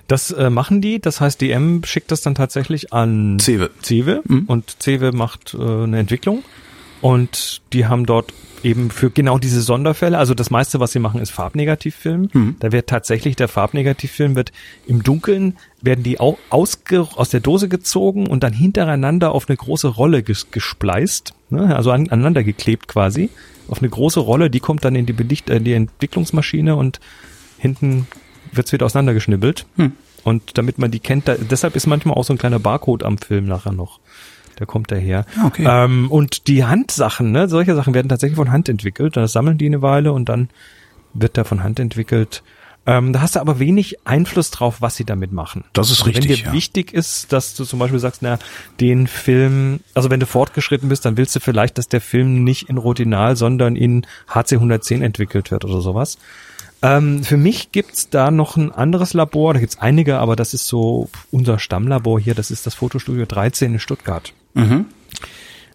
Das äh, machen die, das heißt, DM schickt das dann tatsächlich an
Cewe.
Cewe
Mhm.
und Cewe macht äh, eine Entwicklung und die haben dort eben für genau diese Sonderfälle, also das meiste, was sie machen, ist Farbnegativfilm.
Mhm.
Da wird tatsächlich der Farbnegativfilm wird im Dunkeln werden die au ausge aus der Dose gezogen und dann hintereinander auf eine große Rolle ges gespleist, ne? also an aneinander geklebt quasi auf eine große Rolle. Die kommt dann in die Belicht äh, die Entwicklungsmaschine und hinten wird's wieder auseinandergeschnibbelt.
Hm.
Und damit man die kennt, da, deshalb ist manchmal auch so ein kleiner Barcode am Film nachher noch. Der kommt daher.
Ah, okay.
Ähm, und die Handsachen, ne, solche Sachen werden tatsächlich von Hand entwickelt. Das sammeln die eine Weile und dann wird da von Hand entwickelt. Ähm, da hast du aber wenig Einfluss drauf, was sie damit machen.
Das ist
Also
richtig,
Wenn dir
ja.
wichtig ist, dass du zum Beispiel sagst, na, den Film, also wenn du fortgeschritten bist, dann willst du vielleicht, dass der Film nicht in Rotinal, sondern in HC 110 entwickelt wird oder sowas. Ähm, für mich gibt's da noch ein anderes Labor, da gibt's einige, aber das ist so unser Stammlabor hier, das ist das Fotostudio 13 in Stuttgart.
Mhm.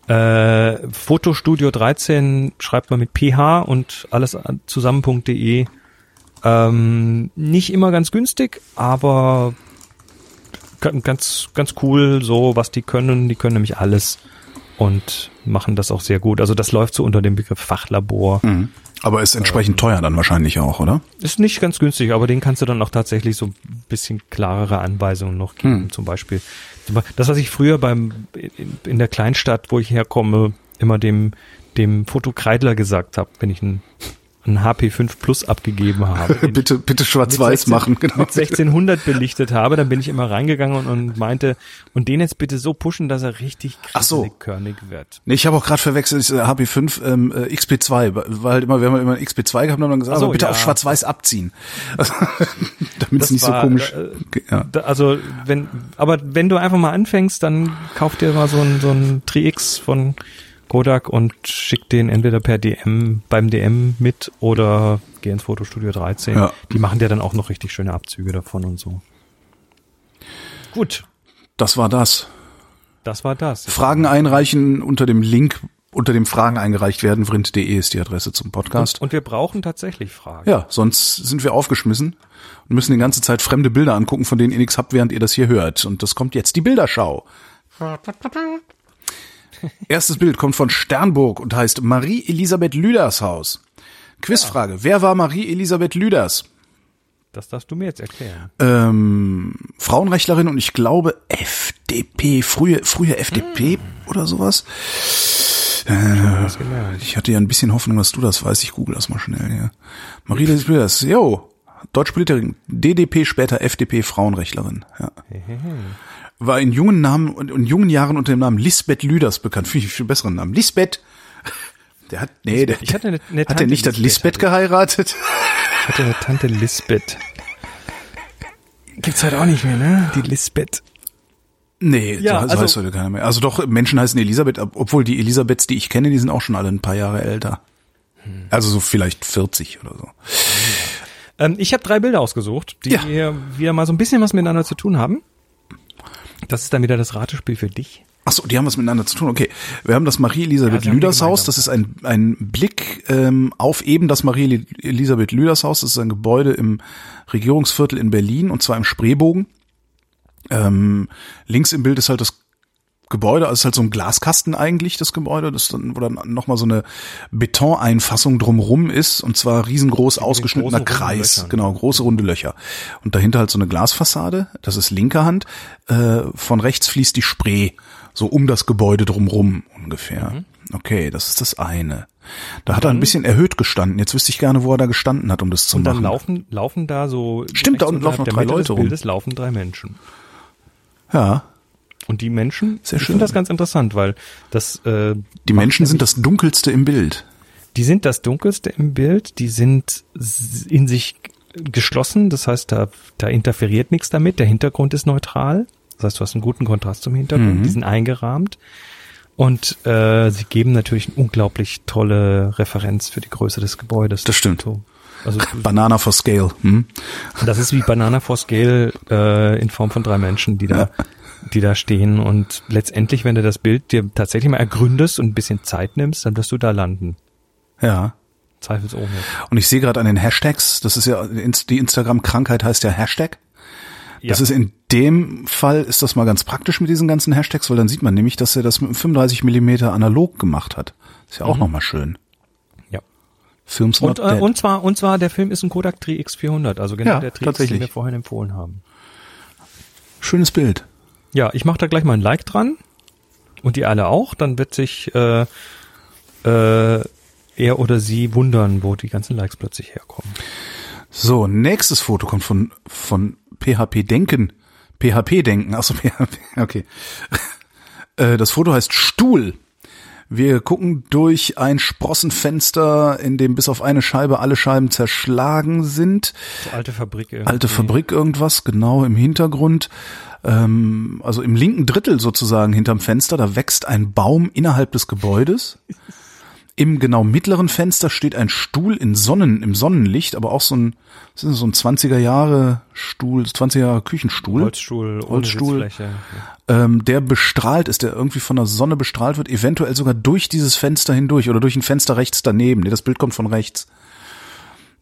Äh, Fotostudio 13 schreibt man mit ph und alles zusammen.de. Ähm, nicht immer ganz günstig, aber ga- ganz, ganz cool, so was die können. Die können nämlich alles und machen das auch sehr gut. Also das läuft so unter dem Begriff Fachlabor.
Mhm. Aber ist entsprechend teuer dann wahrscheinlich auch, oder?
Ist nicht ganz günstig, aber den kannst du dann auch tatsächlich so ein bisschen klarere Anweisungen noch geben.
Hm.
Zum Beispiel das, was ich früher beim in, der Kleinstadt, wo ich herkomme, immer dem dem Fotokreidler gesagt habe, wenn ich ein, ein HP5 Plus abgegeben habe.
bitte, bitte schwarz-weiß
16
machen, genau.
Mit 1600 belichtet habe, dann bin ich immer reingegangen und, und meinte, und den jetzt bitte so pushen, dass er richtig
so.
körnig wird.
Nee, ich habe auch gerade verwechselt, ich, äh, HP5, ähm, äh, XP2, weil halt immer, wir haben immer ein XP2 gehabt und haben dann gesagt,
so,
aber bitte
ja.
auf schwarz-weiß abziehen. Also, Damit es nicht so
war,
komisch.
äh,
ja.
Da, also wenn, aber wenn du einfach mal anfängst, dann kauf dir mal so ein so ein Tri-X von Kodak und schick den entweder per DM beim DM mit oder geh ins Fotostudio 13.
Ja.
Die machen dir dann auch noch richtig schöne Abzüge davon und so. Gut,
Das war das.
das war das.
Fragen einreichen unter dem Link, unter dem Fragen eingereicht werden, vrind.de ist die Adresse zum Podcast.
Und wir brauchen tatsächlich Fragen.
Ja, sonst sind wir aufgeschmissen und müssen die ganze Zeit fremde Bilder angucken, von denen ihr nichts habt, während ihr das hier hört. Und das kommt jetzt die Bilderschau. Erstes Bild kommt von Sternburg und heißt Marie-Elisabeth Lüders Haus. Quizfrage. Wer war Marie-Elisabeth Lüders?
Das darfst du mir jetzt erklären.
Ähm, Frauenrechtlerin und ich glaube FDP, frühe, frühe FDP oder sowas.
Was gelernt.
Ich hatte ja ein bisschen Hoffnung, dass du das weißt. Ich google das mal schnell hier. Marie-Elisabeth Lüders, jo, deutsche Politikerin, DDP, später FDP, Frauenrechtlerin. Ja. War in jungen Namen und in jungen Jahren unter dem Namen Lisbeth Lüders bekannt. Finde ich einen viel besseren Namen. Lisbeth. Der hat, nee, der,
Ich hatte eine- eine
hat der nicht das
Lisbeth
Lisbeth geheiratet?
Ich hatte eine Tante Lisbeth. Gibt's halt auch nicht mehr, ne? Die Lisbeth.
Nee,
Ja,
so
also-
heißt heute keiner mehr. Also doch, Menschen heißen Elisabeth, ob- obwohl die Elisabeths, die ich kenne, die sind auch schon alle ein paar Jahre älter. Also so vielleicht 40 oder so.
Ähm, ich habe drei Bilder ausgesucht, die
Ja.
wieder mal so ein bisschen was miteinander zu tun haben. Das ist dann wieder das Ratespiel für dich.
Ach so, die haben was miteinander zu tun. Okay, wir haben das Marie-Elisabeth
Ja, sie haben
Lüders
die
Haus. Das ist ein, ein Blick ähm, auf eben das Marie-Elisabeth Lüders Haus. Das ist ein Gebäude im Regierungsviertel in Berlin und zwar im Spreebogen. Ähm, links im Bild ist halt das Gebäude, also es ist halt so ein Glaskasten eigentlich, das Gebäude, das dann, wo dann nochmal so eine Betoneinfassung drumrum ist, und zwar riesengroß ausgeschnittener Kreis.
Löchern.
Genau, große runde Löcher. Und dahinter halt so eine Glasfassade, das ist linke Hand. Äh, von rechts fließt die Spree, so um das Gebäude drumrum ungefähr.
Mhm.
Okay, das ist das eine. Da hat er ein bisschen erhöht gestanden. Jetzt wüsste ich gerne, wo er da gestanden hat, um das zu
Und dann
machen.
laufen, laufen da so.
Stimmt, da unten laufen noch drei
Mitte
Leute rum.
Bildes laufen drei Menschen.
ja,
Und die Menschen,
Sehr
ich
schön.
finde das ganz interessant, weil das, äh,
die Menschen sind das dunkelste im Bild.
die sind das Dunkelste im Bild, die sind in sich geschlossen, das heißt, da, da interferiert nichts damit, der Hintergrund ist neutral, das heißt, du hast einen guten Kontrast zum Hintergrund,
Mhm.
die sind eingerahmt und äh, sie geben natürlich eine unglaublich tolle Referenz für die Größe des Gebäudes.
Das stimmt.
So. Also
Banana for Scale. Hm?
das ist wie Banana for Scale äh, in Form von drei Menschen, die da, die da stehen. Und letztendlich, wenn du das Bild dir tatsächlich mal ergründest und ein bisschen Zeit nimmst, dann wirst du da landen.
Ja.
Zweifelsohne.
Und ich sehe gerade an den Hashtags, das ist ja, die Instagram-Krankheit heißt ja Hashtag.
Ja.
Das ist in dem Fall, ist das mal ganz praktisch mit diesen ganzen Hashtags, weil dann sieht man nämlich, dass er das mit einem 35 Millimeter analog gemacht hat. Ist ja auch noch mal schön.
Ja.
Films
Und, äh, und zwar, und zwar, der Film ist ein Kodak Tri-X 400, also genau
Ja,
der Tri-X,
tatsächlich.
den wir vorhin empfohlen haben.
Schönes Bild.
Ja, ich mache da gleich mal ein Like dran und die alle auch, dann wird sich äh, äh, er oder sie wundern, wo die ganzen Likes plötzlich herkommen.
So, nächstes Foto kommt von, von PHP Denken. PHP Denken, achso, PHP, okay. Äh, Das Foto heißt Stuhl. Wir gucken durch ein Sprossenfenster, in dem bis auf eine Scheibe alle Scheiben zerschlagen sind.
So alte Fabrik irgendwie.
Alte Fabrik irgendwas, genau im Hintergrund. Ähm, also im linken Drittel sozusagen hinterm Fenster, da wächst ein Baum innerhalb des Gebäudes. Im genau mittleren Fenster steht ein Stuhl in Sonnen, im Sonnenlicht, aber auch so ein, was ist das, so ein 20er Jahre Stuhl, 20er Jahre Küchenstuhl.
Holzstuhl,
Holzstuhl. Ähm, der bestrahlt ist, der irgendwie von der Sonne bestrahlt wird, eventuell sogar durch dieses Fenster hindurch oder durch ein Fenster rechts daneben. Nee, das Bild kommt von rechts.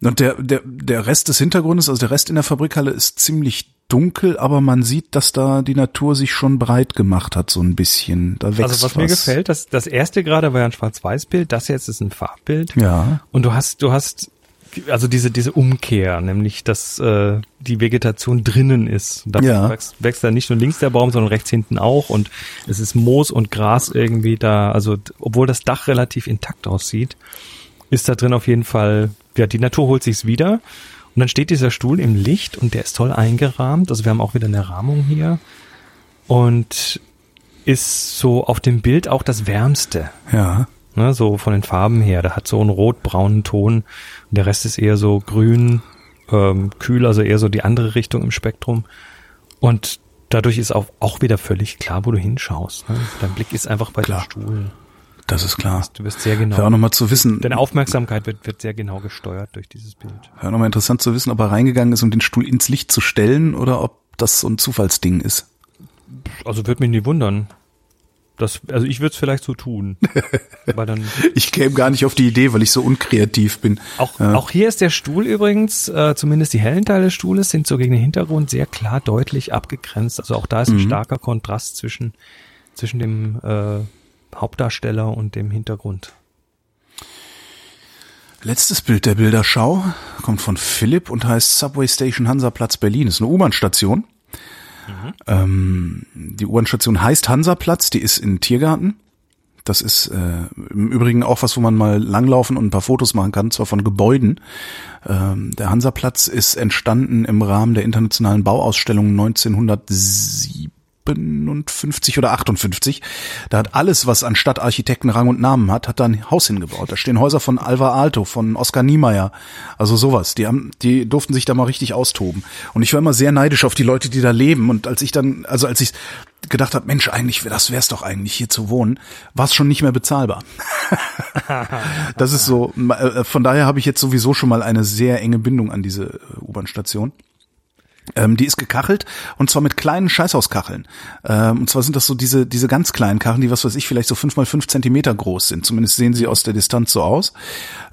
Und der, der, der Rest des Hintergrundes, also der Rest in der Fabrikhalle ist ziemlich dunkel, aber man sieht, dass da die Natur sich schon breit gemacht hat, so ein bisschen. Da wächst
Also was mir gefällt, das, das erste gerade war ja ein Schwarz-Weiß-Bild, das jetzt ist ein Farbbild.
Ja.
Und du hast, du hast also diese diese Umkehr, nämlich dass äh, die Vegetation drinnen ist. Da
Ja.
wächst, wächst da nicht nur links der Baum, sondern rechts hinten auch und es ist Moos und Gras irgendwie da. Also obwohl das Dach relativ intakt aussieht, ist da drin auf jeden Fall. Ja, die Natur holt sich's wieder. Und dann steht dieser Stuhl im Licht und der ist toll eingerahmt. Also wir haben auch wieder eine Rahmung hier und ist so auf dem Bild auch das Wärmste.
Ja.
Ne, so von den Farben her. Der hat so einen rot-braunen Ton. Und der Rest ist eher so grün, ähm, kühl, also eher so die andere Richtung im Spektrum. Und dadurch ist auch, auch wieder völlig klar, wo du hinschaust. Ne? Dein Blick ist einfach bei
Klar.
dem Stuhl.
Das ist klar.
Du wirst sehr
Wäre auch
genau.
nochmal zu wissen,
Deine Aufmerksamkeit wird, wird sehr genau gesteuert durch dieses Bild.
wäre nochmal interessant zu wissen, ob er reingegangen ist, um den Stuhl ins Licht zu stellen oder ob das so ein Zufallsding ist.
Also würde mich nie wundern. Das, also ich würde es vielleicht so tun. Weil dann
Ich käme gar nicht auf die Idee, weil ich so unkreativ bin.
Auch,
Ja.
auch hier ist der Stuhl übrigens, äh, zumindest die hellen Teile des Stuhles sind so gegen den Hintergrund sehr klar deutlich abgegrenzt. Also auch da ist ein starker Kontrast zwischen, zwischen dem äh, Hauptdarsteller und dem Hintergrund.
Letztes Bild der Bilderschau kommt von Philipp und heißt Subway Station Hansaplatz Berlin. Ist eine U-Bahn-Station. Ähm, die U-Bahn-Station heißt Hansaplatz, die ist in Tiergarten. Das ist äh, im Übrigen auch was, wo man mal langlaufen und ein paar Fotos machen kann, zwar von Gebäuden. Ähm, der Hansaplatz ist entstanden im Rahmen der internationalen Bauausstellung 1957 oder 58. Da hat alles, was an Stadtarchitekten Rang und Namen hat, hat da ein Haus hingebaut. Da stehen Häuser von Alvar Aalto, von Oskar Niemeyer, also sowas. Die haben, die durften sich da mal richtig austoben. Und ich war immer sehr neidisch auf die Leute, die da leben. Und als ich dann, also als ich gedacht habe, Mensch, eigentlich, das wär's doch eigentlich hier zu wohnen, war es schon nicht mehr bezahlbar. das ist so, äh, von daher habe ich jetzt sowieso schon mal eine sehr enge Bindung an diese äh, U-Bahn-Station. Ähm, die ist gekachelt und zwar mit kleinen Scheißhauskacheln. Ähm, und zwar sind das so diese, diese ganz kleinen Kacheln, die was weiß ich, vielleicht so fünf mal fünf Zentimeter groß sind. Zumindest sehen sie aus der Distanz so aus.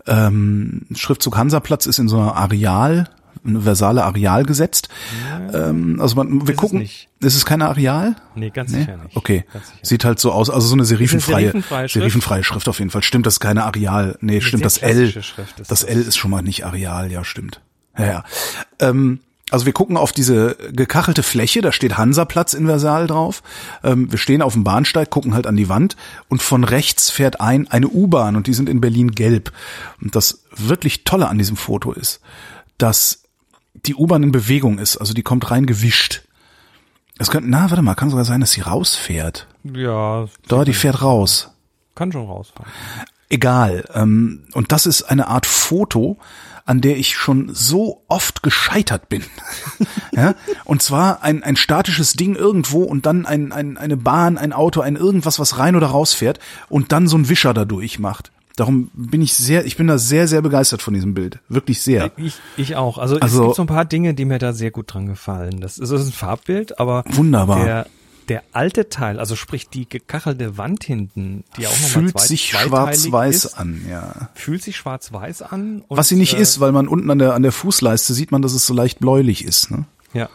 Ähm, Schriftzug Hansaplatz ist in so einer Areal, eine versale Areal gesetzt. Ähm, also man, wir
Ist es
gucken.
nicht.
Ist es keine Areal?
Nee, ganz
Nee?
sicher nicht.
Okay.
Sicher.
Sieht halt so aus, also so eine serifenfreie,
serifenfreie Schrift?
serifenfreie Schrift auf jeden Fall. Stimmt, das ist keine Areal. Nee, stimmt, das L. Das
das.
L ist schon mal nicht Areal, ja, stimmt. Ja, ja. Ähm, also wir gucken auf diese gekachelte Fläche, da steht Hansaplatz in Versal drauf. Ähm, wir stehen auf dem Bahnsteig, gucken halt an die Wand und von rechts fährt ein eine U-Bahn und die sind in Berlin gelb. Und das wirklich Tolle an diesem Foto ist, dass die U-Bahn in Bewegung ist, also die kommt rein gewischt. Es könnte, na, warte mal, kann sogar sein, dass sie rausfährt.
Ja,
Da, die fährt raus.
kann schon rausfahren.
Egal. Ähm, und das ist eine Art Foto, an der ich schon so oft gescheitert bin. ja? Und zwar ein, ein statisches Ding irgendwo und dann ein, ein, eine Bahn, ein Auto, ein irgendwas, was rein oder raus fährt und dann so ein Wischer dadurch macht. Darum bin ich sehr, ich bin da sehr, sehr begeistert von diesem Bild. Wirklich sehr.
Ich, ich auch. Also,
Also-
es gibt so ein paar Dinge, die mir da sehr gut dran gefallen. Das ist, das ist ein Farbbild, aber
Wunderbar.
Der, der alte Teil, also sprich die gekachelte Wand hinten, die auch nochmal
Fühlt
zwei,
sich schwarz-weiß an, ja.
Fühlt sich schwarz-weiß an.
Was sie nicht
äh,
ist, weil man unten an der, an der Fußleiste sieht man, dass es so leicht bläulich ist, ne?
Ja.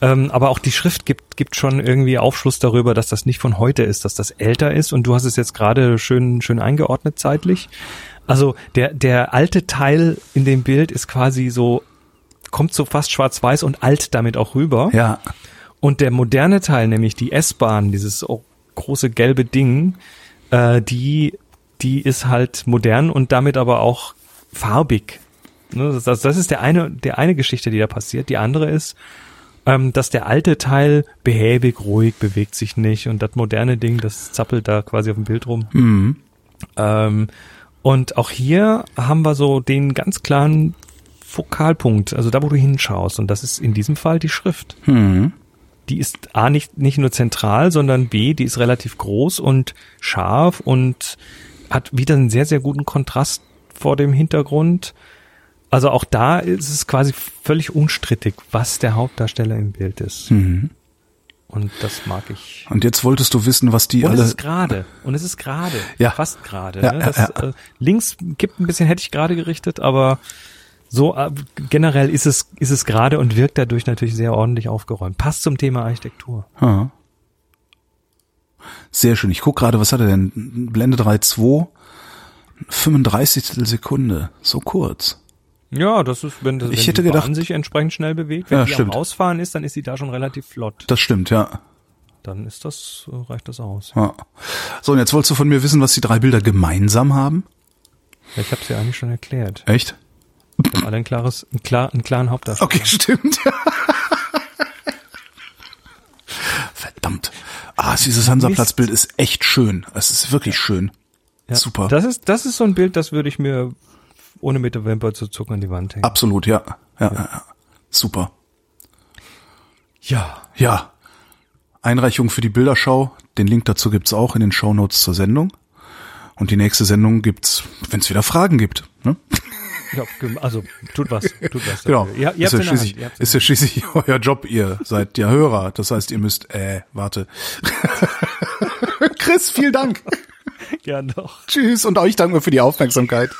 Ähm, aber auch die Schrift gibt, gibt schon irgendwie Aufschluss darüber, dass das nicht von heute ist, dass das älter ist. Und du hast es jetzt gerade schön, schön eingeordnet zeitlich. Also der, der alte Teil in dem Bild ist quasi so, kommt so fast schwarz-weiß und alt damit auch rüber.
Ja.
Und der moderne Teil, nämlich die S-Bahn, dieses große gelbe Ding, äh, die, die ist halt modern und damit aber auch farbig. Ne, Das, das, das ist der eine, der eine Geschichte, die da passiert. Die andere ist, ähm, dass der alte Teil behäbig, ruhig, bewegt sich nicht und das moderne Ding, das zappelt da quasi auf dem Bild rum.
Mhm.
Ähm, und auch hier haben wir so den ganz klaren Fokalpunkt, also da, wo du hinschaust. Und das ist in diesem Fall die Schrift.
Mhm.
Die ist A nicht, nicht nur zentral, sondern B, die ist relativ groß und scharf und hat wieder einen sehr, sehr guten Kontrast vor dem Hintergrund. Also auch da ist es quasi völlig unstrittig, was der Hauptdarsteller im Bild ist.
Mhm.
Und das mag ich.
Und jetzt wolltest du wissen, was die
Und es
alle.
ist gerade. Und es ist gerade.
Ja.
Fast gerade.
Ja,
ne?
ja,
das,
ja.
Äh, links gibt ein bisschen, hätte ich gerade gerichtet, aber so äh, generell ist es, ist es gerade und wirkt dadurch natürlich sehr ordentlich aufgeräumt. Passt zum Thema Architektur.
Ja. Sehr schön. Ich guck gerade, was hat er denn? Blende 3.2. 35 Sekunde. So kurz.
Ja, das ist, wenn, das,
Ich
wenn
hätte
die Bahn sich entsprechend schnell bewegt. Wenn
Ja,
die
stimmt.
am Ausfahren ist, dann ist sie da schon relativ flott.
Das stimmt, ja.
Dann ist das, äh, reicht das aus.
ja. So, und jetzt wolltest du von mir wissen, was die drei Bilder gemeinsam haben?
Ja, Ich habe es ja eigentlich schon erklärt.
Echt?
Die haben alle ein klares, ein klar, einen klaren Hauptdarsteller.
Okay, stimmt. Verdammt. Ah, dieses Hansaplatzbild ist echt schön. Es ist wirklich schön.
Ja.
Super.
Das ist, das ist so ein Bild, das würde ich mir ohne mit der Wimper zu zucken an die Wand hängen.
Absolut, ja. Ja, ja. ja. Super.
Ja.
Ja. Einreichung für die Bilderschau. Den Link dazu gibt's auch in den Shownotes zur Sendung. Und die nächste Sendung gibt's, wenn es wieder Fragen gibt. Ne?
Ja also tut was, tut was.
Genau.
Ihr, ihr
ist, ja schließlich, ist ja schließlich euer Job. Ihr seid ja Hörer. Das heißt, ihr müsst, äh, warte. Chris, vielen Dank.
Gern doch.
Tschüss und euch danken wir für die Aufmerksamkeit.